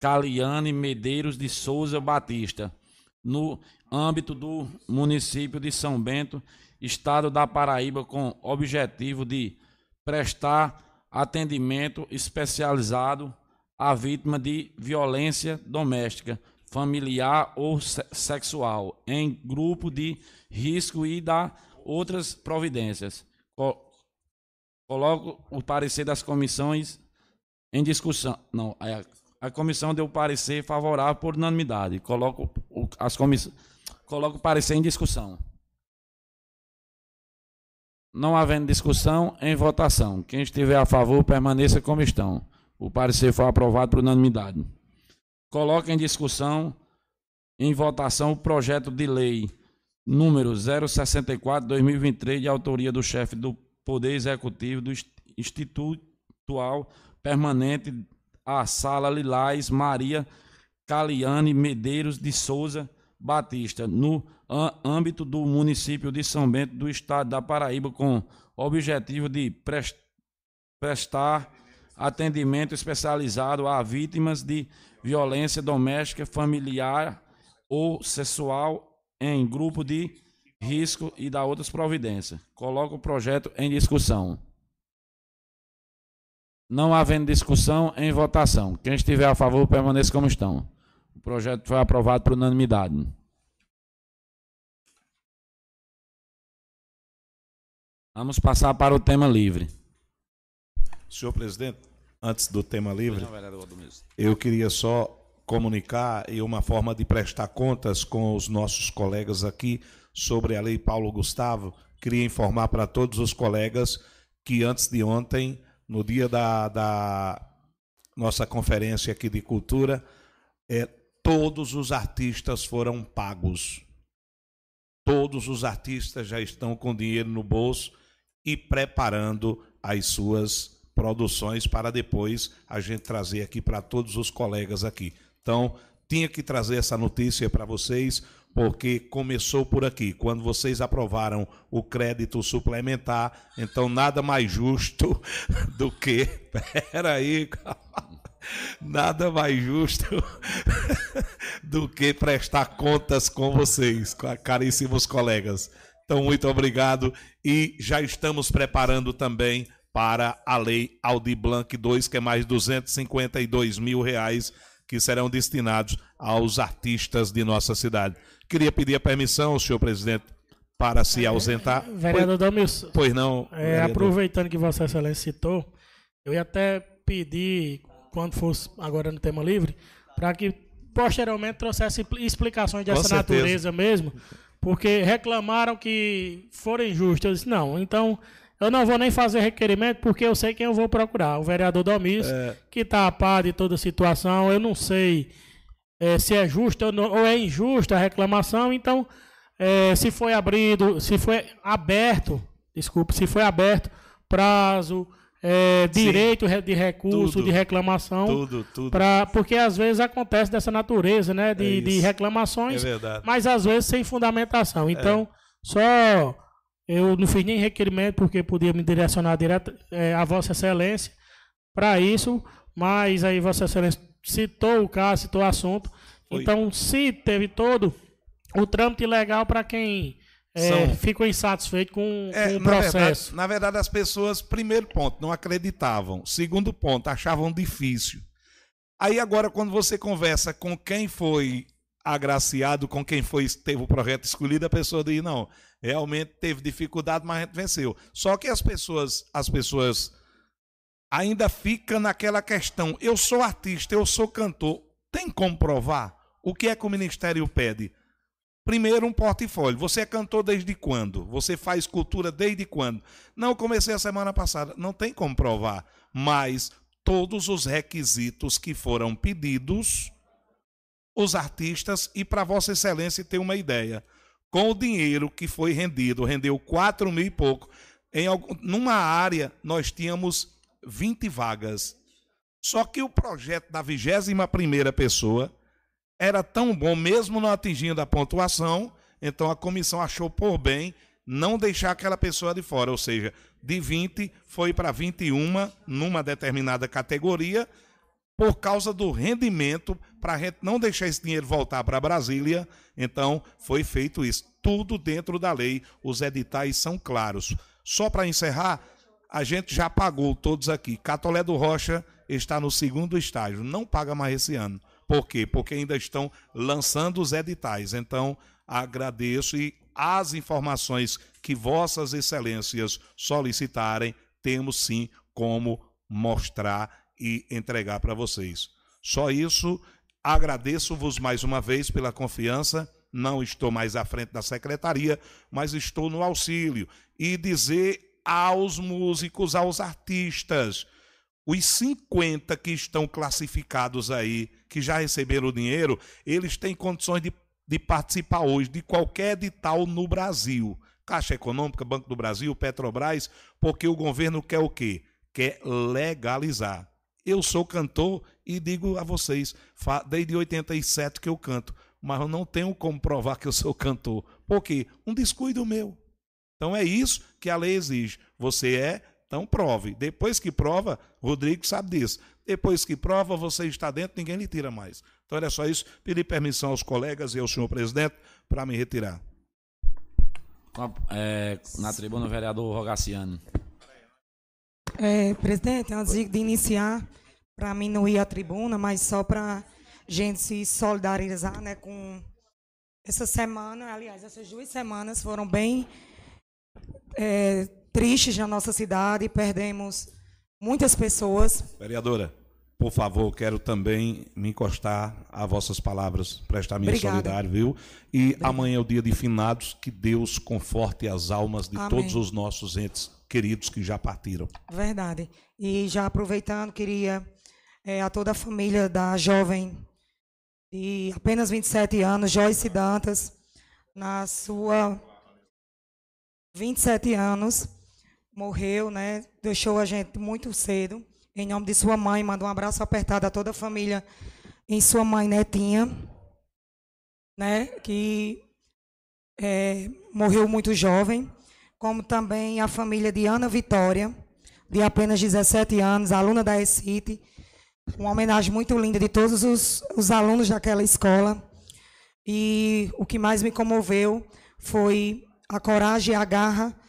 Caliane Medeiros de Souza Batista, no âmbito do município de São Bento, estado da Paraíba, com objetivo de prestar atendimento especializado à vítima de violência doméstica, familiar ou sexual, em grupo de risco e dar outras providências. Coloco o parecer das comissões em discussão. Não, a, a comissão deu parecer favorável por unanimidade. Coloco as comissões. Coloco o parecer em discussão. Não havendo discussão, em votação. Quem estiver a favor, permaneça como estão. O parecer foi aprovado por unanimidade. Coloque em discussão, em votação, o projeto de lei número 064-2023, de autoria do chefe do Poder Executivo do Institutual Permanente, a Sala Lilás Maria Caliane Medeiros de Souza Batista, no âmbito do município de São Bento, do estado da Paraíba, com objetivo de prestar atendimento especializado a vítimas de violência doméstica, familiar ou sexual em grupo de risco e da outras providências. Coloco o projeto em discussão. Não havendo discussão, em votação. Quem estiver a favor, permaneça como estão. O projeto foi aprovado por unanimidade. Vamos passar para o tema livre. Senhor presidente, antes do tema livre, eu queria só comunicar e uma forma de prestar contas com os nossos colegas aqui sobre a Lei Paulo Gustavo. Queria informar para todos os colegas que antes de ontem, no dia da, da nossa conferência aqui de cultura, é, todos os artistas foram pagos. Todos os artistas já estão com dinheiro no bolso e preparando as suas produções para depois a gente trazer aqui para todos os colegas aqui. Então, tinha que trazer essa notícia para vocês, porque começou por aqui. Quando vocês aprovaram o crédito suplementar, então nada mais justo do que. Peraí, calma nada mais justo do que prestar contas com vocês, caríssimos colegas. Então, muito obrigado e já estamos preparando também para a Lei Aldi Blanc 2, que é mais 252 mil reais que serão destinados aos artistas de nossa cidade. Queria pedir a permissão, senhor presidente, para se ausentar. É, vereador Dalmilson. Pois não. É, aproveitando que Vossa Excelência citou, eu ia até pedir quando fosse agora no tema livre, para que posteriormente trouxesse explicações dessa natureza mesmo, porque reclamaram que foram injustos. Eu disse, não, então eu não vou nem fazer requerimento, porque eu sei quem eu vou procurar. O vereador Domis, é. que está a par de toda a situação, eu não sei é, se é justa ou, ou, é injusta a reclamação, então, é, se foi abrido, se foi aberto, desculpe, se foi aberto prazo, é, direito de recurso, tudo, de reclamação. Tudo, tudo. Pra, porque às vezes acontece dessa natureza, né? De, é de reclamações, é mas às vezes sem fundamentação. É. Então, só eu não fiz nem requerimento porque podia me direcionar direto é, a Vossa Excelência para isso, mas aí Vossa Excelência citou o caso, citou o assunto. Foi. Então, se teve todo o trâmite legal para quem é, São... ficam insatisfeitos com, é, com o processo. Na verdade, na verdade, as pessoas, primeiro ponto, não acreditavam. Segundo ponto, achavam difícil. Aí agora, quando você conversa com quem foi agraciado, com quem foi teve o projeto escolhido, a pessoa diz, não, realmente teve dificuldade, mas a gente venceu. Só que as pessoas, as pessoas ainda ficam naquela questão, eu sou artista, eu sou cantor, tem como provar? O que é que o Ministério pede? Primeiro, um portfólio. Você é cantor desde quando? Você faz cultura desde quando? Não, comecei a semana passada. Não tem como provar. Mas todos os requisitos que foram pedidos, os artistas, e para Vossa Excelência ter uma ideia, com o dinheiro que foi rendido, rendeu 4 mil e pouco, em algum, numa área nós tínhamos 20 vagas. Só que o projeto da 21 primeira pessoa era tão bom, mesmo não atingindo a pontuação, então a comissão achou por bem não deixar aquela pessoa de fora, ou seja, de 20 foi para 21 numa determinada categoria, por causa do rendimento, para não deixar esse dinheiro voltar para Brasília, então foi feito isso. Tudo dentro da lei, os editais são claros. Só para encerrar, a gente já pagou todos aqui. Catolé do Rocha está no segundo estágio, não paga mais esse ano. Por quê? Porque ainda estão lançando os editais. Então, agradeço e as informações que vossas excelências solicitarem, temos sim como mostrar e entregar para vocês. Só isso, agradeço-vos mais uma vez pela confiança não estou mais à frente da secretaria, mas estou no auxílio. E dizer aos músicos, aos artistas, os 50 que estão classificados aí, que já receberam o dinheiro, eles têm condições de, de participar hoje de qualquer edital no Brasil. Caixa Econômica, Banco do Brasil, Petrobras, porque o governo quer o quê? Quer legalizar. Eu sou cantor e digo a vocês, desde 87 que eu canto, mas eu não tenho como provar que eu sou cantor. Por quê? Um descuido meu. Então é isso que a lei exige. Você é, então prove. Depois que prova, Rodrigo sabe disso. Depois que prova, você está dentro, ninguém lhe tira mais. Então era só isso. Pedir permissão aos colegas e ao senhor presidente para me retirar. É, na tribuna, o vereador Rogaciano. É, presidente, antes de iniciar, para mim não ir à tribuna, mas só para gente se solidarizar né, com essa semana, aliás, essas duas semanas foram bem é, tristes na nossa cidade, perdemos muitas pessoas. Vereadora, por favor, quero também me encostar a vossas palavras, prestar minha Obrigada. solidariedade, viu? E Obrigada. amanhã é o dia de finados, que Deus conforte as almas de Amém. todos os nossos entes queridos que já partiram. Verdade. E já aproveitando, queria é, a toda a família da jovem de apenas 27 anos, Joyce Dantas, na sua 27 anos, morreu, né? Deixou a gente muito cedo. Em nome de sua mãe, manda um abraço apertado a toda a família em sua mãe Netinha, né, que é, morreu muito jovem, como também a família de Ana Vitória, de apenas 17 anos, aluna da ECIT, uma homenagem muito linda de todos os, os alunos daquela escola. E o que mais me comoveu foi a coragem e a garra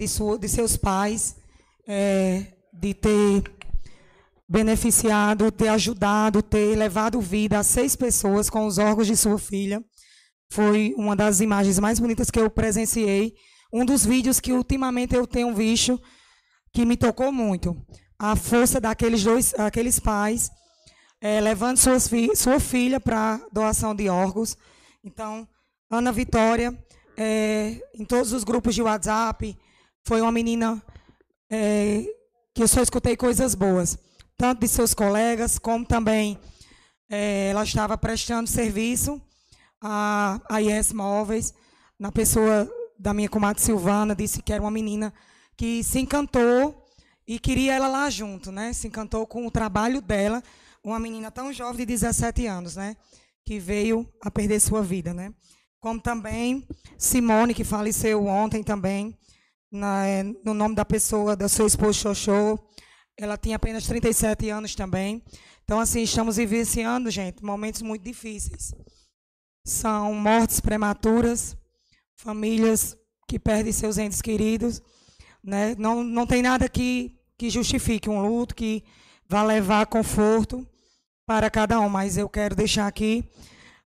de, sua, de seus pais, é, de ter beneficiado, ter ajudado, ter levado vida a seis pessoas com os órgãos de sua filha. Foi uma das imagens mais bonitas que eu presenciei. Um dos vídeos que ultimamente eu tenho visto que me tocou muito. A força daqueles dois, aqueles pais é, levando suas fi sua filha para doação de órgãos. Então, Ana Vitória, é, em todos os grupos de WhatsApp, foi uma menina é, que eu só escutei coisas boas tanto de seus colegas, como também é, ela estava prestando serviço à, à Móveis, na pessoa da minha comadre Silvana, disse que era uma menina que se encantou e queria ela lá junto, né? Se encantou com o trabalho dela, uma menina tão jovem de 17 anos, né? Que veio a perder sua vida, né? Como também Simone, que faleceu ontem também, na, é, no nome da pessoa, da sua esposa Xoxô, ela tinha apenas 37 anos também. Então, assim, estamos vivenciando, gente, momentos muito difíceis. São mortes prematuras, famílias que perdem seus entes queridos. Né? Não, não tem nada que, que justifique um luto, que vá levar conforto para cada um. Mas eu quero deixar aqui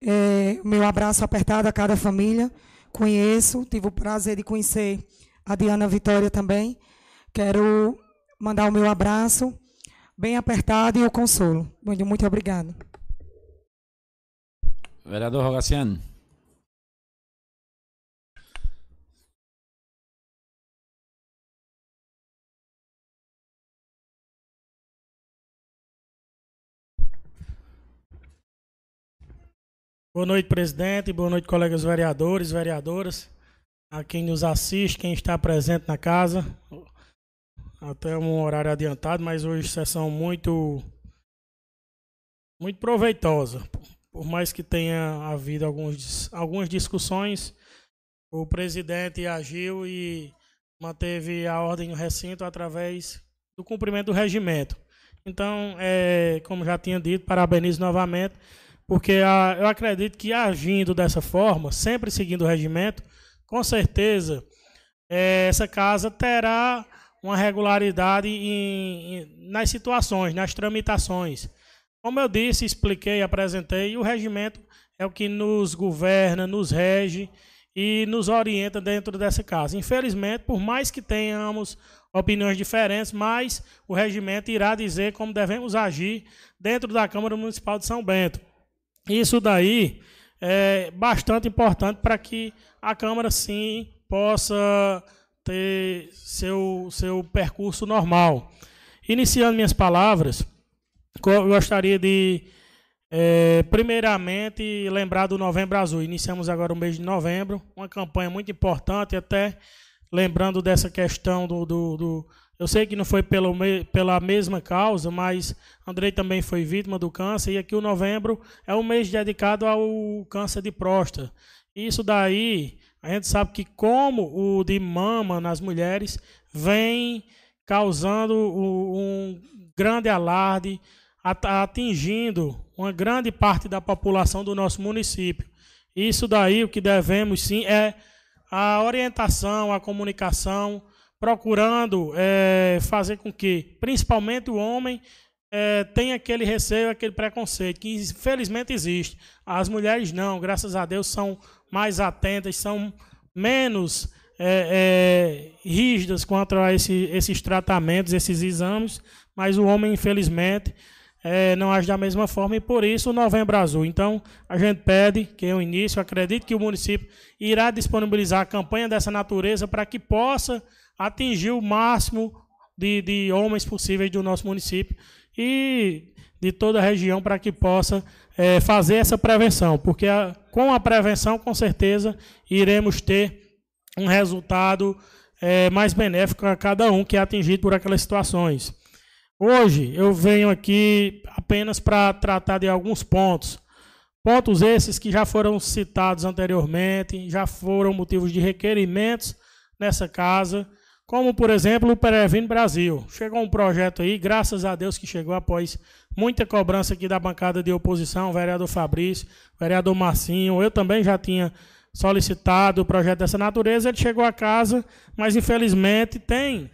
é, meu abraço apertado a cada família. Conheço, tive o prazer de conhecer a Diana Vitória também. Quero mandar o meu abraço bem apertado e o consolo. Muito, muito obrigado. Vereador Rogaciano. Boa noite, presidente. Boa noite, colegas vereadores, vereadoras, a quem nos assiste, quem está presente na casa até um horário adiantado, mas hoje sessão muito muito proveitosa. Por mais que tenha havido alguns, algumas discussões, o presidente agiu e manteve a ordem no recinto através do cumprimento do regimento. Então, é, como já tinha dito, parabenizo novamente, porque a, eu acredito que agindo dessa forma, sempre seguindo o regimento, com certeza é, essa casa terá uma regularidade em, em, nas situações, nas tramitações. Como eu disse, expliquei, apresentei, o regimento é o que nos governa, nos rege e nos orienta dentro dessa casa. Infelizmente, por mais que tenhamos opiniões diferentes, mas o regimento irá dizer como devemos agir dentro da Câmara Municipal de São Bento. Isso daí é bastante importante para que a Câmara, sim, possa ter seu, seu percurso normal. Iniciando minhas palavras, gostaria de, é, primeiramente, lembrar do Novembro Azul. Iniciamos agora o mês de novembro, uma campanha muito importante, até lembrando dessa questão do, do, do eu sei que não foi pelo, pela mesma causa, mas Andrei também foi vítima do câncer, e aqui o novembro é um mês dedicado ao câncer de próstata. Isso daí, a gente sabe que como o de mama nas mulheres vem causando um grande alarde, atingindo uma grande parte da população do nosso município. Isso daí o que devemos sim é a orientação, a comunicação, procurando é, fazer com que, principalmente o homem, é, tenha aquele receio, aquele preconceito, que infelizmente existe. As mulheres não, graças a Deus, são mais atentas, são menos é, é, rígidas quanto a esse, esses tratamentos, esses exames, mas o homem, infelizmente, é, não age da mesma forma e por isso o Novembro Azul. Então, a gente pede que é o início, acredito que o município irá disponibilizar a campanha dessa natureza para que possa atingir o máximo de, de homens possíveis do nosso município e de toda a região para que possa é, fazer essa prevenção, porque a, com a prevenção, com certeza, iremos ter um resultado é, mais benéfico a cada um que é atingido por aquelas situações. Hoje eu venho aqui apenas para tratar de alguns pontos. Pontos esses que já foram citados anteriormente, já foram motivos de requerimentos nessa casa como por exemplo o Previne Brasil. Chegou um projeto aí, graças a Deus que chegou após muita cobrança aqui da bancada de oposição, vereador Fabrício, vereador Marcinho, eu também já tinha solicitado o projeto dessa natureza, ele chegou a casa, mas infelizmente tem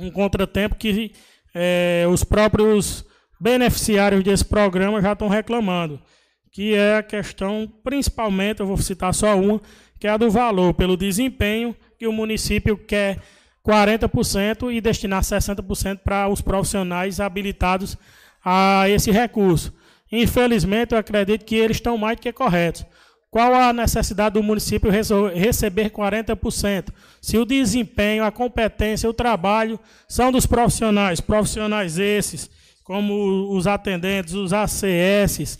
um contratempo que é, os próprios beneficiários desse programa já estão reclamando, que é a questão, principalmente, eu vou citar só uma, que é a do valor, pelo desempenho que o município quer 40% e destinar 60% para os profissionais habilitados a esse recurso. Infelizmente, eu acredito que eles estão mais do que corretos. Qual a necessidade do município receber 40%? Se o desempenho, a competência, o trabalho são dos profissionais, profissionais esses, como os atendentes, os ACS,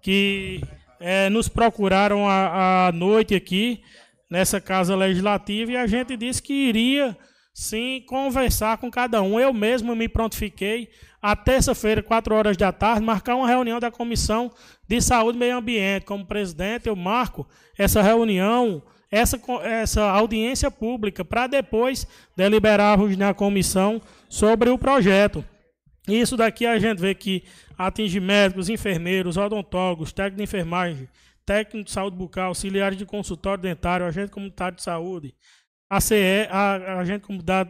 que é, nos procuraram à noite aqui, nessa Casa Legislativa, e a gente disse que iria sim conversar com cada um. Eu mesmo me prontifiquei a terça-feira, 4 horas da tarde, marcar uma reunião da Comissão de Saúde e Meio Ambiente. Como presidente, eu marco essa reunião, essa, essa audiência pública, para depois deliberarmos na comissão sobre o projeto. Isso daqui a gente vê que atinge médicos, enfermeiros, odontólogos, técnicos de enfermagem, técnico de saúde bucal, auxiliares de consultório dentário, agente comunitário de saúde, ACE,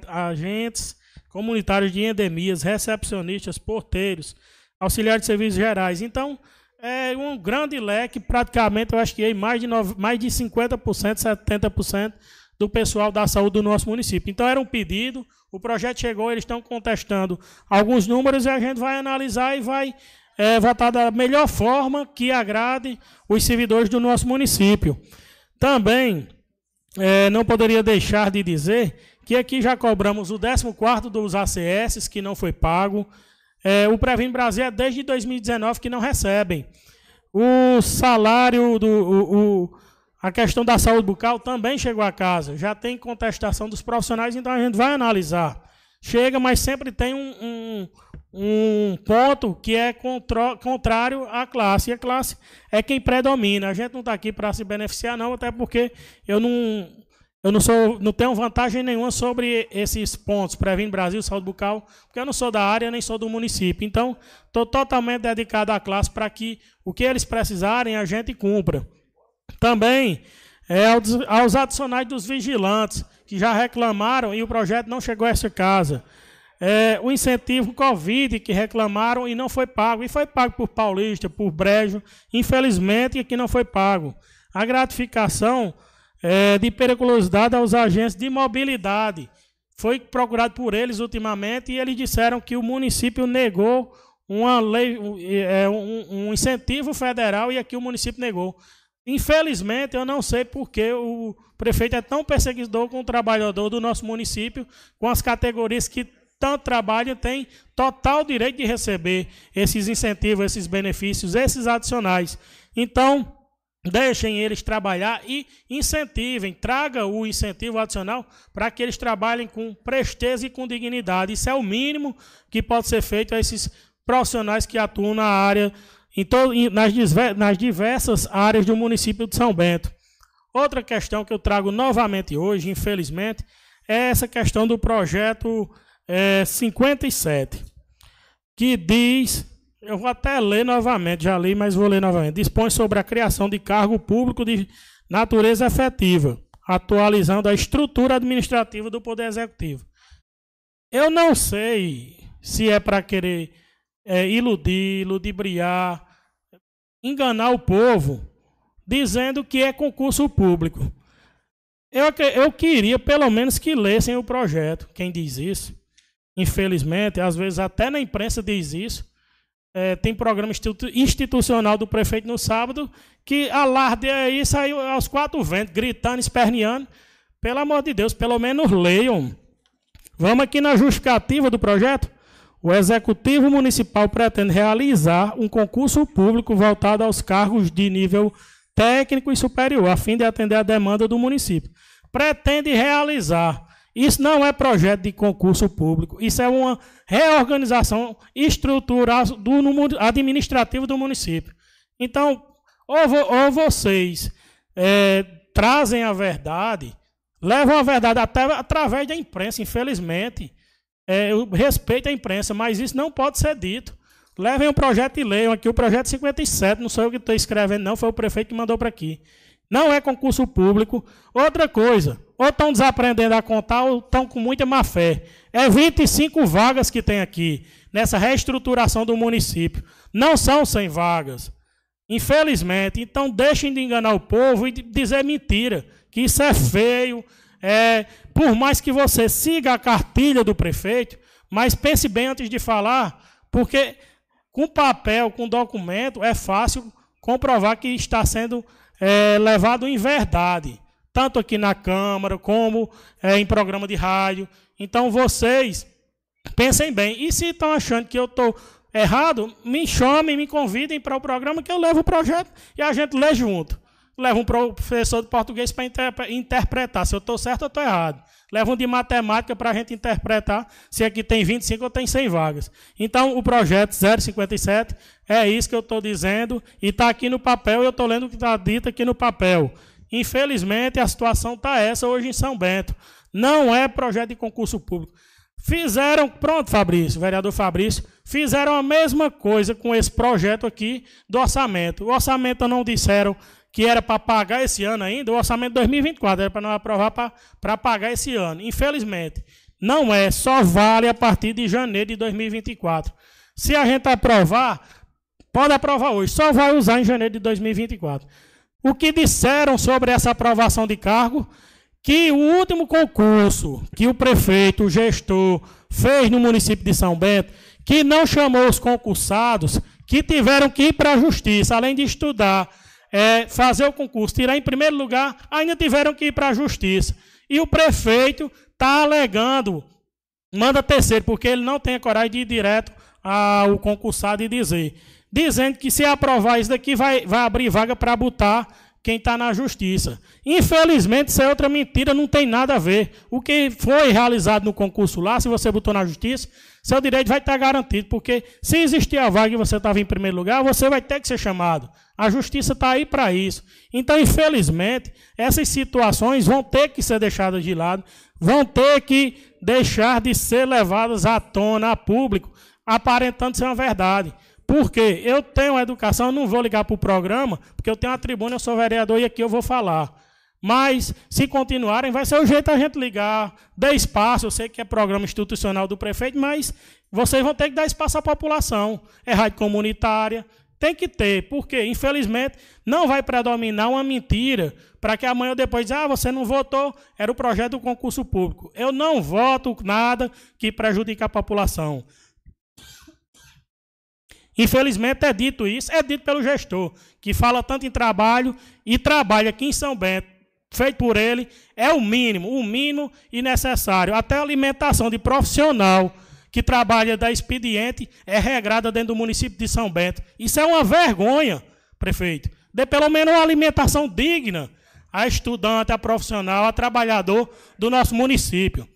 agentes comunitários de endemias, recepcionistas, porteiros, auxiliares de serviços gerais. Então, é um grande leque, praticamente, eu acho que é mais de, mais de 50%, 70% do pessoal da saúde do nosso município. Então, era um pedido, o projeto chegou, eles estão contestando alguns números e a gente vai analisar e vai é, votar da melhor forma que agrade os servidores do nosso município. Também é, não poderia deixar de dizer que aqui já cobramos o 14 dos ACS, que não foi pago. É, o Previm Brasil é desde 2019 que não recebem. O salário, do, o, o, a questão da saúde bucal também chegou a casa. Já tem contestação dos profissionais, então a gente vai analisar. Chega, mas sempre tem um, um um ponto que é contrário à classe. E a classe é quem predomina. A gente não está aqui para se beneficiar, não, até porque eu não, eu não, sou, não tenho vantagem nenhuma sobre esses pontos, Previne Brasil, Saúde Bucal, porque eu não sou da área nem sou do município. Então, estou totalmente dedicado à classe para que o que eles precisarem a gente cumpra. Também é, aos adicionais dos vigilantes, que já reclamaram e o projeto não chegou a essa casa é, o incentivo Covid que reclamaram e não foi pago. E foi pago por Paulista, por Brejo, infelizmente aqui não foi pago. A gratificação é, de periculosidade aos agentes de mobilidade. Foi procurado por eles ultimamente e eles disseram que o município negou uma lei, é, um, um incentivo federal e aqui o município negou. Infelizmente, eu não sei porque o prefeito é tão perseguidor com o trabalhador do nosso município, com as categorias que tanto trabalham, têm total direito de receber esses incentivos, esses benefícios, esses adicionais. Então, deixem eles trabalhar e incentivem, traga o incentivo adicional para que eles trabalhem com presteza e com dignidade. Isso é o mínimo que pode ser feito a esses profissionais que atuam na área, em nas, nas diversas áreas do município de São Bento. Outra questão que eu trago novamente hoje, infelizmente, é essa questão do projeto é, 57, que diz, eu vou até ler novamente, já li, mas vou ler novamente, dispõe sobre a criação de cargo público de natureza efetiva, atualizando a estrutura administrativa do Poder Executivo. Eu não sei se é para querer é, iludir, ludibriar, enganar o povo, dizendo que é concurso público. Eu, eu queria, pelo menos, que lessem o projeto, quem diz isso. Infelizmente, às vezes até na imprensa diz isso. É, tem programa institucional do prefeito no sábado que alarde aí saiu aos quatro ventos, gritando, esperneando. Pelo amor de Deus, pelo menos leiam. Vamos aqui na justificativa do projeto. O Executivo Municipal pretende realizar um concurso público voltado aos cargos de nível técnico e superior, a fim de atender a demanda do município. Pretende realizar. Isso não é projeto de concurso público, isso é uma reorganização estrutural do administrativo do município. Então, ou, ou vocês é, trazem a verdade, levam a verdade até através da imprensa, infelizmente. É, eu respeito a imprensa, mas isso não pode ser dito. Levem o projeto e leiam aqui o projeto 57, não sou eu que estou escrevendo, não, foi o prefeito que mandou para aqui. Não é concurso público. Outra coisa, ou estão desaprendendo a contar ou estão com muita má fé. É 25 vagas que tem aqui, nessa reestruturação do município. Não são 100 vagas. Infelizmente. Então, deixem de enganar o povo e dizer mentira, que isso é feio, é, por mais que você siga a cartilha do prefeito, mas pense bem antes de falar, porque com papel, com documento, é fácil comprovar que está sendo é, levado em verdade, tanto aqui na Câmara como é, em programa de rádio. Então vocês pensem bem. E se estão achando que eu estou errado, me chamem, me convidem para o programa que eu levo o projeto e a gente lê junto leva um professor de português para interpretar se eu estou certo ou estou errado. Leva um de matemática para a gente interpretar se aqui tem 25 ou tem 100 vagas. Então, o projeto 057 é isso que eu estou dizendo e está aqui no papel e eu estou lendo o que está dito aqui no papel. Infelizmente, a situação está essa hoje em São Bento. Não é projeto de concurso público. Fizeram, pronto, Fabrício, vereador Fabrício, fizeram a mesma coisa com esse projeto aqui do orçamento. O orçamento não disseram que era para pagar esse ano ainda, o orçamento de 2024 era para não aprovar para pagar esse ano. Infelizmente, não é, só vale a partir de janeiro de 2024. Se a gente aprovar, pode aprovar hoje, só vai usar em janeiro de 2024. O que disseram sobre essa aprovação de cargo? Que o último concurso que o prefeito, o gestor, fez no município de São Bento, que não chamou os concursados, que tiveram que ir para a justiça, além de estudar é, fazer o concurso, tirar em primeiro lugar, ainda tiveram que ir para a justiça. E o prefeito está alegando, manda terceiro, porque ele não tem a coragem de ir direto ao concursado e dizer. Dizendo que se aprovar isso daqui, vai, vai abrir vaga para botar quem está na justiça. Infelizmente, isso é outra mentira, não tem nada a ver. O que foi realizado no concurso lá, se você botou na justiça, seu direito vai estar garantido, porque se existir a vaga e você estava em primeiro lugar, você vai ter que ser chamado. A justiça está aí para isso. Então, infelizmente, essas situações vão ter que ser deixadas de lado, vão ter que deixar de ser levadas à tona, a público, aparentando ser uma verdade. Porque eu tenho educação, eu não vou ligar para o programa, porque eu tenho uma tribuna, eu sou vereador e aqui eu vou falar. Mas, se continuarem, vai ser o jeito a gente ligar, dar espaço. Eu sei que é programa institucional do prefeito, mas vocês vão ter que dar espaço à população. É rádio comunitária, tem que ter, porque, infelizmente, não vai predominar uma mentira para que amanhã depois diga, ah, você não votou, era o projeto do concurso público. Eu não voto nada que prejudique a população. Infelizmente é dito isso, é dito pelo gestor, que fala tanto em trabalho e trabalha aqui em São Bento, feito por ele, é o mínimo, o mínimo e necessário. Até a alimentação de profissional que trabalha da expediente é regrada dentro do município de São Bento. Isso é uma vergonha, prefeito. Dê pelo menos uma alimentação digna a estudante, a profissional, a trabalhador do nosso município.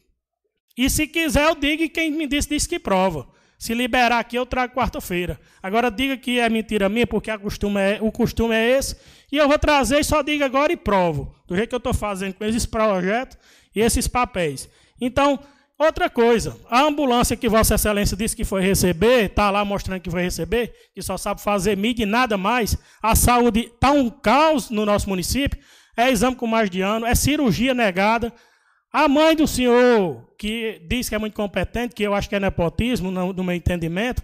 E se quiser, eu digo quem me disse, disse que prova. Se liberar aqui, eu trago quarta-feira. Agora diga que é mentira minha, porque costume é, o costume é esse. E eu vou trazer e só diga agora e provo. Do jeito que eu estou fazendo com esses projetos e esses papéis. Então, outra coisa. A ambulância que Vossa Excelência disse que foi receber, está lá mostrando que foi receber, que só sabe fazer mídia e nada mais. A saúde está um caos no nosso município. É exame com mais de ano, é cirurgia negada. A mãe do senhor, que diz que é muito competente, que eu acho que é nepotismo, no, no meu entendimento,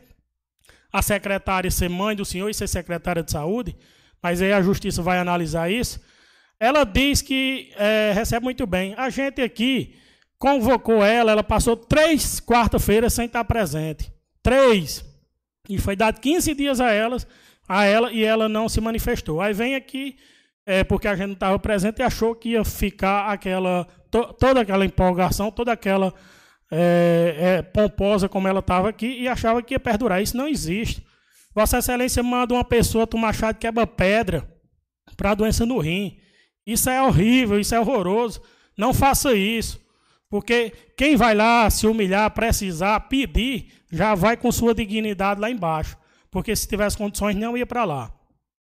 a secretária ser mãe do senhor e ser secretária de saúde, mas aí a justiça vai analisar isso. Ela diz que é, recebe muito bem. A gente aqui convocou ela, ela passou três quarta-feiras sem estar presente. Três. E foi dado 15 dias a, elas, a ela e ela não se manifestou. Aí vem aqui, é, porque a gente não estava presente e achou que ia ficar aquela to, toda aquela empolgação, toda aquela é, é, pomposa como ela estava aqui e achava que ia perdurar. Isso não existe. Vossa Excelência manda uma pessoa tomar chá de quebra-pedra para a doença no rim. Isso é horrível, isso é horroroso. Não faça isso. Porque quem vai lá se humilhar, precisar, pedir, já vai com sua dignidade lá embaixo. Porque se tivesse condições, não ia para lá.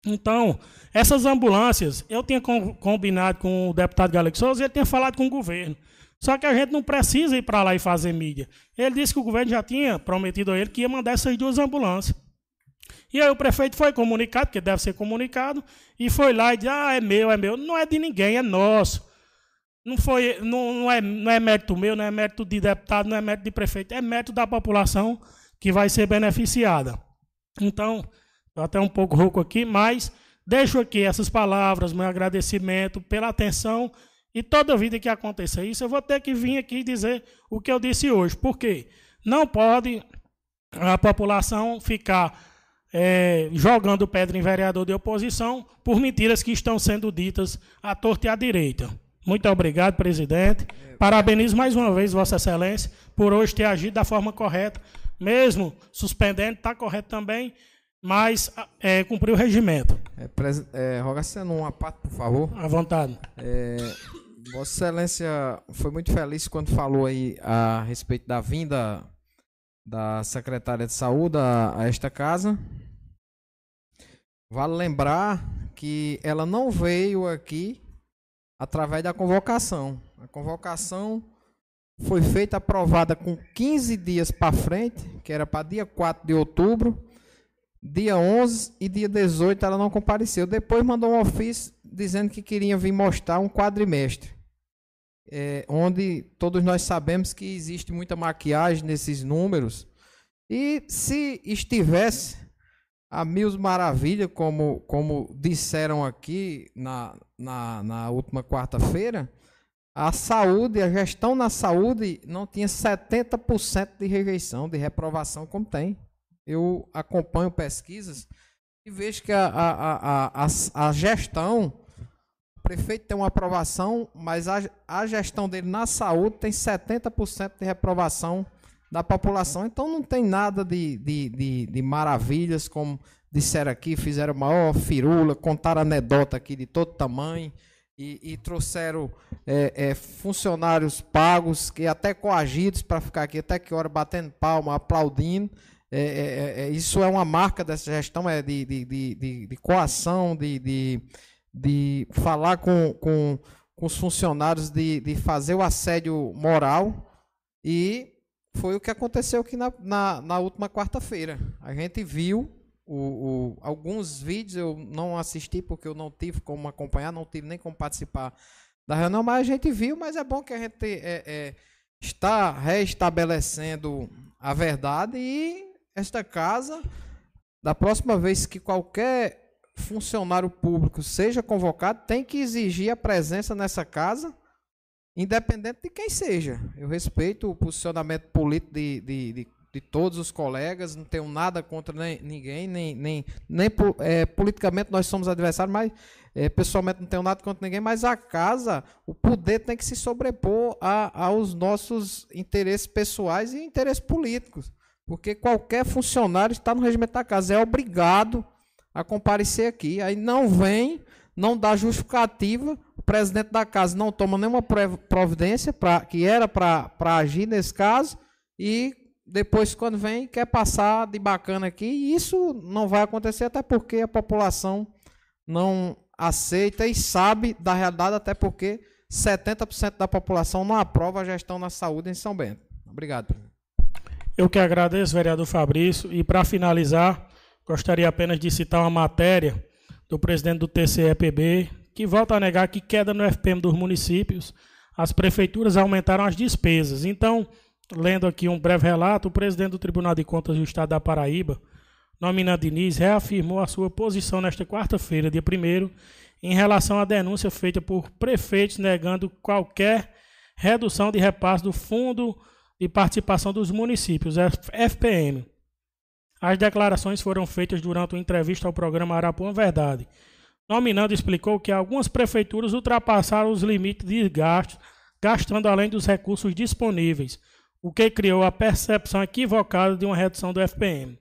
Então, essas ambulâncias, eu tinha combinado com o deputado Galego Souza ele tinha falado com o governo. Só que a gente não precisa ir para lá e fazer mídia. Ele disse que o governo já tinha prometido a ele que ia mandar essas duas ambulâncias. E aí o prefeito foi comunicado, porque deve ser comunicado, e foi lá e disse: Ah, é meu, é meu. Não é de ninguém, é nosso. Não, foi, não, não, é, não é mérito meu, não é mérito de deputado, não é mérito de prefeito, é mérito da população que vai ser beneficiada. Então, Estou até um pouco rouco aqui, mas deixo aqui essas palavras, meu agradecimento pela atenção e toda vida que aconteça isso, eu vou ter que vir aqui dizer o que eu disse hoje. Por quê? Não pode a população ficar é, jogando pedra em vereador de oposição por mentiras que estão sendo ditas à torta e à direita. Muito obrigado, presidente. Parabenizo mais uma vez Vossa Excelência por hoje ter agido da forma correta, mesmo suspendendo, está correto também mas é, cumprir o regimento. É, é, Rogaciano, uma parte, por favor. À vontade. É, Vossa Excelência foi muito feliz quando falou aí a respeito da vinda da secretária de saúde a, a esta casa. Vale lembrar que ela não veio aqui através da convocação. A convocação foi feita aprovada com 15 dias para frente, que era para dia 4 de outubro Dia 11 e dia 18 ela não compareceu. Depois mandou um ofício dizendo que queria vir mostrar um quadrimestre. É, onde todos nós sabemos que existe muita maquiagem nesses números. E se estivesse a mil maravilhas, como, como disseram aqui na, na, na última quarta-feira, a saúde, a gestão na saúde não tinha 70% de rejeição, de reprovação, como tem eu acompanho pesquisas e vejo que a, a, a, a, a gestão, o prefeito tem uma aprovação, mas a, a gestão dele na saúde tem 70% de reprovação da população. Então não tem nada de, de, de, de maravilhas, como disseram aqui, fizeram maior firula, contaram anedota aqui de todo tamanho. E, e, trouxeram é, é, funcionários pagos que até coagidos para ficar aqui até que hora batendo palma, aplaudindo. É, é, é, é, isso é uma marca dessa gestão, é de, de, de, de, coação, de, de, de falar com, com, com os funcionários, de, de fazer o assédio moral. E foi o que aconteceu aqui na, na, na última quarta-feira. A gente viu o, o, alguns vídeos, eu não assisti porque eu não tive como acompanhar, não tive nem como participar da reunião, mas a gente viu, mas é bom que a gente é, é, está restabelecendo a verdade e esta casa, da próxima vez que qualquer funcionário público seja convocado, tem que exigir a presença nessa casa, independente de quem seja. Eu respeito o posicionamento político de, de, de de todos os colegas, não tenho nada contra nem, ninguém, nem, nem, nem é, politicamente nós somos adversários, mas é, pessoalmente não tenho nada contra ninguém, mas a casa, o poder tem que se sobrepor a, aos nossos interesses pessoais e interesses políticos. Porque qualquer funcionário está no regimento da casa, é obrigado a comparecer aqui. Aí não vem, não dá justificativa, o presidente da casa não toma nenhuma providência pra, que era para agir nesse caso, e depois, quando vem, quer passar de bacana aqui, e isso não vai acontecer, até porque a população não aceita e sabe da realidade, até porque 70% da população não aprova a gestão na saúde em São Bento. Obrigado. Eu que agradeço, vereador Fabrício. E para finalizar, gostaria apenas de citar uma matéria do presidente do TCEPB, que volta a negar que queda no FPM dos municípios, as prefeituras aumentaram as despesas. Então, lendo aqui um breve relato, o presidente do Tribunal de Contas do Estado da Paraíba, Nomina Diniz reafirmou a sua posição nesta quarta-feira, dia 1 em relação à denúncia feita por prefeitos negando qualquer redução de repasse do Fundo de Participação dos Municípios, FPM. As declarações foram feitas durante uma entrevista ao programa Arapuã Verdade. Nominando explicou que algumas prefeituras ultrapassaram os limites de gastos, gastando além dos recursos disponíveis, o que criou a percepção equivocada de uma redução do FPM.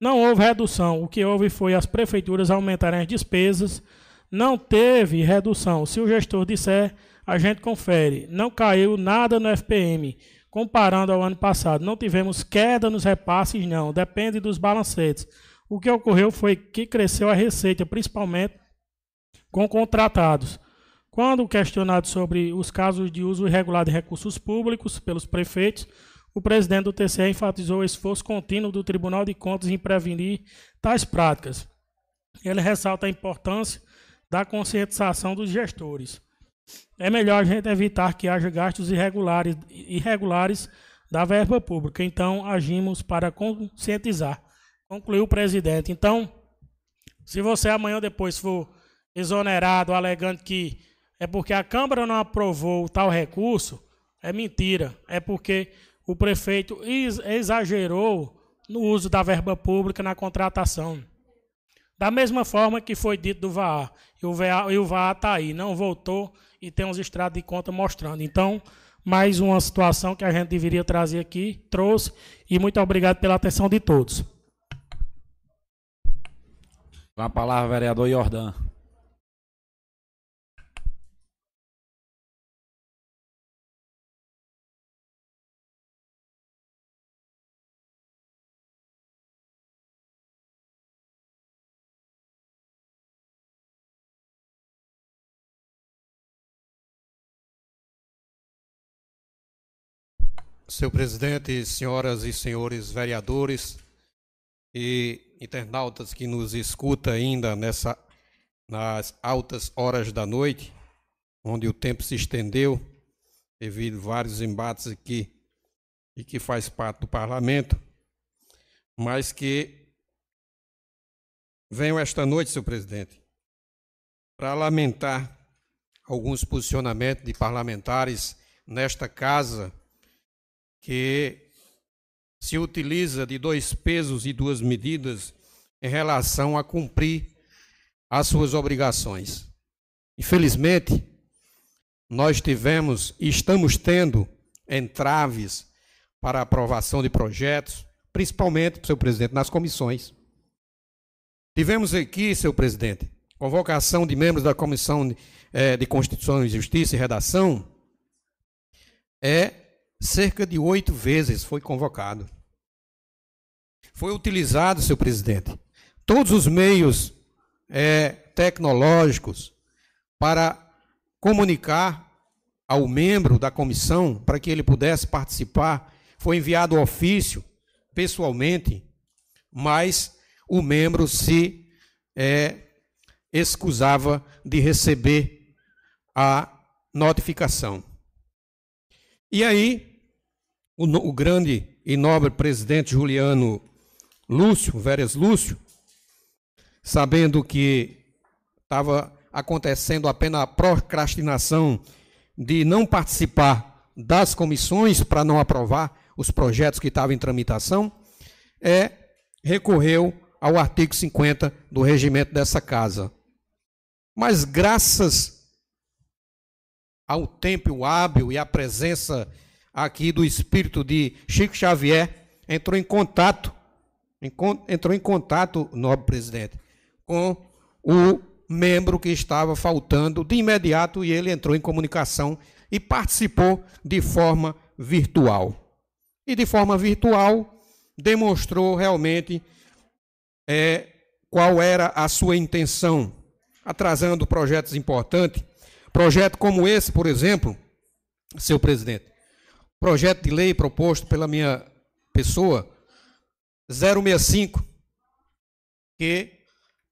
Não houve redução. O que houve foi as prefeituras aumentarem as despesas. Não teve redução. Se o gestor disser, a gente confere. Não caiu nada no FPM. Comparando ao ano passado, não tivemos queda nos repasses, não. Depende dos balancetes. O que ocorreu foi que cresceu a receita, principalmente com contratados. Quando questionado sobre os casos de uso irregular de recursos públicos pelos prefeitos, o presidente do TCE enfatizou o esforço contínuo do Tribunal de Contas em prevenir tais práticas. Ele ressalta a importância da conscientização dos gestores. É melhor a gente evitar que haja gastos irregulares, irregulares da verba pública. Então, agimos para conscientizar. Concluiu o presidente. Então, se você amanhã ou depois for exonerado alegando que é porque a Câmara não aprovou tal recurso, é mentira. É porque o prefeito exagerou no uso da verba pública na contratação. Da mesma forma que foi dito do VAR. E o VAR, está aí, não voltou e tem uns extratos de conta mostrando. Então, mais uma situação que a gente deveria trazer aqui, trouxe, e muito obrigado pela atenção de todos. Com a palavra, vereador Jordan. Seu presidente, senhoras e senhores vereadores e internautas que nos escuta ainda nessa nas altas horas da noite, onde o tempo se estendeu devido a vários embates aqui e que faz parte do parlamento, mas que venho esta noite, seu presidente, para lamentar alguns posicionamentos de parlamentares nesta casa que se utiliza de dois pesos e duas medidas em relação a cumprir as suas obrigações. Infelizmente, nós tivemos e estamos tendo entraves para aprovação de projetos, principalmente, seu presidente, nas comissões. Tivemos aqui, seu presidente, convocação de membros da Comissão de, é, de Constituição e Justiça e Redação, é cerca de oito vezes foi convocado. Foi utilizado, seu presidente, todos os meios é, tecnológicos para comunicar ao membro da comissão para que ele pudesse participar. Foi enviado ofício pessoalmente, mas o membro se é, excusava de receber a notificação. E aí, o, o grande e nobre presidente Juliano Lúcio, Veres Lúcio, sabendo que estava acontecendo apenas a procrastinação de não participar das comissões para não aprovar os projetos que estavam em tramitação, é, recorreu ao artigo 50 do regimento dessa casa. Mas graças ao tempo hábil e à presença aqui do espírito de Chico Xavier, entrou em contato, entrou em contato, nobre presidente, com o membro que estava faltando de imediato e ele entrou em comunicação e participou de forma virtual. E de forma virtual demonstrou realmente é, qual era a sua intenção, atrasando projetos importantes. Projeto como esse, por exemplo, seu presidente, projeto de lei proposto pela minha pessoa, 065, que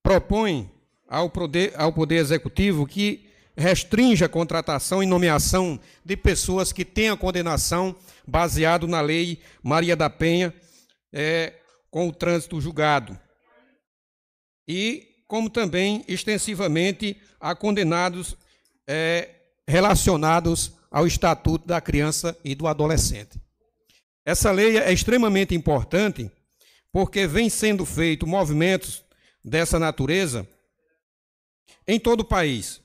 propõe ao poder, ao poder Executivo que restringe a contratação e nomeação de pessoas que tenham condenação baseado na lei Maria da Penha é, com o trânsito julgado. E como também extensivamente a condenados é, relacionados ao Estatuto da Criança e do Adolescente. Essa lei é extremamente importante porque vem sendo feito movimentos dessa natureza em todo o país.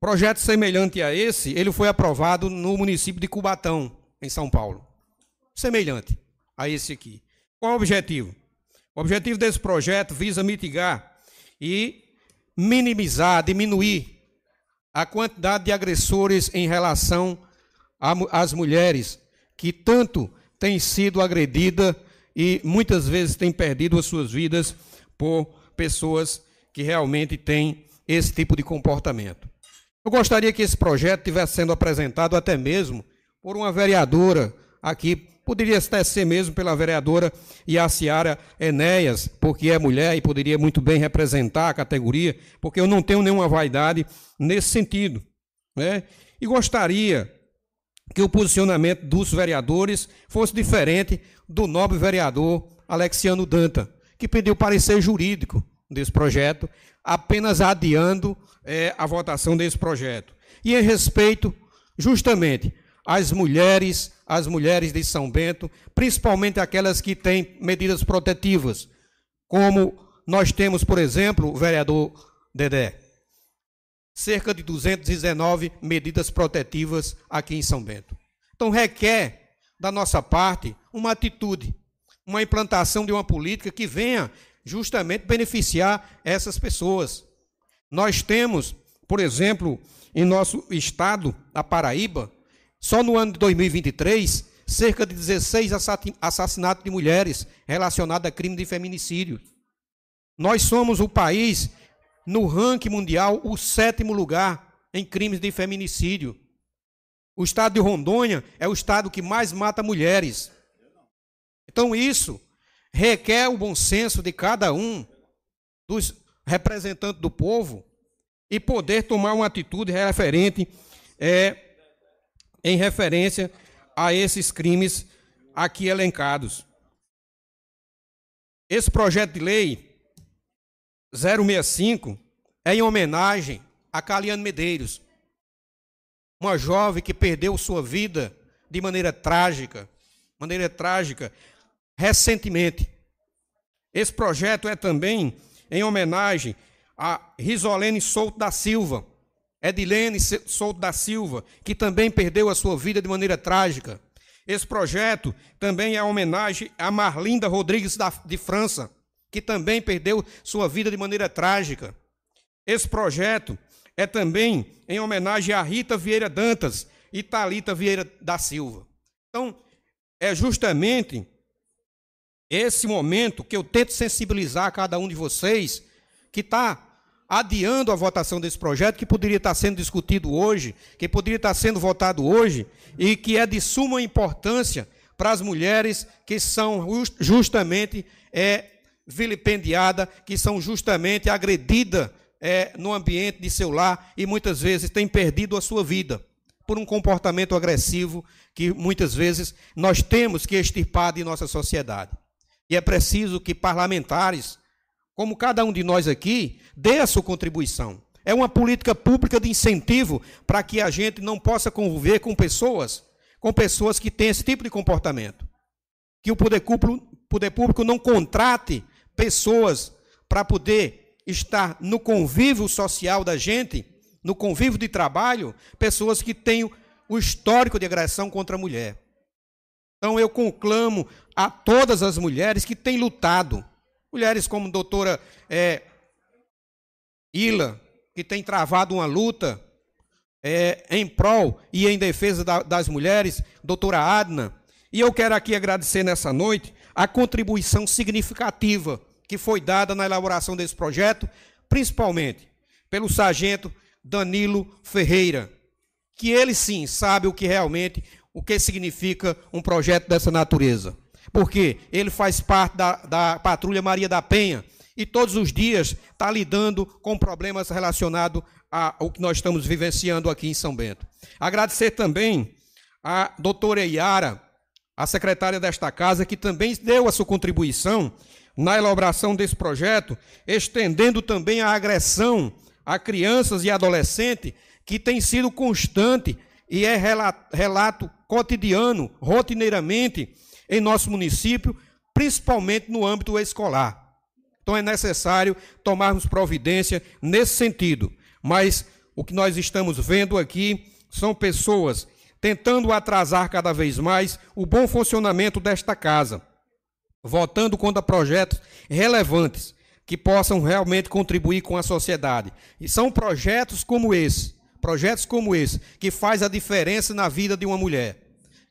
Projeto semelhante a esse, ele foi aprovado no município de Cubatão, em São Paulo. Semelhante a esse aqui. Qual o objetivo? O objetivo desse projeto visa mitigar e minimizar, diminuir a quantidade de agressores em relação às mulheres que tanto têm sido agredidas e muitas vezes têm perdido as suas vidas por pessoas que realmente têm esse tipo de comportamento. Eu gostaria que esse projeto estivesse sendo apresentado até mesmo por uma vereadora aqui, poderia até ser mesmo pela vereadora Iaciara Enéas, porque é mulher e poderia muito bem representar a categoria, porque eu não tenho nenhuma vaidade nesse sentido. Né? E gostaria que o posicionamento dos vereadores fosse diferente do nobre vereador Alexiano Danta, que pediu parecer jurídico desse projeto, apenas adiando é, a votação desse projeto. E em respeito, justamente, às mulheres, às mulheres de São Bento, principalmente aquelas que têm medidas protetivas, como nós temos, por exemplo, o vereador Dedé, cerca de 219 medidas protetivas aqui em São Bento. Então requer da nossa parte uma atitude, uma implantação de uma política que venha justamente beneficiar essas pessoas. Nós temos, por exemplo, em nosso estado, a Paraíba, só no ano de 2023, cerca de 16 assassinatos de mulheres relacionados a crime de feminicídio. Nós somos o país, no ranking mundial, o sétimo lugar em crimes de feminicídio. O estado de Rondônia é o estado que mais mata mulheres. Então, isso requer o bom senso de cada um dos representantes do povo e poder tomar uma atitude referente é, em referência a esses crimes aqui elencados. Esse projeto de lei 065 é em homenagem a Caliane Medeiros, uma jovem que perdeu sua vida de maneira trágica, maneira trágica, recentemente. Esse projeto é também em homenagem a Risolene Souto da Silva, Edilene Souto da Silva, que também perdeu a sua vida de maneira trágica. Esse projeto também é homenagem a Marlinda Rodrigues de França, que também perdeu sua vida de maneira trágica. Esse projeto é também em homenagem a Rita Vieira Dantas e Talita Vieira da Silva. Então, é justamente esse momento que eu tento sensibilizar cada um de vocês que está adiando a votação desse projeto, que poderia estar sendo discutido hoje, que poderia estar sendo votado hoje, e que é de suma importância para as mulheres que são justamente é, vilipendiadas, que são justamente agredidas é, no ambiente de seu lar e muitas vezes têm perdido a sua vida por um comportamento agressivo que muitas vezes nós temos que extirpar de nossa sociedade. E é preciso que parlamentares, como cada um de nós aqui, dê a sua contribuição. É uma política pública de incentivo para que a gente não possa conviver com pessoas com pessoas que têm esse tipo de comportamento. Que o poder público, não contrate pessoas para poder estar no convívio social da gente, no convívio de trabalho, pessoas que têm o histórico de agressão contra a mulher. Então eu conclamo a todas as mulheres que têm lutado, mulheres como doutora é, Ila, que tem travado uma luta é, em prol e em defesa da, das mulheres, doutora Adna. E eu quero aqui agradecer nessa noite a contribuição significativa que foi dada na elaboração desse projeto, principalmente pelo sargento Danilo Ferreira, que ele sim sabe o que realmente, o que significa um projeto dessa natureza. Porque ele faz parte da, da Patrulha Maria da Penha e todos os dias está lidando com problemas relacionados ao que nós estamos vivenciando aqui em São Bento. Agradecer também a doutora Iara, a secretária desta casa, que também deu a sua contribuição na elaboração desse projeto, estendendo também a agressão a crianças e adolescentes, que tem sido constante e é relato cotidiano, rotineiramente, em nosso município, principalmente no âmbito escolar. Então é necessário tomarmos providência nesse sentido. Mas o que nós estamos vendo aqui são pessoas tentando atrasar cada vez mais o bom funcionamento desta casa, votando contra projetos relevantes que possam realmente contribuir com a sociedade. E são projetos como esse, projetos como esse, que faz a diferença na vida de uma mulher,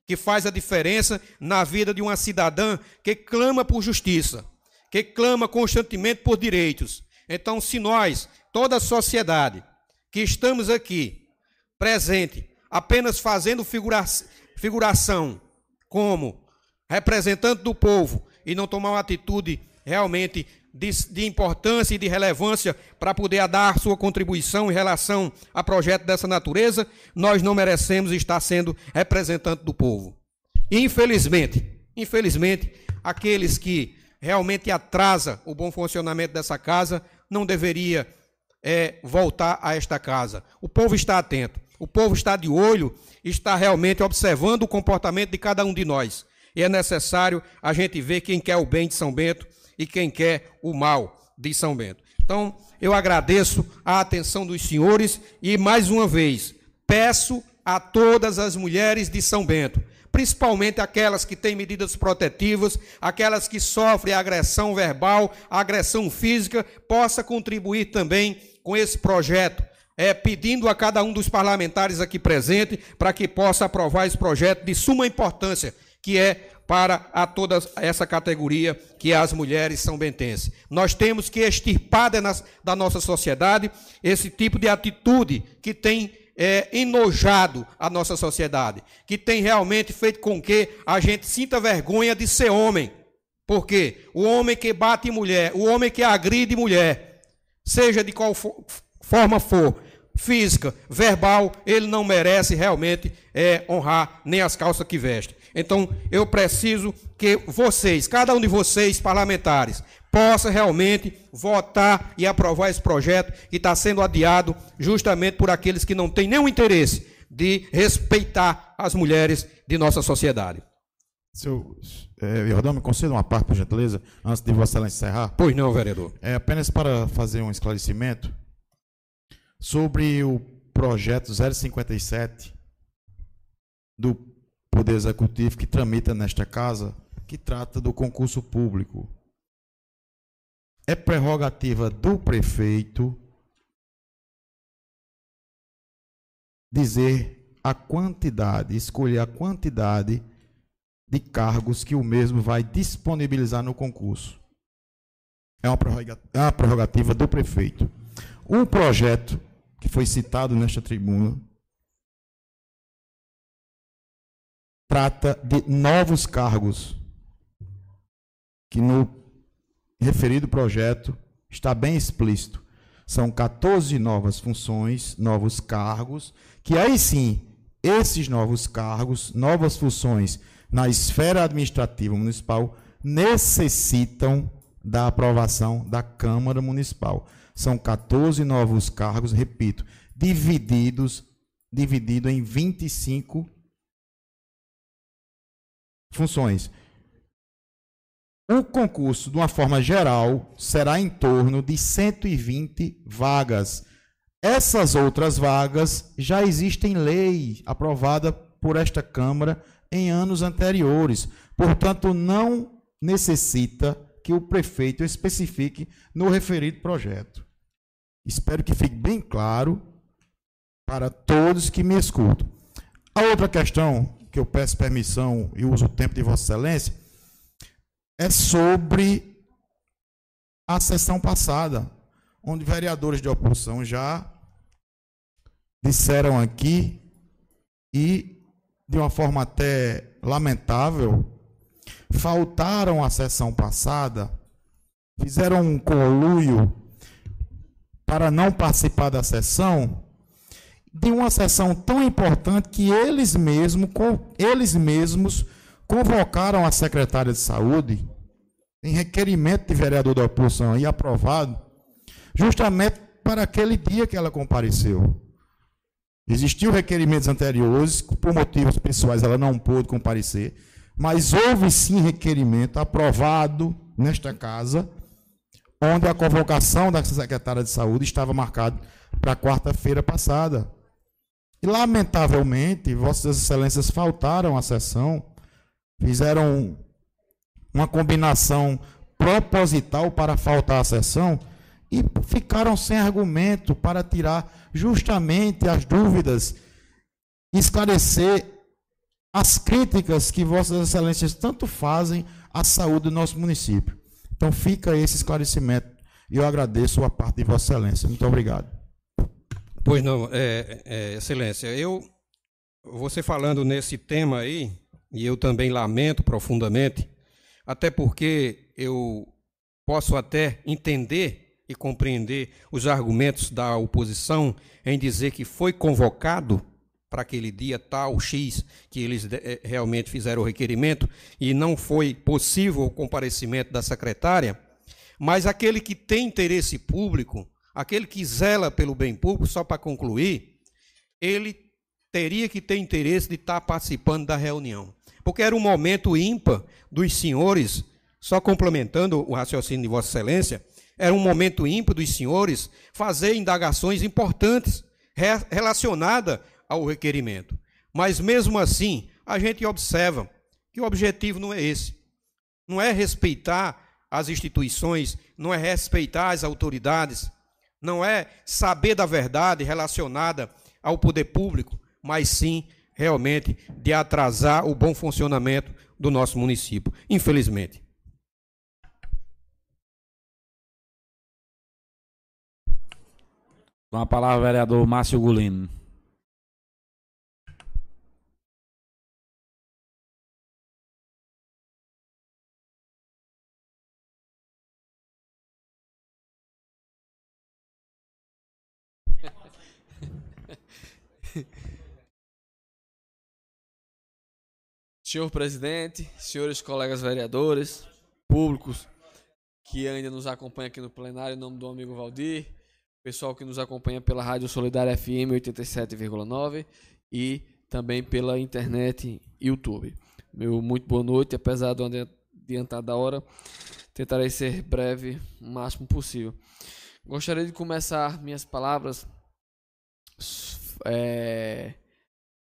que faz a diferença na vida de uma cidadã que clama por justiça, que clama constantemente por direitos. Então, se nós toda a sociedade que estamos aqui presente, apenas fazendo figura, figuração como representante do povo e não tomar uma atitude realmente de, de, importância e de relevância para poder dar sua contribuição em relação a projeto dessa natureza, nós não merecemos estar sendo representante do povo. Infelizmente, infelizmente, aqueles que realmente atrasa o bom funcionamento dessa casa não deveria é, voltar a esta casa. O povo está atento, o povo está de olho, está realmente observando o comportamento de cada um de nós. E é necessário a gente ver quem quer o bem de São Bento e quem quer o mal de São Bento. Então, eu agradeço a atenção dos senhores e, mais uma vez, peço a todas as mulheres de São Bento principalmente aquelas que têm medidas protetivas, aquelas que sofrem agressão verbal, agressão física, possa contribuir também com esse projeto. É, pedindo a cada um dos parlamentares aqui presente para que possa aprovar esse projeto de suma importância, que é para a toda essa categoria que as mulheres são bentenses. Nós temos que extirpar da nossa sociedade esse tipo de atitude que tem é, enojado a nossa sociedade, que tem realmente feito com que a gente sinta vergonha de ser homem. Porque o homem que bate mulher, o homem que agride mulher, seja de qual for, forma for, física, verbal, ele não merece realmente é, honrar nem as calças que veste. Então, eu preciso que vocês, cada um de vocês, parlamentares, possa realmente votar e aprovar esse projeto que está sendo adiado justamente por aqueles que não têm nenhum interesse de respeitar as mulheres de nossa sociedade. Seu é, Jordão, me conceda uma parte, por gentileza, antes de Vossa Excelência encerrar? Pois não, vereador. É apenas para fazer um esclarecimento sobre o projeto 057 do Poder Executivo que tramita nesta casa, que trata do concurso público é prerrogativa do prefeito dizer a quantidade, escolher a quantidade de cargos que o mesmo vai disponibilizar no concurso. É uma prerrogativa do prefeito. O projeto que foi citado nesta tribuna trata de novos cargos que no referido projeto está bem explícito. São 14 novas funções, novos cargos, que aí sim, esses novos cargos, novas funções na esfera administrativa municipal necessitam da aprovação da Câmara Municipal. São 14 novos cargos, repito, divididos dividido em 25 funções. O concurso, de uma forma geral, será em torno de 120 vagas. Essas outras vagas já existem lei aprovada por esta Câmara em anos anteriores. Portanto, não necessita que o prefeito especifique no referido projeto. Espero que fique bem claro para todos que me escutam. A outra questão que eu peço permissão e uso o tempo de Vossa Excelência é sobre a sessão passada, onde vereadores de oposição já disseram aqui e de uma forma até lamentável, faltaram à sessão passada, fizeram um conluio para não participar da sessão, de uma sessão tão importante que eles mesmos, eles mesmos convocaram a secretária de saúde em requerimento de vereador da oposição e aprovado, justamente para aquele dia que ela compareceu. Existiam requerimentos anteriores, por motivos pessoais ela não pôde comparecer, mas houve sim requerimento aprovado nesta casa, onde a convocação da secretária de saúde estava marcada para quarta-feira passada. E, lamentavelmente, Vossas Excelências faltaram à sessão, fizeram uma combinação proposital para faltar à sessão e ficaram sem argumento para tirar justamente as dúvidas, esclarecer as críticas que Vossas Excelências tanto fazem à saúde do nosso município. Então fica esse esclarecimento e eu agradeço a parte de Vossa Excelência. Muito obrigado. Pois não, é, é, Excelência, eu, você falando nesse tema aí, e eu também lamento profundamente, até porque eu posso até entender e compreender os argumentos da oposição em dizer que foi convocado para aquele dia tal X que eles eh, realmente fizeram o requerimento e não foi possível o comparecimento da secretária, mas aquele que tem interesse público, aquele que zela pelo bem público, só para concluir, ele teria que ter interesse de estar participando da reunião, porque era um momento ímpar dos senhores, só complementando o raciocínio de Vossa Excelência, era um momento ímpar dos senhores fazer indagações importantes relacionadas ao requerimento. Mas mesmo assim, a gente observa que o objetivo não é esse. Não é respeitar as instituições, não é respeitar as autoridades, não é saber da verdade relacionada ao poder público, mas sim realmente de atrasar o bom funcionamento do nosso município, infelizmente. Com a palavra, o vereador Márcio Gulino. Senhor presidente, senhores colegas vereadores, públicos que ainda nos acompanham aqui no plenário, em nome do amigo Valdir, pessoal que nos acompanha pela Rádio Solidária FM 87,9 e também pela internet YouTube. Meu muito boa noite, apesar do adiantar da hora, tentarei ser breve o máximo possível. Gostaria de começar minhas palavras é,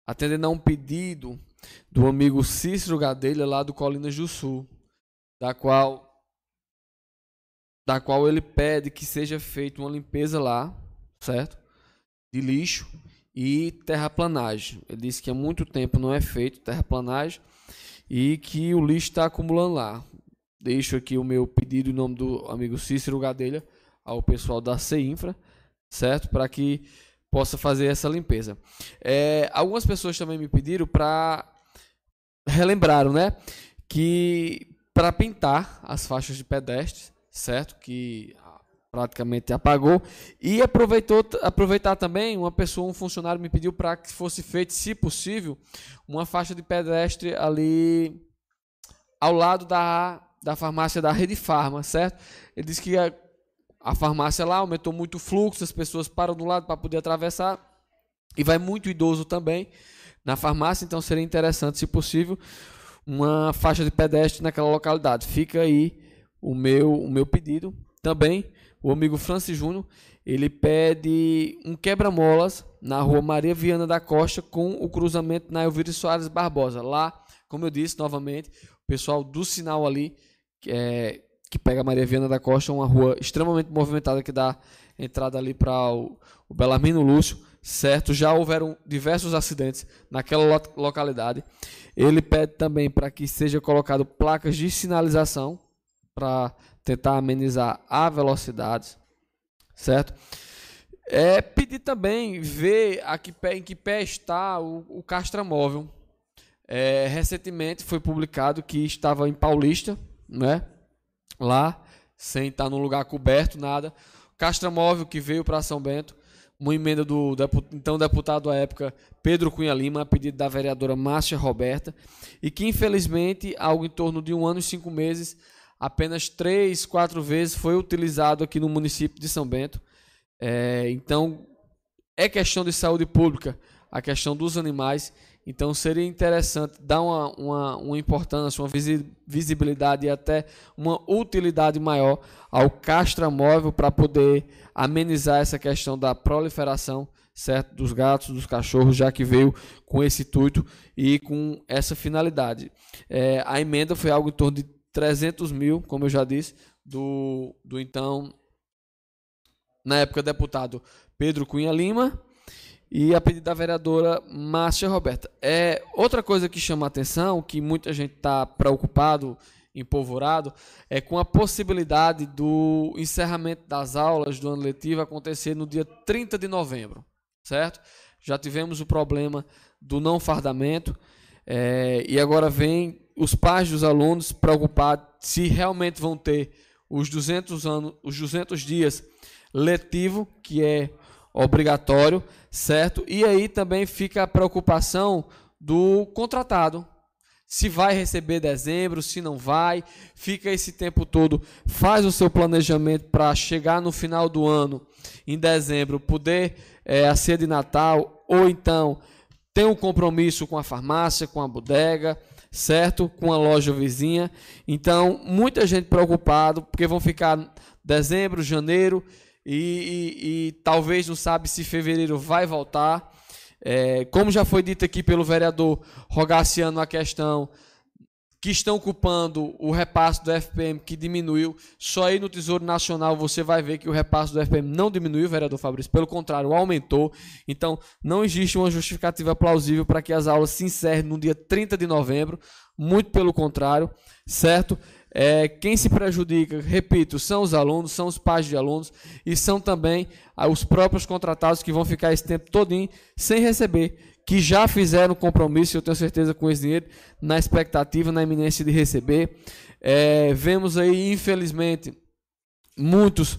atendendo a um pedido do amigo Cícero Gadelha lá do Colinas do Sul, da qual da qual ele pede que seja feita uma limpeza lá, certo? De lixo e terraplanagem. Ele disse que há muito tempo não é feito terraplanagem e que o lixo está acumulando lá. Deixo aqui o meu pedido em nome do amigo Cícero Gadelha ao pessoal da CEINFRA, certo? Para que possa fazer essa limpeza. É, algumas pessoas também me pediram para relembraram, né, que para pintar as faixas de pedestres certo? Que praticamente apagou. E aproveitou, aproveitar também, uma pessoa, um funcionário me pediu para que fosse feito, se possível, uma faixa de pedestre ali ao lado da, da farmácia da Rede Farma, certo? Ele disse que a, a farmácia lá aumentou muito o fluxo, as pessoas param do lado para poder atravessar e vai muito idoso também na farmácia, então seria interessante, se possível, uma faixa de pedestre naquela localidade. Fica aí o meu, o meu pedido. Também, o amigo Francis Júnior, ele pede um quebra-molas na rua Maria Viana da Costa com o cruzamento na Elvira Soares Barbosa. Lá, como eu disse novamente, o pessoal do sinal ali, que, é, que pega Maria Viana da Costa, uma rua extremamente movimentada que dá entrada ali para o, o Belarmino Lúcio, certo? Já houveram diversos acidentes naquela lo localidade. Ele pede também para que seja colocado placas de sinalização para tentar amenizar a velocidade, certo? É pedir também ver a que pé, em que pé está o, o castramóvel. É, recentemente foi publicado que estava em Paulista, né? Lá, sem estar num lugar coberto, nada. Castramóvel que veio para São Bento, uma emenda do então deputado à época Pedro Cunha Lima, a pedido da vereadora Márcia Roberta, e que infelizmente, algo em torno de um ano e cinco meses, apenas três, quatro vezes foi utilizado aqui no município de São Bento. É, então, é questão de saúde pública, a questão dos animais. Então, seria interessante dar uma, uma, uma importância, uma visibilidade e até uma utilidade maior ao castramóvel para poder amenizar essa questão da proliferação certo dos gatos, dos cachorros, já que veio com esse intuito e com essa finalidade. É, a emenda foi algo em torno de 300 mil, como eu já disse, do, do então na época deputado Pedro Cunha Lima e a pedido da vereadora Márcia Roberta. É outra coisa que chama a atenção, que muita gente está preocupado, empolvorado, é com a possibilidade do encerramento das aulas do ano letivo acontecer no dia 30 de novembro, certo? Já tivemos o problema do não fardamento é, e agora vem os pais dos alunos preocupados se realmente vão ter os 200 anos, os 200 dias letivo, que é obrigatório, certo? E aí também fica a preocupação do contratado. Se vai receber dezembro, se não vai, fica esse tempo todo, faz o seu planejamento para chegar no final do ano, em dezembro, poder é, a ceia de Natal, ou então tem um compromisso com a farmácia, com a bodega, certo? Com a loja vizinha. Então, muita gente preocupado, porque vão ficar dezembro, janeiro e, e, e talvez não sabe se fevereiro vai voltar. É, como já foi dito aqui pelo vereador Rogaciano a questão que estão ocupando o repasse do FPM que diminuiu, só aí no Tesouro Nacional você vai ver que o repasse do FPM não diminuiu, vereador Fabrício, pelo contrário, aumentou. Então, não existe uma justificativa plausível para que as aulas se encerrem no dia 30 de novembro, muito pelo contrário, certo? É, quem se prejudica, repito, são os alunos, são os pais de alunos e são também ah, os próprios contratados que vão ficar esse tempo todinho sem receber, que já fizeram compromisso, eu tenho certeza, com esse dinheiro, na expectativa, na iminência de receber. É, vemos aí, infelizmente, muitos,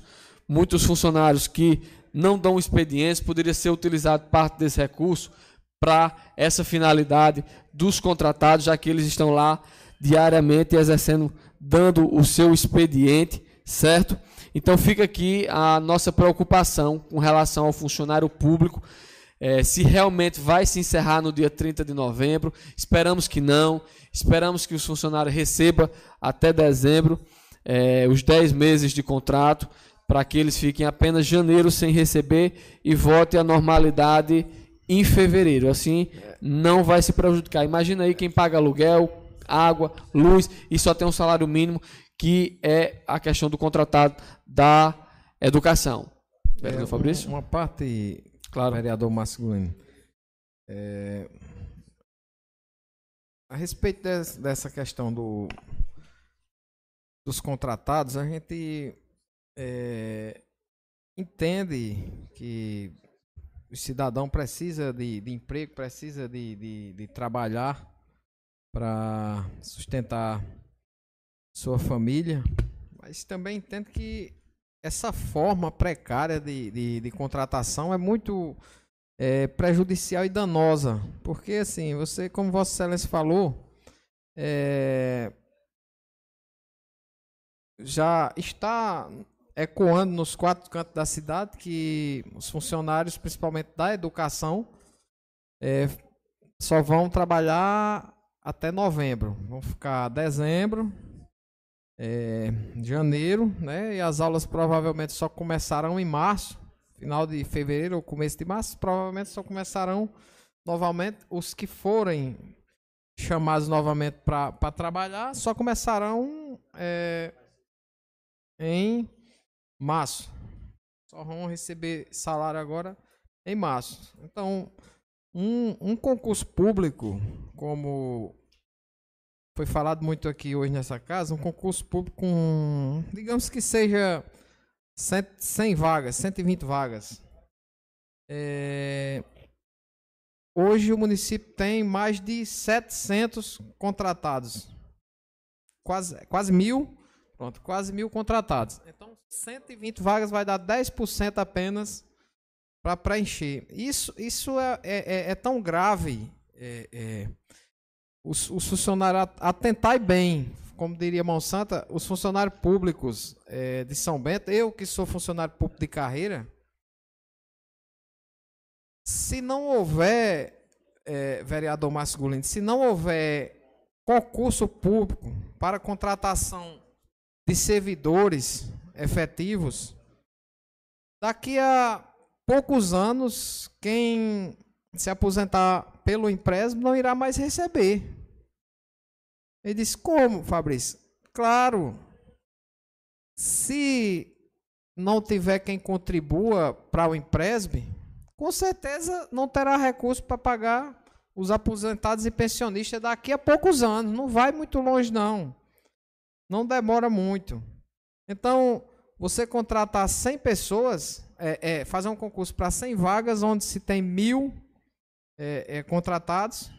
muitos funcionários que não dão expedientes, poderia ser utilizado parte desse recurso para essa finalidade dos contratados, já que eles estão lá diariamente exercendo dando o seu expediente, certo? Então fica aqui a nossa preocupação com relação ao funcionário público, é, se realmente vai se encerrar no dia 30 de novembro. Esperamos que não, esperamos que os funcionários recebam até dezembro é, os 10 meses de contrato, para que eles fiquem apenas janeiro sem receber e volte à normalidade em fevereiro. Assim não vai se prejudicar. Imagina aí quem paga aluguel, água, luz e só tem um salário mínimo, que é a questão do contratado da educação. Vereador é, Fabrício? Uma parte, claro. vereador Masculino. É, a respeito des, dessa questão do, dos contratados, a gente é, entende que o cidadão precisa de, de emprego, precisa de, de, de trabalhar para sustentar sua família, mas também entendo que essa forma precária de, de, de contratação é muito é, prejudicial e danosa, porque assim, você, como Vossa Excelência falou, é, já está ecoando nos quatro cantos da cidade que os funcionários, principalmente da educação, é, só vão trabalhar até novembro. Vão ficar dezembro, é, janeiro, né? E as aulas provavelmente só começarão em março, final de fevereiro ou começo de março, provavelmente só começarão novamente os que forem chamados novamente para trabalhar, só começarão é, em março. Só vão receber salário agora em março. Então, um, um concurso público, como foi falado muito aqui hoje nessa casa, um concurso público com, digamos que seja 100, 100 vagas, 120 vagas. É, hoje o município tem mais de 700 contratados. Quase, quase mil. Pronto, quase mil contratados. Então, 120 vagas vai dar 10% apenas para preencher. Isso, isso é, é, é, é tão grave. É, é os, os funcionários atentai bem, como diria Monsanta, os funcionários públicos é, de São Bento, eu que sou funcionário público de carreira, se não houver, vereador masculino, se não houver concurso público para contratação de servidores efetivos, daqui a poucos anos, quem se aposentar pelo empréstimo não irá mais receber. Ele disse: Como, Fabrício? Claro, se não tiver quem contribua para o empréstimo, com certeza não terá recurso para pagar os aposentados e pensionistas daqui a poucos anos. Não vai muito longe, não. Não demora muito. Então, você contratar 100 pessoas, é, é, fazer um concurso para 100 vagas, onde se tem mil é, é, contratados,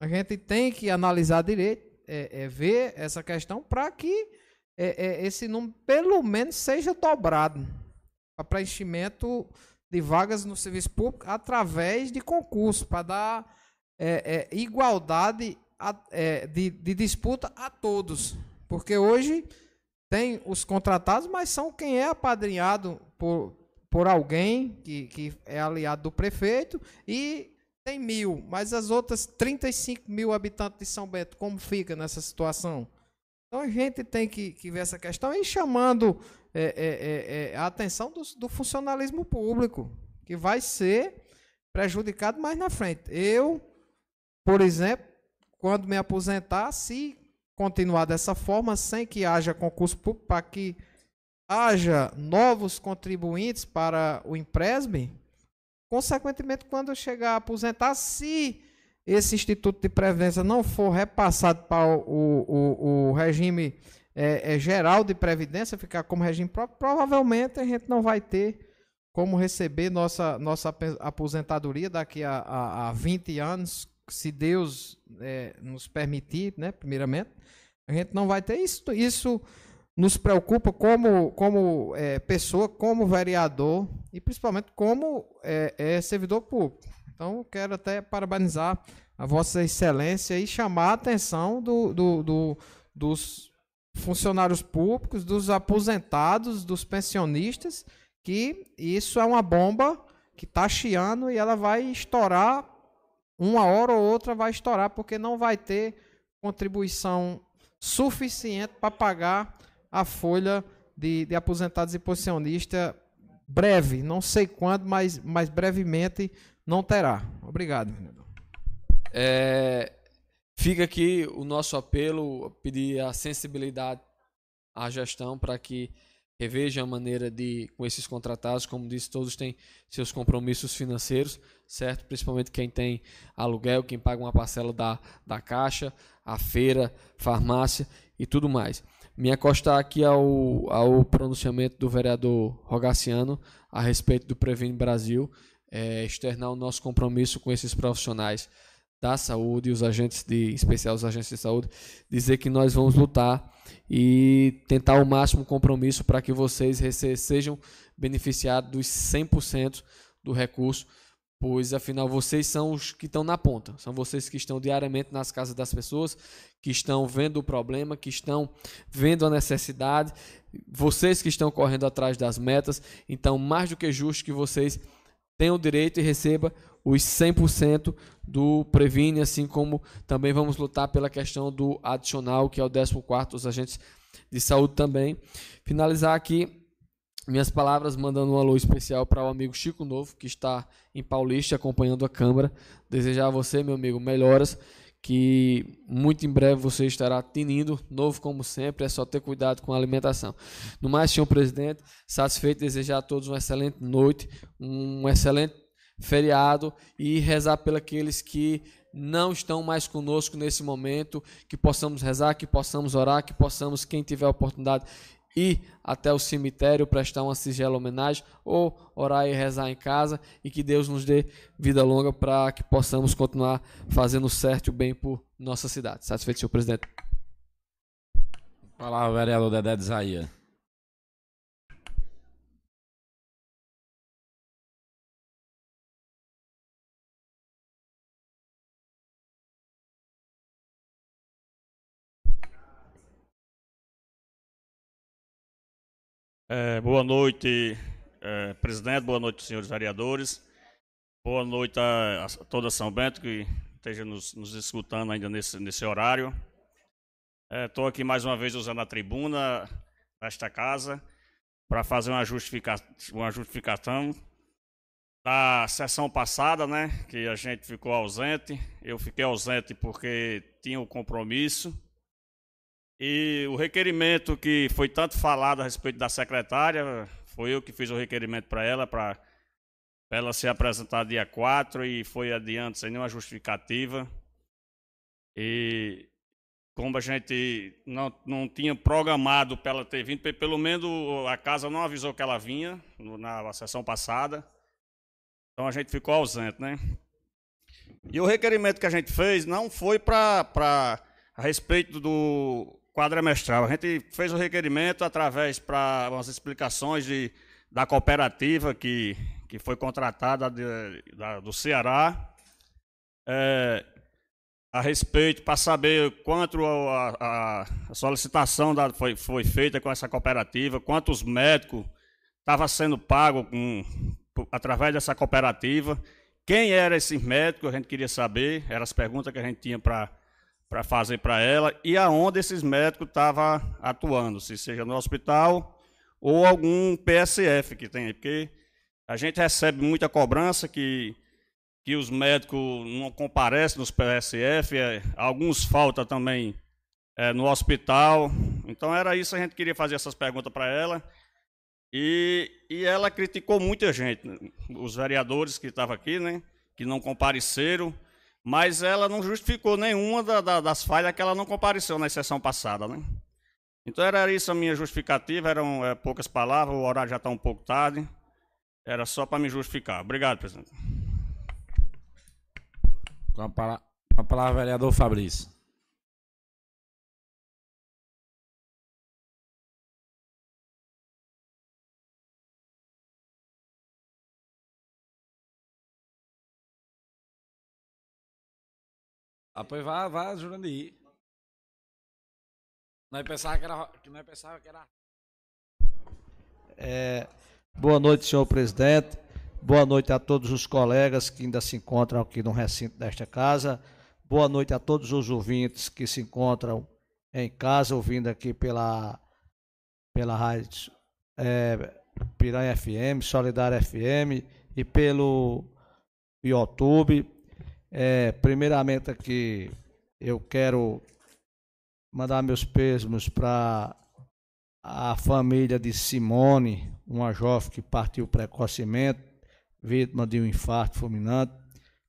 a gente tem que analisar direito, é, é ver essa questão para que esse número pelo menos seja dobrado para preenchimento de vagas no serviço público através de concurso, para dar igualdade a, de, de disputa a todos. Porque hoje tem os contratados, mas são quem é apadrinhado por, por alguém que, que é aliado do prefeito e tem mil, mas as outras 35 mil habitantes de São Bento, como fica nessa situação? Então a gente tem que, que ver essa questão e chamando é, é, é, é, a atenção do, do, funcionalismo público, que vai ser prejudicado mais na frente. Eu, por exemplo, quando me aposentar, se continuar dessa forma, sem que haja concurso público, para que haja novos contribuintes para o empréstimo, Consequentemente, quando chegar a aposentar, se esse Instituto de Previdência não for repassado para o, o, o regime é, é, geral de Previdência, ficar como regime próprio, provavelmente a gente não vai ter como receber nossa, nossa aposentadoria daqui a, a, a 20 anos, se Deus é, nos permitir, né, primeiramente. A gente não vai ter isso. Isso nos preocupa como, como é, pessoa, como vereador e principalmente como é, é, servidor público. Então, quero até parabenizar a Vossa Excelência e chamar a atenção do, do, do, dos funcionários públicos, dos aposentados, dos pensionistas, que isso é uma bomba que está chiando e ela vai estourar, uma hora ou outra vai estourar, porque não vai ter contribuição suficiente para pagar a folha de, de aposentados e pensionistas breve, não sei quando, mas, mas brevemente não terá. Obrigado, É, fica aqui o nosso apelo, pedir a sensibilidade à gestão para que reveja a maneira de, com esses contratados, como disse, todos têm seus compromissos financeiros, certo? Principalmente quem tem aluguel, quem paga uma parcela da, da caixa, a feira, farmácia e tudo mais me acostar aqui ao, ao pronunciamento do vereador Rogaciano a respeito do Previne Brasil, é, externar o nosso compromisso com esses profissionais da saúde os agentes de, em especial os agentes de saúde, dizer que nós vamos lutar e tentar o máximo compromisso para que vocês sejam beneficiados dos 100% do recurso pois afinal vocês são os que estão na ponta, são vocês que estão diariamente nas casas das pessoas, que estão vendo o problema, que estão vendo a necessidade, vocês que estão correndo atrás das metas, então mais do que justo que vocês tenham o direito e recebam os 100% do Previne, assim como também vamos lutar pela questão do adicional, que é o 14 dos agentes de saúde também. Finalizar aqui minhas palavras mandando um alô especial para o amigo Chico Novo, que está em Paulista acompanhando a Câmara. Desejar a você, meu amigo, melhoras, que muito em breve você estará tinindo, novo como sempre, é só ter cuidado com a alimentação. No mais, senhor presidente, satisfeito desejar a todos uma excelente noite, um excelente feriado e rezar pelos que não estão mais conosco nesse momento, que possamos rezar, que possamos orar, que possamos, quem tiver oportunidade, ir até o cemitério prestar uma sigela homenagem ou orar e rezar em casa e que Deus nos dê vida longa para que possamos continuar fazendo certo e o bem por nossa cidade. Satisfeito, senhor presidente. Palavra, vereador Dedé de. É, boa noite, é, presidente, boa noite, senhores vereadores. Boa noite a, a toda São Bento que esteja nos, nos escutando ainda nesse, nesse horário. Estou é, aqui mais uma vez usando a tribuna desta casa para fazer uma, justifica, uma justificação da sessão passada, né, que a gente ficou ausente. Eu fiquei ausente porque tinha o compromisso e o requerimento que foi tanto falado a respeito da secretária, foi eu que fiz o requerimento para ela, para ela se apresentar dia 4 e foi adiante sem nenhuma justificativa. E como a gente não, não tinha programado para ela ter vindo, pelo menos a casa não avisou que ela vinha na sessão passada. Então a gente ficou ausente, né? E o requerimento que a gente fez não foi para a respeito do quadrimestral. A gente fez o requerimento através para umas explicações de, da cooperativa que, que foi contratada de, da, do Ceará. É, a respeito para saber quanto a, a, a solicitação da, foi, foi feita com essa cooperativa, quantos médicos estavam sendo pagos com, através dessa cooperativa, quem eram esses médicos, a gente queria saber, eram as perguntas que a gente tinha para para fazer para ela e aonde esses médicos estavam atuando, se seja no hospital ou algum PSF que tem porque a gente recebe muita cobrança que, que os médicos não comparecem nos PSF, é, alguns faltam também é, no hospital. Então era isso, a gente queria fazer essas perguntas para ela. E, e ela criticou muita gente, os vereadores que estavam aqui, né, que não compareceram mas ela não justificou nenhuma da, da, das falhas que ela não compareceu na sessão passada. Né? Então era isso a minha justificativa, eram é, poucas palavras, o horário já está um pouco tarde. Era só para me justificar. Obrigado, presidente. Com a, com a palavra, vereador Fabrício. Ah, pois vá, vá, Jurandir. Nós pensava que era. Nós pensava que era. É, boa noite, senhor presidente. Boa noite a todos os colegas que ainda se encontram aqui no recinto desta casa. Boa noite a todos os ouvintes que se encontram em casa, ouvindo aqui pela, pela rádio é, Piranha FM, Solidária FM e pelo YouTube. É, primeiramente aqui eu quero mandar meus pêsames para a família de Simone, uma jovem que partiu precocemente, vítima de um infarto fulminante.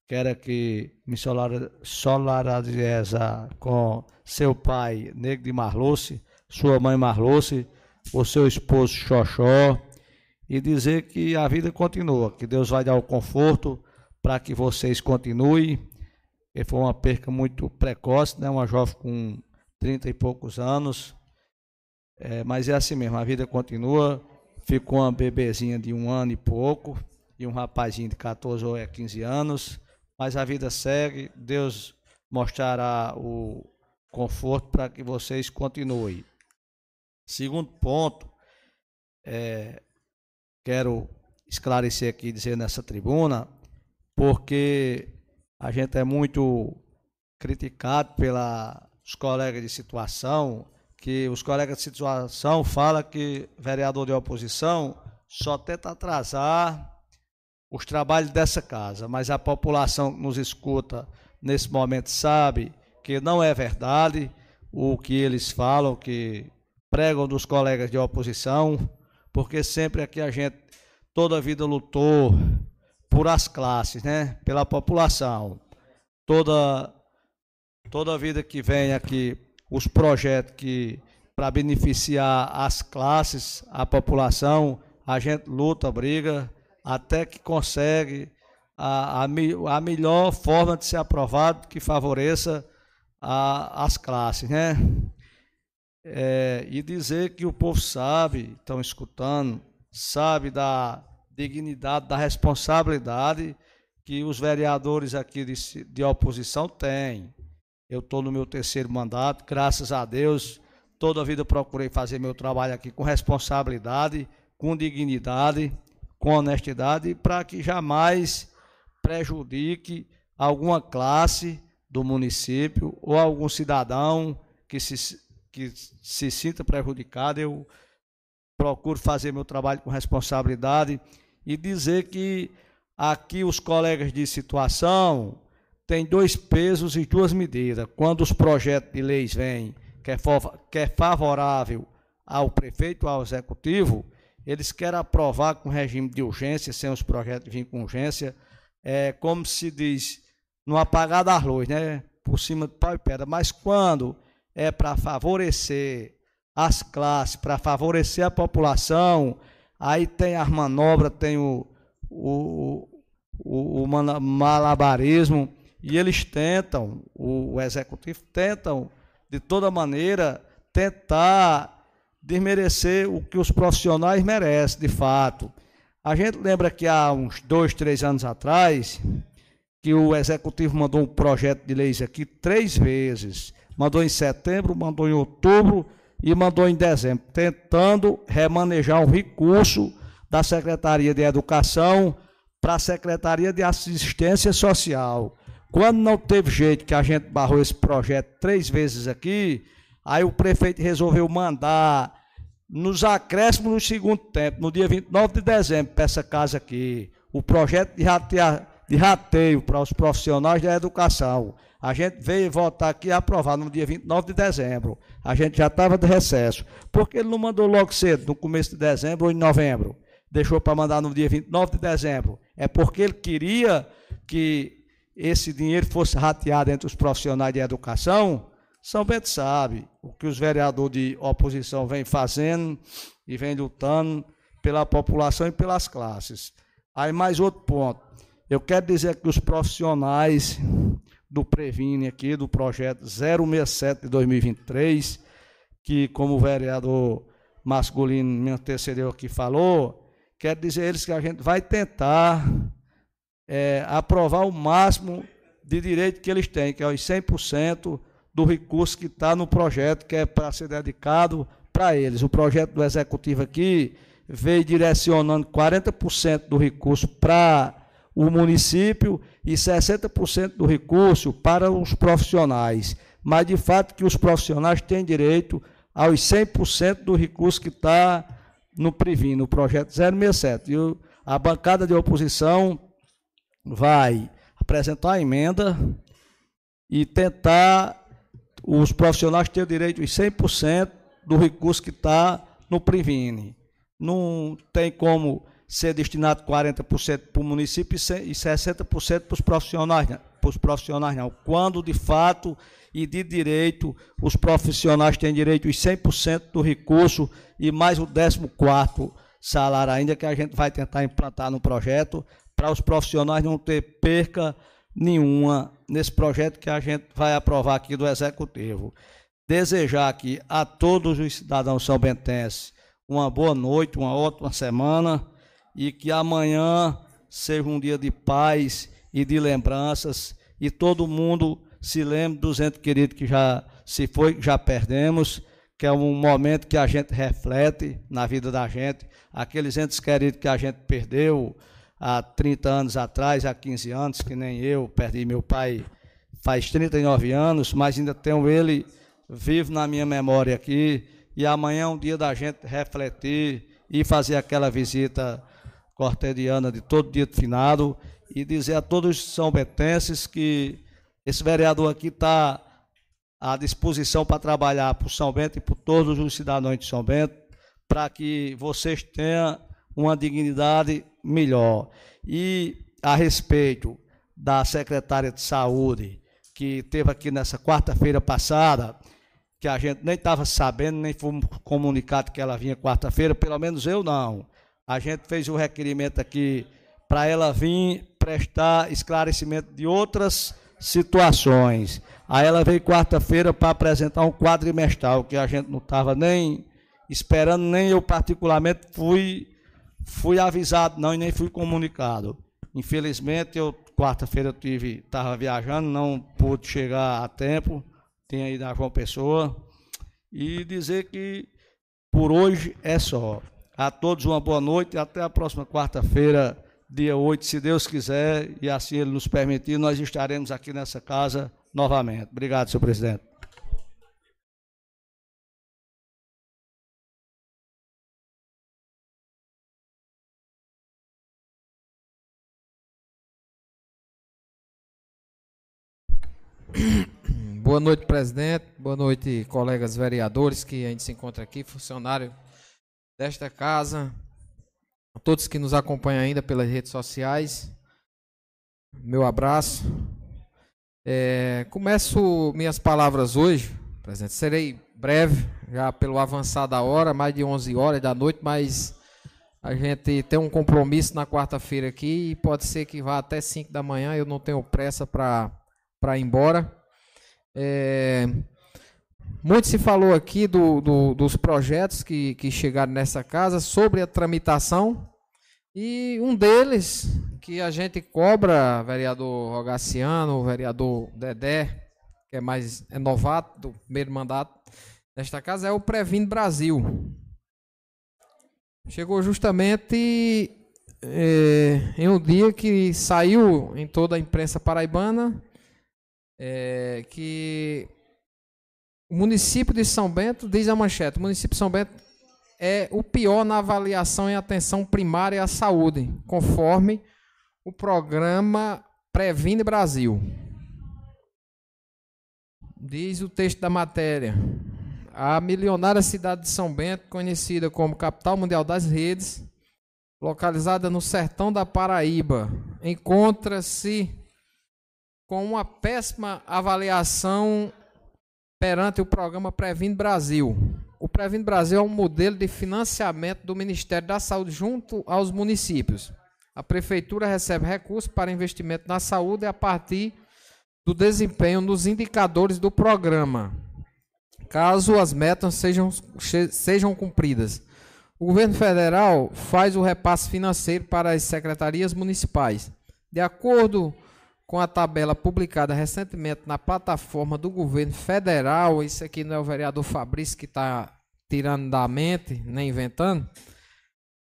Quero que me solidarize com seu pai, Negro de Marluce, sua mãe Marluce, o seu esposo Xoxó, e dizer que a vida continua, que Deus vai dar o conforto para que vocês continuem. E foi uma perca muito precoce, né? uma jovem com 30 e poucos anos. É, mas é assim mesmo, a vida continua. Ficou uma bebezinha de um ano e pouco e um rapazinho de 14 ou 15 anos. Mas a vida segue, Deus mostrará o conforto para que vocês continuem. Segundo ponto, é, quero esclarecer aqui, dizer nessa tribuna, porque a gente é muito criticado pelos colegas de situação, que os colegas de situação falam que vereador de oposição só tenta atrasar os trabalhos dessa casa, mas a população que nos escuta nesse momento sabe que não é verdade o que eles falam, que pregam dos colegas de oposição, porque sempre aqui a gente toda a vida lutou por as classes, né? Pela população. Toda toda vida que vem aqui os projetos que para beneficiar as classes, a população, a gente luta, briga até que consegue a, a, a melhor forma de ser aprovado que favoreça a, as classes, né? É, e dizer que o povo sabe, estão escutando, sabe da dignidade, da responsabilidade que os vereadores aqui de, de oposição têm. Eu estou no meu terceiro mandato, graças a Deus, toda a vida procurei fazer meu trabalho aqui com responsabilidade, com dignidade, com honestidade, para que jamais prejudique alguma classe do município ou algum cidadão que se, que se sinta prejudicado, eu procuro fazer meu trabalho com responsabilidade e dizer que aqui os colegas de situação têm dois pesos e duas medidas. Quando os projetos de leis vêm que é, que é favorável ao prefeito, ao executivo, eles querem aprovar com regime de urgência, sem os projetos virem com urgência, é, como se diz, no apagar das luzes, né? Por cima de pau e pedra. Mas quando é para favorecer as classes, para favorecer a população, aí tem as manobras, tem o, o, o, o malabarismo, e eles tentam, o, o executivo tentam, de toda maneira, tentar desmerecer o que os profissionais merecem, de fato. A gente lembra que há uns dois, três anos atrás, que o executivo mandou um projeto de leis aqui três vezes. Mandou em setembro, mandou em outubro e mandou em dezembro, tentando remanejar um recurso da Secretaria de Educação para a Secretaria de Assistência Social. Quando não teve jeito que a gente barrou esse projeto três vezes aqui, aí o prefeito resolveu mandar nos acréscimos no segundo tempo, no dia 29 de dezembro, para essa casa aqui, o projeto de ratear de rateio para os profissionais da educação. A gente veio votar aqui aprovar no dia 29 de dezembro. A gente já estava de recesso. Por que ele não mandou logo cedo, no começo de dezembro ou em novembro? Deixou para mandar no dia 29 de dezembro. É porque ele queria que esse dinheiro fosse rateado entre os profissionais de educação. São Bento sabe o que os vereadores de oposição vêm fazendo e vêm lutando pela população e pelas classes. Aí mais outro ponto. Eu quero dizer que os profissionais do Previne aqui, do projeto 067 de 2023, que como o vereador masculino me antecedeu aqui falou, quero dizer eles que a gente vai tentar é, aprovar o máximo de direito que eles têm, que é os 100% do recurso que está no projeto, que é para ser dedicado para eles. O projeto do Executivo aqui veio direcionando 40% do recurso para o município e 60% do recurso para os profissionais. Mas, de fato, que os profissionais têm direito aos 100% do recurso que está no Privim, no projeto 067. E a bancada de oposição vai apresentar a emenda e tentar os profissionais terem direito aos 100% do recurso que está no Privine. Não tem como ser destinado 40% para o município e 60% para os profissionais, para os profissionais não. Quando de fato e de direito os profissionais têm direito aos 100% do recurso e mais o 14 salário ainda que a gente vai tentar implantar no projeto para os profissionais não ter perca nenhuma nesse projeto que a gente vai aprovar aqui do executivo. Desejar aqui a todos os cidadãos são bentenses uma boa noite, uma ótima semana e que amanhã seja um dia de paz e de lembranças e todo mundo se lembre dos entes queridos que já se foi, já perdemos, que é um momento que a gente reflete na vida da gente, aqueles entes queridos que a gente perdeu, há 30 anos atrás, há 15 anos, que nem eu, perdi meu pai faz 39 anos, mas ainda tenho ele vivo na minha memória aqui. E amanhã é um dia da gente refletir e fazer aquela visita cortediana de todo dia de finado e dizer a todos os são betenses que esse vereador aqui está à disposição para trabalhar por São Bento e por todos os cidadãos de São Bento, para que vocês tenham uma dignidade melhor. E a respeito da secretária de saúde, que teve aqui nessa quarta-feira passada, que a gente nem estava sabendo, nem foi comunicado que ela vinha quarta-feira, pelo menos eu não. A gente fez o requerimento aqui para ela vir prestar esclarecimento de outras situações. Aí ela veio quarta-feira para apresentar um quadrimestral, que a gente não estava nem esperando, nem eu particularmente fui, fui avisado, não, e nem fui comunicado. Infelizmente, eu quarta-feira eu tive, estava viajando, não pude chegar a tempo, tinha ido a João Pessoa, e dizer que por hoje é só. A todos uma boa noite e até a próxima quarta-feira dia 8, se Deus quiser, e assim Ele nos permitir, nós estaremos aqui nessa casa novamente. Obrigado, senhor presidente. Boa noite, presidente. Boa noite, colegas vereadores que a gente se encontra aqui, funcionário desta casa, a todos que nos acompanham ainda pelas redes sociais, meu abraço. É, começo minhas palavras hoje, presidente. Serei breve, já pelo avançar da hora, mais de 11 horas da noite, mas a gente tem um compromisso na quarta-feira aqui e pode ser que vá até 5 da manhã. Eu não tenho pressa para ir embora. É, muito se falou aqui do, do, dos projetos que, que chegaram nessa casa sobre a tramitação. E um deles, que a gente cobra, vereador Rogaciano, vereador Dedé, que é mais é novato do primeiro mandato desta casa, é o Previne Brasil. Chegou justamente é, em um dia que saiu em toda a imprensa paraibana é, que o município de São Bento, diz a manchete, o município de São Bento é o pior na avaliação em atenção primária à saúde, conforme o programa Previne Brasil. Diz o texto da matéria. A milionária cidade de São Bento, conhecida como capital mundial das redes, localizada no sertão da Paraíba, encontra-se com uma péssima avaliação perante o programa Previne Brasil. O Previne Brasil é um modelo de financiamento do Ministério da Saúde junto aos municípios. A prefeitura recebe recursos para investimento na saúde a partir do desempenho nos indicadores do programa, caso as metas sejam, sejam cumpridas. O governo federal faz o repasse financeiro para as secretarias municipais. De acordo com a tabela publicada recentemente na plataforma do governo federal, isso aqui não é o vereador Fabrício que está tirando da mente, nem inventando,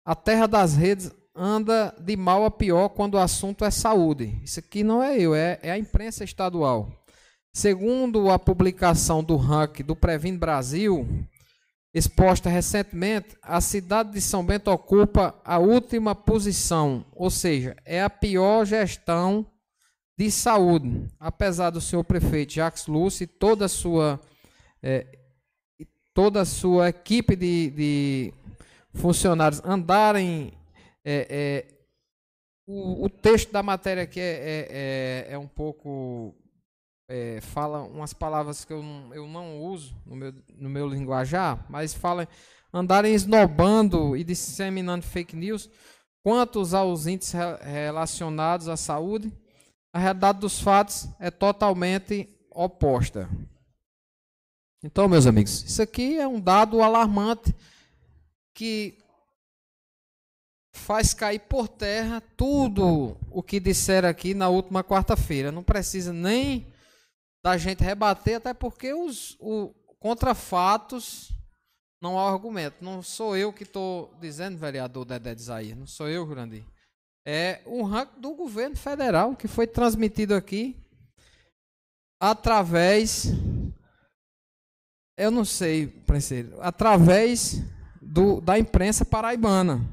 a terra das redes anda de mal a pior quando o assunto é saúde. Isso aqui não é eu, é, é a imprensa estadual. Segundo a publicação do ranking do Previne Brasil, exposta recentemente, a cidade de São Bento ocupa a última posição, ou seja, é a pior gestão de saúde, apesar do senhor prefeito Jacques Lúcio e toda a sua, é, toda a sua equipe de, de funcionários andarem. É, é, o, o, texto da matéria aqui é, é, é, é um pouco. É, fala umas palavras que eu não, eu não uso no meu, no meu linguajar, mas fala andarem esnobando e disseminando fake news quanto aos índices relacionados à saúde a realidade dos fatos é totalmente oposta. Então, meus amigos, isso aqui é um dado alarmante que faz cair por terra tudo o que disseram aqui na última quarta-feira. Não precisa nem da gente rebater, até porque os o, contra fatos não há argumento. Não sou eu que estou dizendo, vereador Dedé Zair, não sou eu, Jurandir é um ranking do governo federal que foi transmitido aqui através eu não sei, Prenseiro, através do, da imprensa paraibana.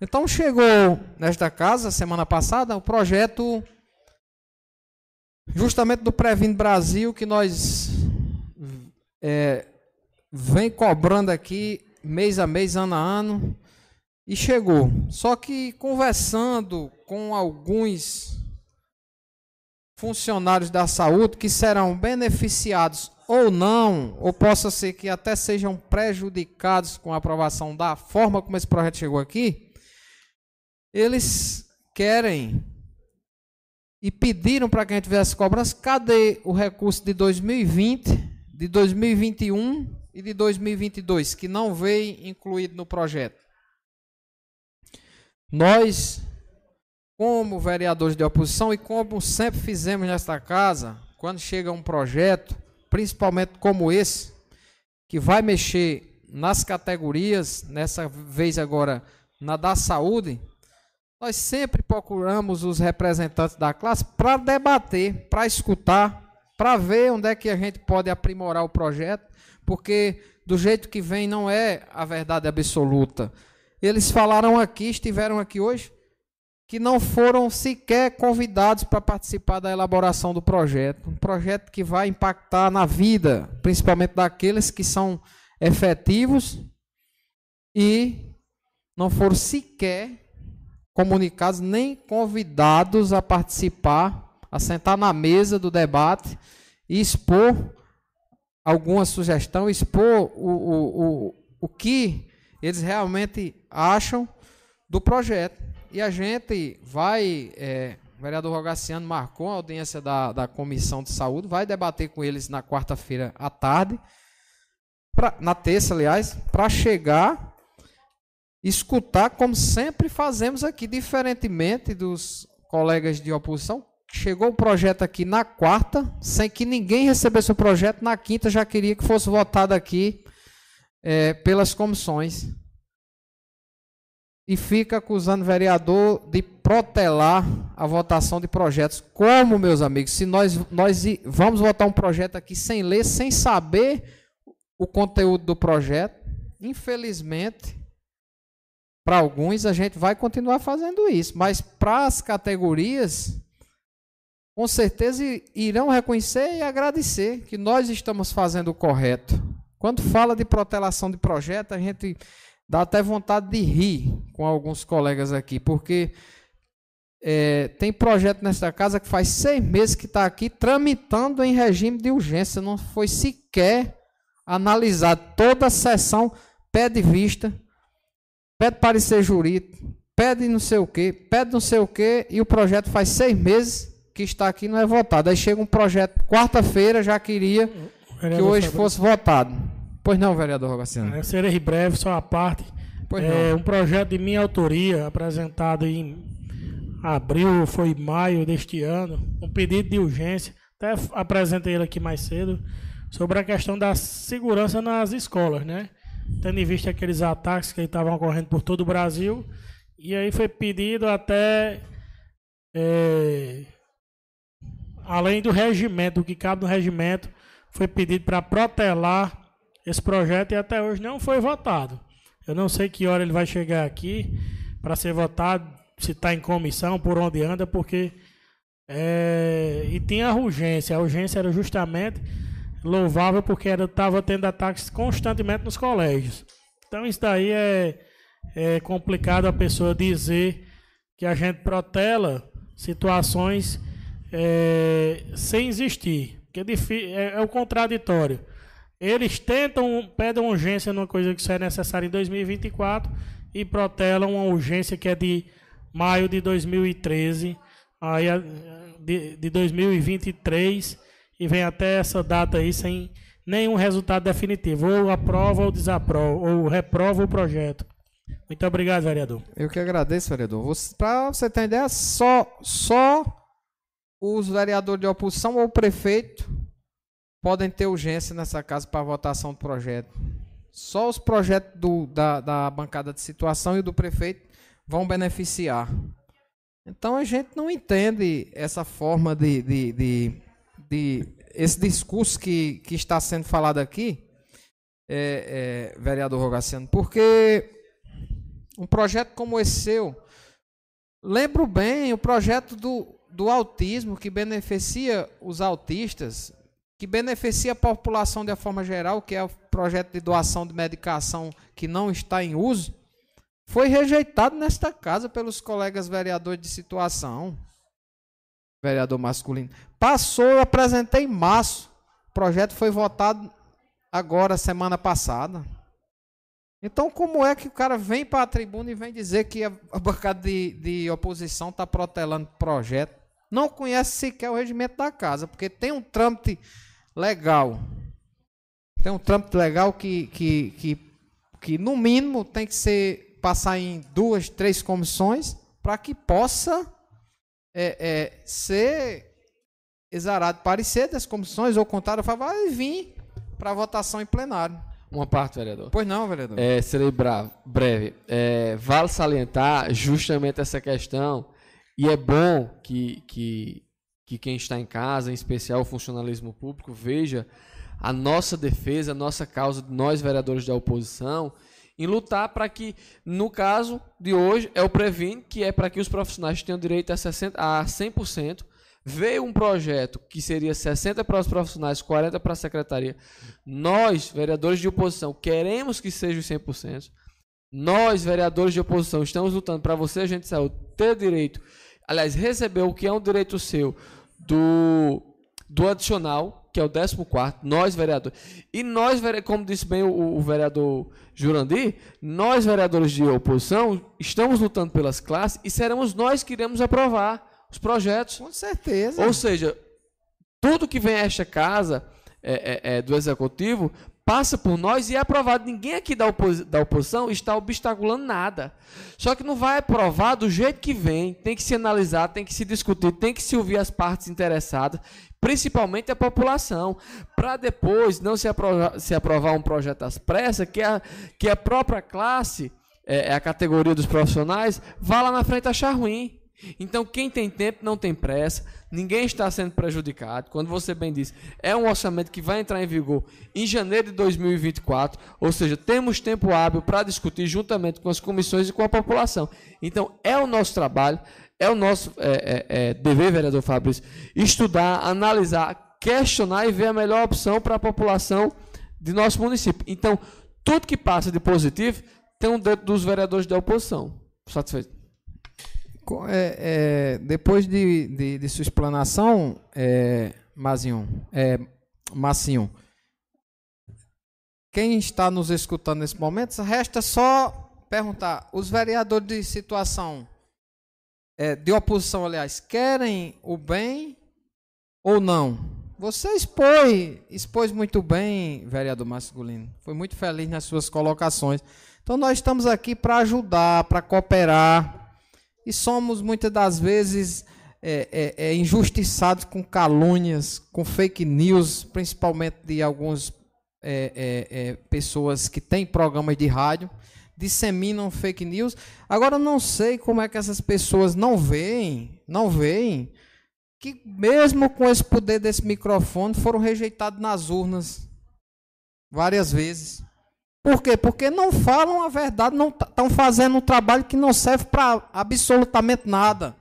Então chegou nesta casa semana passada o projeto justamente do Previndo Brasil que nós é, vem cobrando aqui mês a mês, ano a ano, e chegou. Só que conversando com alguns funcionários da saúde que serão beneficiados ou não, ou possa ser que até sejam prejudicados com a aprovação da forma como esse projeto chegou aqui, eles querem e pediram para que a gente tivesse cobrança, cadê o recurso de 2020, de 2021 e de 2022, que não veio incluído no projeto? Nós, como vereadores de oposição e como sempre fizemos nesta casa, quando chega um projeto, principalmente como esse, que vai mexer nas categorias, nessa vez agora na da saúde, nós sempre procuramos os representantes da classe para debater, para escutar, para ver onde é que a gente pode aprimorar o projeto, porque do jeito que vem não é a verdade absoluta. Eles falaram aqui, estiveram aqui hoje, que não foram sequer convidados para participar da elaboração do projeto. Um projeto que vai impactar na vida, principalmente daqueles que são efetivos e não foram sequer comunicados nem convidados a participar, a sentar na mesa do debate e expor alguma sugestão, expor o, o, o, o que eles realmente acham do projeto. E a gente vai, é, o vereador Rogaciano marcou a audiência da, da Comissão de Saúde, vai debater com eles na quarta-feira à tarde, pra, na terça, aliás, para chegar escutar como sempre fazemos aqui, diferentemente dos colegas de oposição. Chegou o projeto aqui na quarta, sem que ninguém recebesse o projeto, na quinta já queria que fosse votado aqui é, pelas comissões. E fica acusando o vereador de protelar a votação de projetos. Como, meus amigos, se nós, nós vamos votar um projeto aqui sem ler, sem saber o conteúdo do projeto, infelizmente, para alguns a gente vai continuar fazendo isso, mas para as categorias, com certeza irão reconhecer e agradecer que nós estamos fazendo o correto. Quando fala de protelação de projeto, a gente dá até vontade de rir com alguns colegas aqui, porque é, tem projeto nesta casa que faz seis meses que está aqui tramitando em regime de urgência, não foi sequer analisado toda a sessão pé de vista pede parecer jurídico, pede não sei o quê, pede não sei o quê, e o projeto faz seis meses que está aqui não é votado. Aí chega um projeto, quarta-feira, já queria que hoje fosse votado. Pois não, vereador Rogaciano. É, serei breve, só a parte. Pois é não. um projeto de minha autoria, apresentado em abril, foi maio deste ano, um pedido de urgência, até apresentei ele aqui mais cedo, sobre a questão da segurança nas escolas, né? tendo em vista aqueles ataques que estavam ocorrendo por todo o Brasil. E aí foi pedido até, é, além do regimento, o que cabe no regimento, foi pedido para protelar esse projeto e até hoje não foi votado. Eu não sei que hora ele vai chegar aqui para ser votado, se está em comissão, por onde anda, porque. É, e tinha a urgência. A urgência era justamente louvável porque estava tendo ataques constantemente nos colégios. Então isso daí é, é complicado a pessoa dizer que a gente protela situações é, sem existir. Que é, é, é, o contraditório. Eles tentam, pedem urgência numa coisa que só é necessária em 2024 e protelam uma urgência que é de maio de 2013, aí de, de 2023 e vem até essa data aí sem nenhum resultado definitivo. Ou aprova ou desaprova, ou reprova o projeto. Muito obrigado, vereador. Eu que agradeço, vereador. Para você ter ideia, só, só os vereadores de oposição ou o prefeito podem ter urgência nessa casa para votação do projeto. Só os projetos do, da, da bancada de situação e do prefeito vão beneficiar. Então a gente não entende essa forma de, de, de, de esse discurso que, que está sendo falado aqui, é, é, vereador Rogaciano, porque um projeto como esse seu, lembro bem o projeto do, do autismo que beneficia os autistas, que beneficia a população de uma forma geral, que é o projeto de doação de medicação que não está em uso, foi rejeitado nesta casa pelos colegas vereadores de situação. Vereador masculino. Passou, eu apresentei em março. O projeto foi votado agora, semana passada. Então, como é que o cara vem para a tribuna e vem dizer que a, bancada de, de oposição está protelando projeto? Não conhece sequer o regimento da casa, porque tem um trâmite legal. Tem um trâmite legal que, que, que, que no mínimo, tem que ser passar em duas, três comissões para que possa é, é, ser exarado parecer das comissões ou contrário, vai vir para votação em plenário. Uma parte, vereador. Pois não, vereador. É, serei bravo, breve. É, vale salientar justamente essa questão, e é bom que, que, que quem está em casa, em especial o funcionalismo público, veja a nossa defesa, a nossa causa, nós vereadores da oposição, em lutar para que, no caso de hoje, é o Previne, que é para que os profissionais tenham direito a, 60, a 100%, Veio um projeto que seria 60 para os profissionais, 40 para a secretaria. Nós, vereadores de oposição, queremos que seja os 100%. Nós, vereadores de oposição, estamos lutando para você, agente de saúde, ter direito, aliás, receber o que é um direito seu do, do adicional, que é o 14, nós, vereadores. E nós, como disse bem o, o vereador Jurandir, nós, vereadores de oposição, estamos lutando pelas classes e seremos nós que iremos aprovar os projetos. Com certeza. Ou seja, tudo que vem a esta casa é, é, é, do executivo passa por nós e é aprovado. Ninguém aqui da, opos da oposição está obstaculando nada. Só que não vai aprovar do jeito que vem. Tem que se analisar, tem que se discutir, tem que se ouvir as partes interessadas, principalmente a população, para depois não se aprovar, se aprovar um projeto às pressas que a, que a própria classe, é a categoria dos profissionais, vá lá na frente achar ruim. Então, quem tem tempo não tem pressa, ninguém está sendo prejudicado. Quando você bem diz, é um orçamento que vai entrar em vigor em janeiro de 2024, ou seja, temos tempo hábil para discutir juntamente com as comissões e com a população. Então, é o nosso trabalho, é o nosso é, é, é, dever, vereador Fabrício, estudar, analisar, questionar e ver a melhor opção para a população de nosso município. Então, tudo que passa de positivo tem um dedo dos vereadores da oposição. Satisfeito. É, é, depois de, de, de, sua explanação, é, Mazinho, é, Massinho, quem está nos escutando nesse momento, resta só perguntar: os vereadores de situação, é, de oposição, aliás, querem o bem ou não? Você expôs, expôs muito bem, vereador Masculino. Foi muito feliz nas suas colocações. Então, nós estamos aqui para ajudar, para cooperar e somos muitas das vezes é, é, é, injustiçados com calúnias, com fake news, principalmente de algumas é, é, é, pessoas que têm programas de rádio, disseminam fake news. Agora, eu não sei como é que essas pessoas não veem, não veem, que mesmo com esse poder desse microfone, foram rejeitados nas urnas várias vezes. Por quê? Porque não falam a verdade, não estão fazendo um trabalho que não serve para absolutamente nada.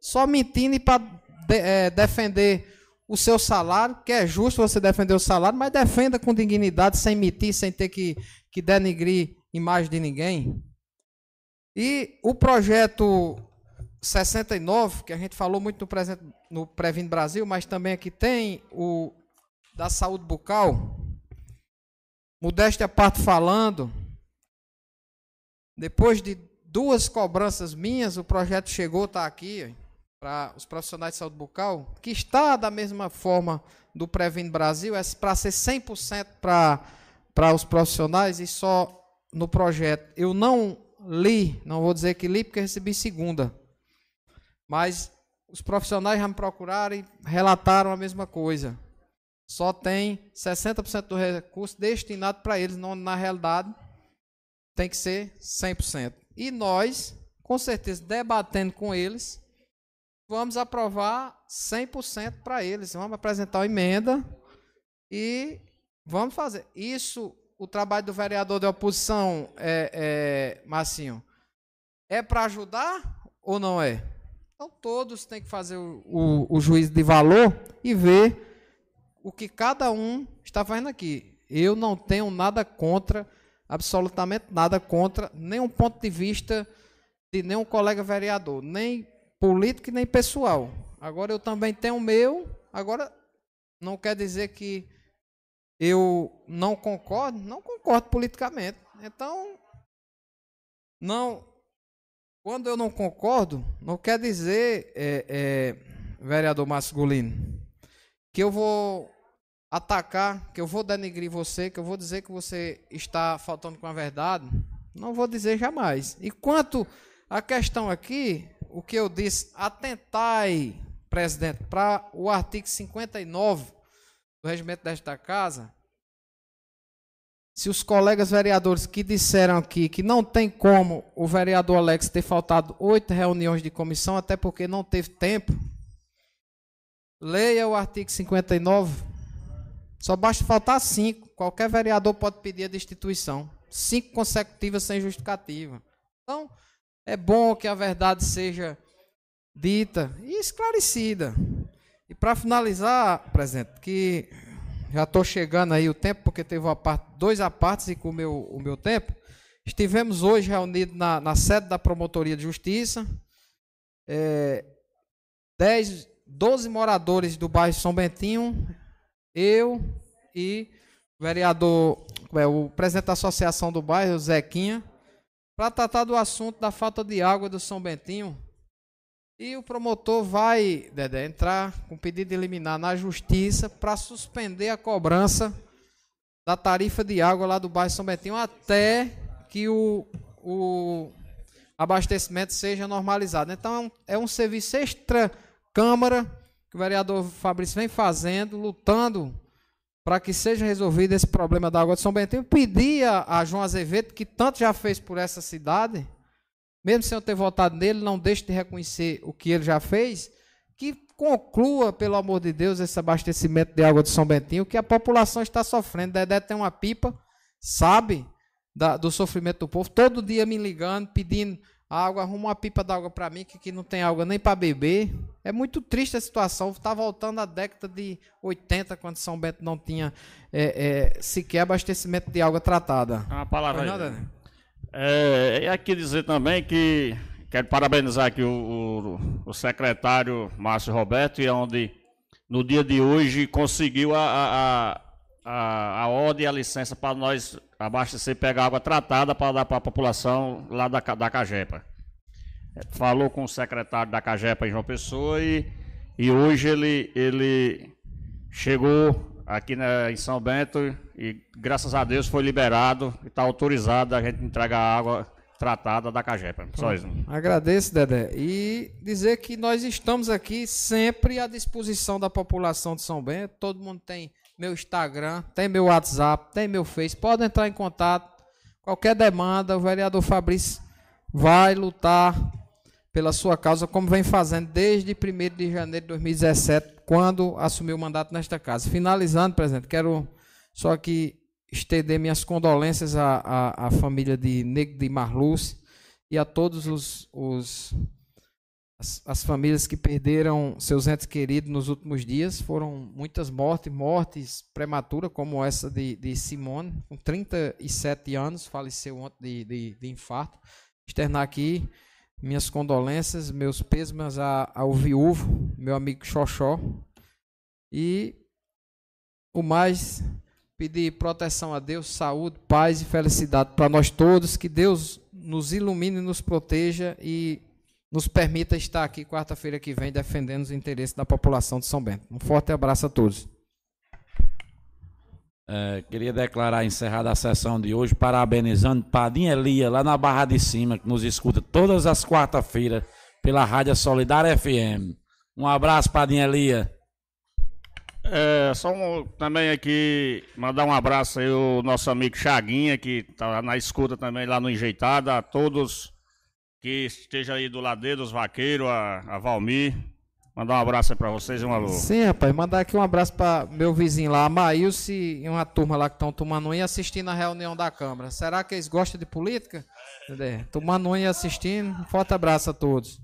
Só mentindo para de, é, defender o seu salário, que é justo você defender o salário, mas defenda com dignidade, sem mentir, sem ter que, que denigrir imagem de ninguém. E o projeto 69, que a gente falou muito no, presente, no Previno Brasil, mas também aqui tem o da saúde bucal, Modéstia à parte falando, depois de duas cobranças minhas, o projeto chegou, está aqui, para os profissionais de saúde bucal, que está da mesma forma do Previne Brasil, é para ser 100% para, para os profissionais e só no projeto. Eu não li, não vou dizer que li porque recebi segunda, mas os profissionais já me procuraram e relataram a mesma coisa só tem 60% do recurso destinado para eles, não, na realidade tem que ser 100%. E nós, com certeza, debatendo com eles, vamos aprovar 100% para eles. Vamos apresentar uma emenda e vamos fazer. Isso, o trabalho do vereador de oposição, é, é Marcinho, é para ajudar ou não é? Então todos têm que fazer o, o, o juízo de valor e ver o que cada um está fazendo aqui. Eu não tenho nada contra, absolutamente nada contra nenhum ponto de vista de nenhum colega vereador, nem político nem pessoal. Agora eu também tenho o meu. Agora não quer dizer que eu não concordo, não concordo politicamente. Então, não. Quando eu não concordo, não quer dizer, é, é, vereador que eu vou atacar, que eu vou denegrir você, que eu vou dizer que você está faltando com a verdade. Não vou dizer jamais. E quanto à questão aqui, o que eu disse, atentai, presidente, para o artigo 59 do regimento desta casa. Se os colegas vereadores que disseram aqui que não tem como o vereador Alex ter faltado oito reuniões de comissão, até porque não teve tempo, leia o artigo 59. Só basta faltar cinco. Qualquer vereador pode pedir a destituição. Cinco consecutivas sem justificativa. Então, é bom que a verdade seja dita e esclarecida. E para finalizar, presidente, que já estou chegando aí o tempo, porque teve uma parte, dois apartes e com o meu, o meu tempo. Estivemos hoje reunidos na, na sede da Promotoria de Justiça. É, dez, 12 moradores do bairro São Bentinho, eu e o vereador, é, o presidente da associação do bairro, Zequinha, para tratar do assunto da falta de água do São Bentinho. E o promotor vai, Dedé, entrar com pedido de liminar na justiça para suspender a cobrança da tarifa de água lá do bairro São Bentinho até que o, o abastecimento seja normalizado. Então é um, é um serviço extra-Câmara que o vereador Fabrício vem fazendo, lutando para que seja resolvido esse problema da água de São Bentinho, pedia a João Azevedo, que tanto já fez por essa cidade, mesmo sem eu ter votado nele, não deixe de reconhecer o que ele já fez, que conclua, pelo amor de Deus, esse abastecimento de água de São Bentinho, que a população está sofrendo. Dedé tem uma pipa, sabe da, do sofrimento do povo, todo dia me ligando, pedindo água, arruma uma pipa d'água para mim, que aqui não tem água nem para beber. É muito triste a situação. Está voltando à década de 80, quando São Bento não tinha é, é, sequer abastecimento de água tratada. Uma palavra aí. Nada, né? É, e aqui dizer também que quero parabenizar aqui o, o, o secretário Márcio Roberto, e onde no dia de hoje conseguiu a, a, a, a ordem e a licença para nós abastecer e pegar água tratada para dar para a população lá da, da Cajepa. Falou com o secretário da Cajepa em João Pessoa e, e hoje ele, ele chegou aqui na, em São Bento e graças a Deus foi liberado e está autorizado a gente entregar água tratada da Cajepa. Só isso. Agradeço, Dedé. E dizer que nós estamos aqui sempre à disposição da população de São Bento. Todo mundo tem meu Instagram, tem meu WhatsApp, tem meu Face. Pode entrar em contato. Qualquer demanda, o vereador Fabrício vai lutar pela sua causa, como vem fazendo desde 1 de janeiro de 2017, quando assumiu o mandato nesta casa. Finalizando, presidente, quero só aqui estender minhas condolências à, à, à família de Negro de Marluz e a todos os, os as, as, famílias que perderam seus entes queridos nos últimos dias foram muitas mortes, mortes prematuras, como essa de, de Simone, com 37 anos, faleceu ontem de, de, de infarto. Externar aqui minhas condolências, meus pêsames ao viúvo, meu amigo Xoxó. E o mais, pedir proteção a Deus, saúde, paz e felicidade para nós todos. Que Deus nos ilumine, nos proteja e nos permita estar aqui quarta-feira que vem defendendo os interesses da população de São Bento. Um forte abraço a todos. É, queria declarar encerrada a sessão de hoje, parabenizando Padinha Elia, lá na Barra de Cima, que nos escuta todas as quarta-feiras pela Rádio Solidária FM. Um abraço, Padinha Elia. É, só um, também aqui mandar um abraço aí ao nosso amigo Chaguinha, que está na escuta também lá no Enjeitado, a todos que esteja aí do lado dele, os vaqueiros, a, a Valmir, Mandar um abraço aí pra vocês e um alô. Sim, rapaz, mandar aqui um abraço pra meu vizinho lá, Maílce e uma turma lá que estão tomando um e assistindo a reunião da Câmara. Será que eles gostam de política? É. Tomando um e assistindo. Um forte abraço a todos.